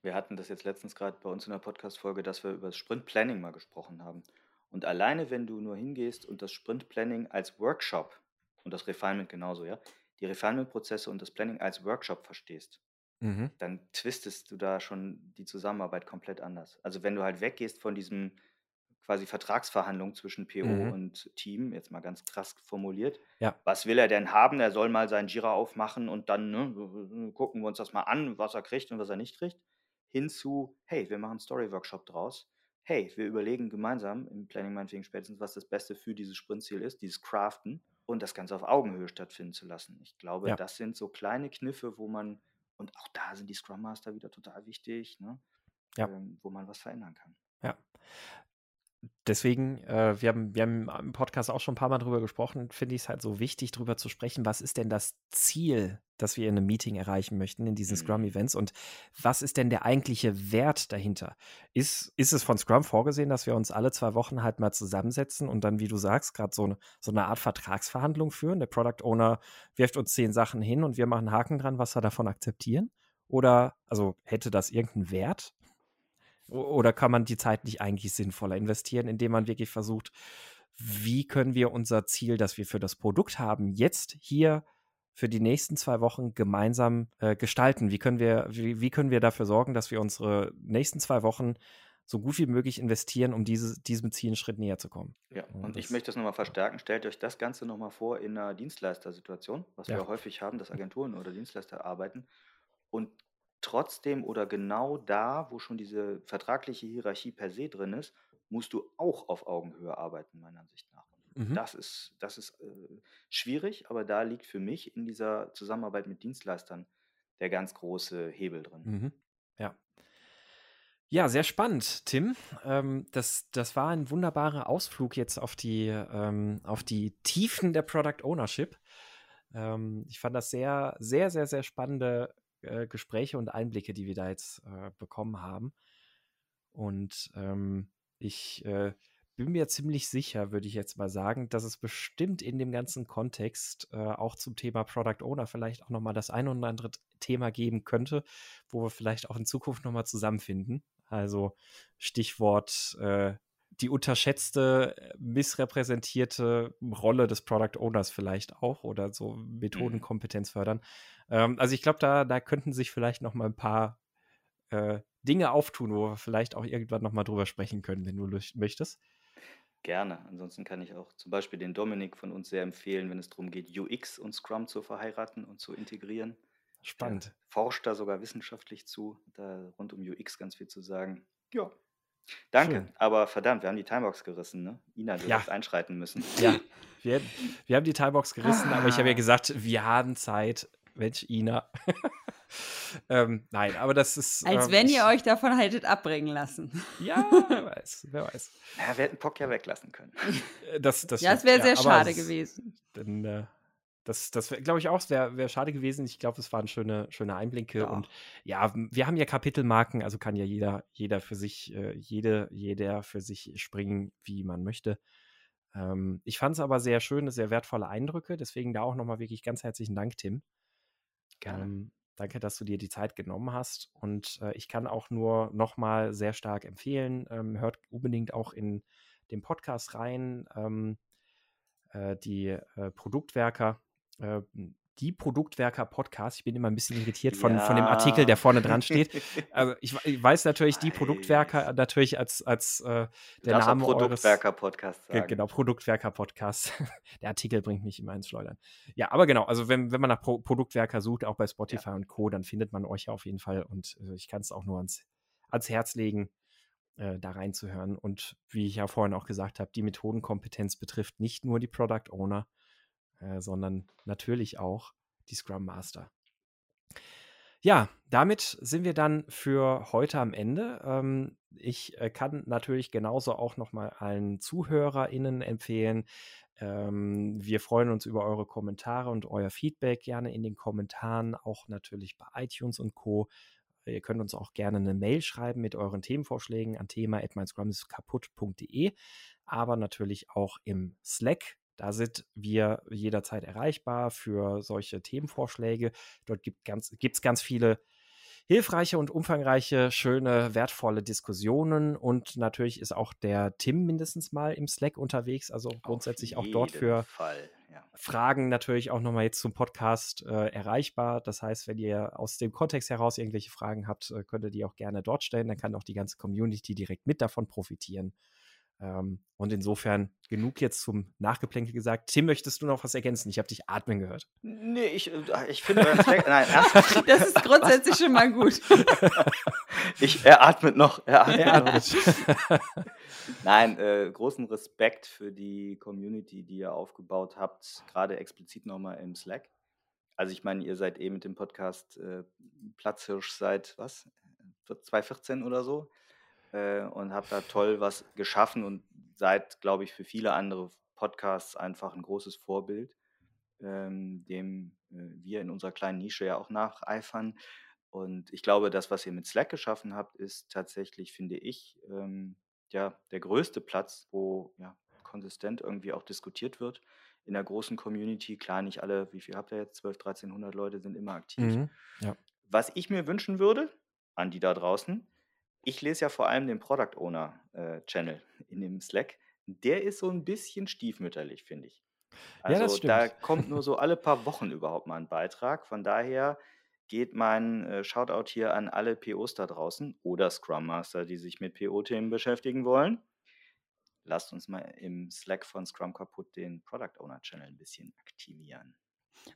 [SPEAKER 3] Wir hatten das jetzt letztens gerade bei uns in der Podcast-Folge, dass wir über das Sprint-Planning mal gesprochen haben. Und alleine, wenn du nur hingehst und das Sprint-Planning als Workshop und das Refinement genauso, ja, die Refinement-Prozesse und das Planning als Workshop verstehst, mhm. dann twistest du da schon die Zusammenarbeit komplett anders. Also wenn du halt weggehst von diesem quasi Vertragsverhandlung zwischen PO mhm. und Team, jetzt mal ganz krass formuliert. Ja. Was will er denn haben? Er soll mal sein Jira aufmachen und dann ne, gucken wir uns das mal an, was er kriegt und was er nicht kriegt. Hinzu, hey, wir machen einen Story-Workshop draus. Hey, wir überlegen gemeinsam im Planning meinetwegen spätestens, was das Beste für dieses Sprintziel ist, dieses Craften und das Ganze auf Augenhöhe stattfinden zu lassen. Ich glaube, ja. das sind so kleine Kniffe, wo man, und auch da sind die Scrum Master wieder total wichtig, ne? ja. ähm, wo man was verändern kann.
[SPEAKER 1] Ja deswegen, äh, wir, haben, wir haben im Podcast auch schon ein paar Mal drüber gesprochen, finde ich es halt so wichtig, drüber zu sprechen, was ist denn das Ziel, das wir in einem Meeting erreichen möchten, in diesen mhm. Scrum-Events und was ist denn der eigentliche Wert dahinter? Ist, ist es von Scrum vorgesehen, dass wir uns alle zwei Wochen halt mal zusammensetzen und dann, wie du sagst, gerade so, so eine Art Vertragsverhandlung führen? Der Product Owner wirft uns zehn Sachen hin und wir machen Haken dran, was wir davon akzeptieren? Oder, also hätte das irgendeinen Wert? Oder kann man die Zeit nicht eigentlich sinnvoller investieren, indem man wirklich versucht, wie können wir unser Ziel, das wir für das Produkt haben, jetzt hier für die nächsten zwei Wochen gemeinsam äh, gestalten? Wie können, wir, wie, wie, können wir dafür sorgen, dass wir unsere nächsten zwei Wochen so gut wie möglich investieren, um diese, diesem Ziel einen Schritt näher zu kommen?
[SPEAKER 3] Ja, und, und ich möchte das nochmal verstärken. Stellt euch das Ganze nochmal vor in einer Dienstleistersituation, was ja. wir häufig haben, dass Agenturen oder Dienstleister arbeiten. Und trotzdem oder genau da, wo schon diese vertragliche Hierarchie per se drin ist, musst du auch auf Augenhöhe arbeiten, meiner Ansicht nach. Mhm. Das ist, das ist äh, schwierig, aber da liegt für mich in dieser Zusammenarbeit mit Dienstleistern der ganz große Hebel drin.
[SPEAKER 1] Mhm. Ja. Ja, sehr spannend, Tim. Ähm, das, das war ein wunderbarer Ausflug jetzt auf die, ähm, auf die Tiefen der Product Ownership. Ähm, ich fand das sehr, sehr, sehr, sehr spannende äh, Gespräche und Einblicke, die wir da jetzt äh, bekommen haben. Und ähm, ich äh, bin mir ziemlich sicher, würde ich jetzt mal sagen, dass es bestimmt in dem ganzen Kontext äh, auch zum Thema Product Owner vielleicht auch nochmal das ein oder andere Thema geben könnte, wo wir vielleicht auch in Zukunft nochmal zusammenfinden. Also Stichwort äh, die unterschätzte, missrepräsentierte Rolle des Product Owners vielleicht auch oder so mhm. Methodenkompetenz fördern. Ähm, also ich glaube, da, da könnten sich vielleicht noch mal ein paar äh, Dinge auftun, wo wir vielleicht auch irgendwann noch mal drüber sprechen können, wenn du möchtest.
[SPEAKER 3] Gerne. Ansonsten kann ich auch zum Beispiel den Dominik von uns sehr empfehlen, wenn es darum geht, UX und Scrum zu verheiraten und zu integrieren.
[SPEAKER 1] Spannend. Der
[SPEAKER 3] forscht da sogar wissenschaftlich zu, da rund um UX ganz viel zu sagen. Ja, Danke, Schön. aber verdammt, wir haben die Timebox gerissen, ne? Ina, du ja. hast einschreiten müssen.
[SPEAKER 1] Ja, wir, wir haben die Timebox gerissen, ah. aber ich habe ja ah. gesagt, wir haben Zeit. Mensch, Ina. ähm, nein, aber das ist.
[SPEAKER 2] Als
[SPEAKER 1] ähm,
[SPEAKER 2] wenn ihr euch davon hättet abbringen lassen.
[SPEAKER 1] ja, wer weiß, wer weiß.
[SPEAKER 3] Ja, wir hätten Pock ja weglassen können.
[SPEAKER 1] Äh, das, das,
[SPEAKER 2] ja, das wäre sehr schade gewesen.
[SPEAKER 1] Dann, äh, das, das glaube ich auch, wäre wär schade gewesen. Ich glaube, es waren schöne, schöne Einblicke. Ja. Und ja, wir haben ja Kapitelmarken, also kann ja jeder, jeder für sich, äh, jede, jeder für sich springen, wie man möchte. Ähm, ich fand es aber sehr schöne, sehr wertvolle Eindrücke. Deswegen da auch nochmal wirklich ganz herzlichen Dank, Tim. Gerne. Ähm, danke, dass du dir die Zeit genommen hast. Und äh, ich kann auch nur nochmal sehr stark empfehlen, ähm, hört unbedingt auch in den Podcast rein. Ähm, äh, die äh, Produktwerker äh, die Produktwerker Podcast. Ich bin immer ein bisschen irritiert von, ja. von dem Artikel, der vorne dran steht. Also ich, ich weiß natürlich die Produktwerker natürlich als, als äh, der Name
[SPEAKER 3] Produktwerker Podcast
[SPEAKER 1] sagen. Genau, Produktwerker Podcast. der Artikel bringt mich immer ins Schleudern. Ja, aber genau, also wenn, wenn man nach Pro Produktwerker sucht, auch bei Spotify ja. und Co., dann findet man euch ja auf jeden Fall und äh, ich kann es auch nur ans, ans Herz legen. Äh, da reinzuhören. Und wie ich ja vorhin auch gesagt habe, die Methodenkompetenz betrifft nicht nur die Product Owner, äh, sondern natürlich auch die Scrum Master. Ja, damit sind wir dann für heute am Ende. Ähm, ich äh, kann natürlich genauso auch nochmal allen ZuhörerInnen empfehlen. Ähm, wir freuen uns über eure Kommentare und euer Feedback gerne in den Kommentaren, auch natürlich bei iTunes und Co. Ihr könnt uns auch gerne eine Mail schreiben mit euren Themenvorschlägen an thema.meinscrum aber natürlich auch im Slack da sind wir jederzeit erreichbar für solche Themenvorschläge. Dort gibt es ganz, ganz viele hilfreiche und umfangreiche, schöne, wertvolle Diskussionen. Und natürlich ist auch der Tim mindestens mal im Slack unterwegs, also grundsätzlich auch dort für
[SPEAKER 3] Fall, ja.
[SPEAKER 1] Fragen natürlich auch nochmal jetzt zum Podcast äh, erreichbar. Das heißt, wenn ihr aus dem Kontext heraus irgendwelche Fragen habt, äh, könnt ihr die auch gerne dort stellen. Dann kann auch die ganze Community direkt mit davon profitieren. Ähm, und insofern genug jetzt zum Nachgeplänkel gesagt. Tim, möchtest du noch was ergänzen? Ich habe dich atmen gehört.
[SPEAKER 3] Nee, ich, äh, ich finde, nein,
[SPEAKER 2] das ist grundsätzlich schon mal gut.
[SPEAKER 3] ich, er atmet noch. Er atmet. Er atmet. nein, äh, großen Respekt für die Community, die ihr aufgebaut habt, gerade explizit nochmal im Slack. Also ich meine, ihr seid eh mit dem Podcast äh, Platzhirsch seit was? 2014 oder so äh, und habe da toll was geschaffen und seid, glaube ich, für viele andere Podcasts einfach ein großes Vorbild, ähm, dem äh, wir in unserer kleinen Nische ja auch nacheifern. Und ich glaube, das, was ihr mit Slack geschaffen habt, ist tatsächlich, finde ich, ähm, ja, der größte Platz, wo ja, konsistent irgendwie auch diskutiert wird in der großen Community. Klar, nicht alle, wie viel habt ihr jetzt? 12, 1300 Leute sind immer aktiv. Mhm, ja. Was ich mir wünschen würde, an die da draußen, ich lese ja vor allem den Product Owner äh, Channel in dem Slack. Der ist so ein bisschen stiefmütterlich, finde ich.
[SPEAKER 1] Also ja,
[SPEAKER 3] da kommt nur so alle paar Wochen überhaupt mal ein Beitrag. Von daher geht mein äh, Shoutout hier an alle POs da draußen oder Scrum Master, die sich mit PO-Themen beschäftigen wollen. Lasst uns mal im Slack von Scrum kaputt den Product Owner Channel ein bisschen aktivieren.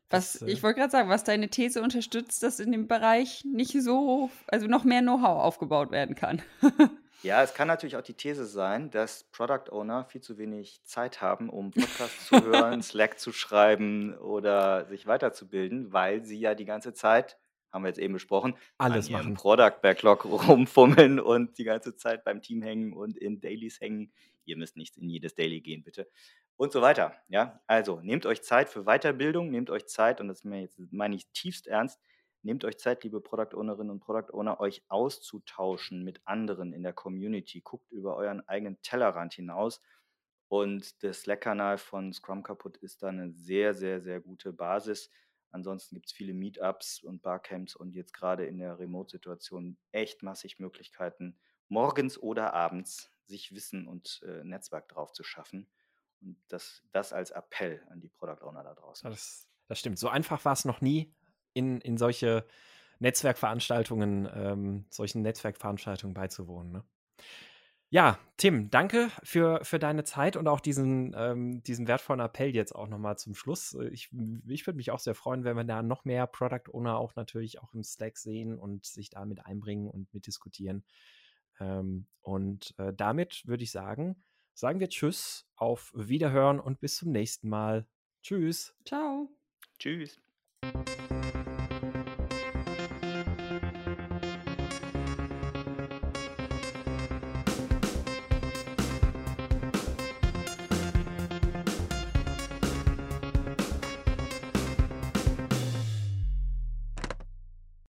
[SPEAKER 2] Was, das, äh ich wollte gerade sagen, was deine These unterstützt, dass in dem Bereich nicht so, also noch mehr Know-how aufgebaut werden kann.
[SPEAKER 3] ja, es kann natürlich auch die These sein, dass Product Owner viel zu wenig Zeit haben, um Podcasts zu hören, Slack zu schreiben oder sich weiterzubilden, weil sie ja die ganze Zeit, haben wir jetzt eben besprochen,
[SPEAKER 1] alles an machen.
[SPEAKER 3] Product Backlog rumfummeln und die ganze Zeit beim Team hängen und in Dailies hängen. Ihr müsst nicht in jedes Daily gehen, bitte und so weiter. Ja, also nehmt euch Zeit für Weiterbildung, nehmt euch Zeit, und das meine ich tiefst ernst, nehmt euch Zeit, liebe Product Ownerinnen und Product Owner, euch auszutauschen mit anderen in der Community. Guckt über euren eigenen Tellerrand hinaus. Und der Slack-Kanal von Scrum Kaputt ist da eine sehr, sehr, sehr gute Basis. Ansonsten gibt es viele Meetups und Barcamps und jetzt gerade in der Remote-Situation echt massig Möglichkeiten, morgens oder abends sich Wissen und äh, Netzwerk drauf zu schaffen. Und das, das als Appell an die Product Owner da draußen.
[SPEAKER 1] Das, das stimmt. So einfach war es noch nie, in, in solche Netzwerkveranstaltungen, ähm, solchen Netzwerkveranstaltungen beizuwohnen. Ne? Ja, Tim, danke für, für deine Zeit und auch diesen, ähm, diesen wertvollen Appell jetzt auch nochmal zum Schluss. Ich, ich würde mich auch sehr freuen, wenn wir da noch mehr Product Owner auch natürlich auch im Slack sehen und sich damit einbringen und mitdiskutieren. Ähm, und äh, damit würde ich sagen, sagen wir Tschüss, auf Wiederhören und bis zum nächsten Mal. Tschüss.
[SPEAKER 2] Ciao.
[SPEAKER 3] Tschüss.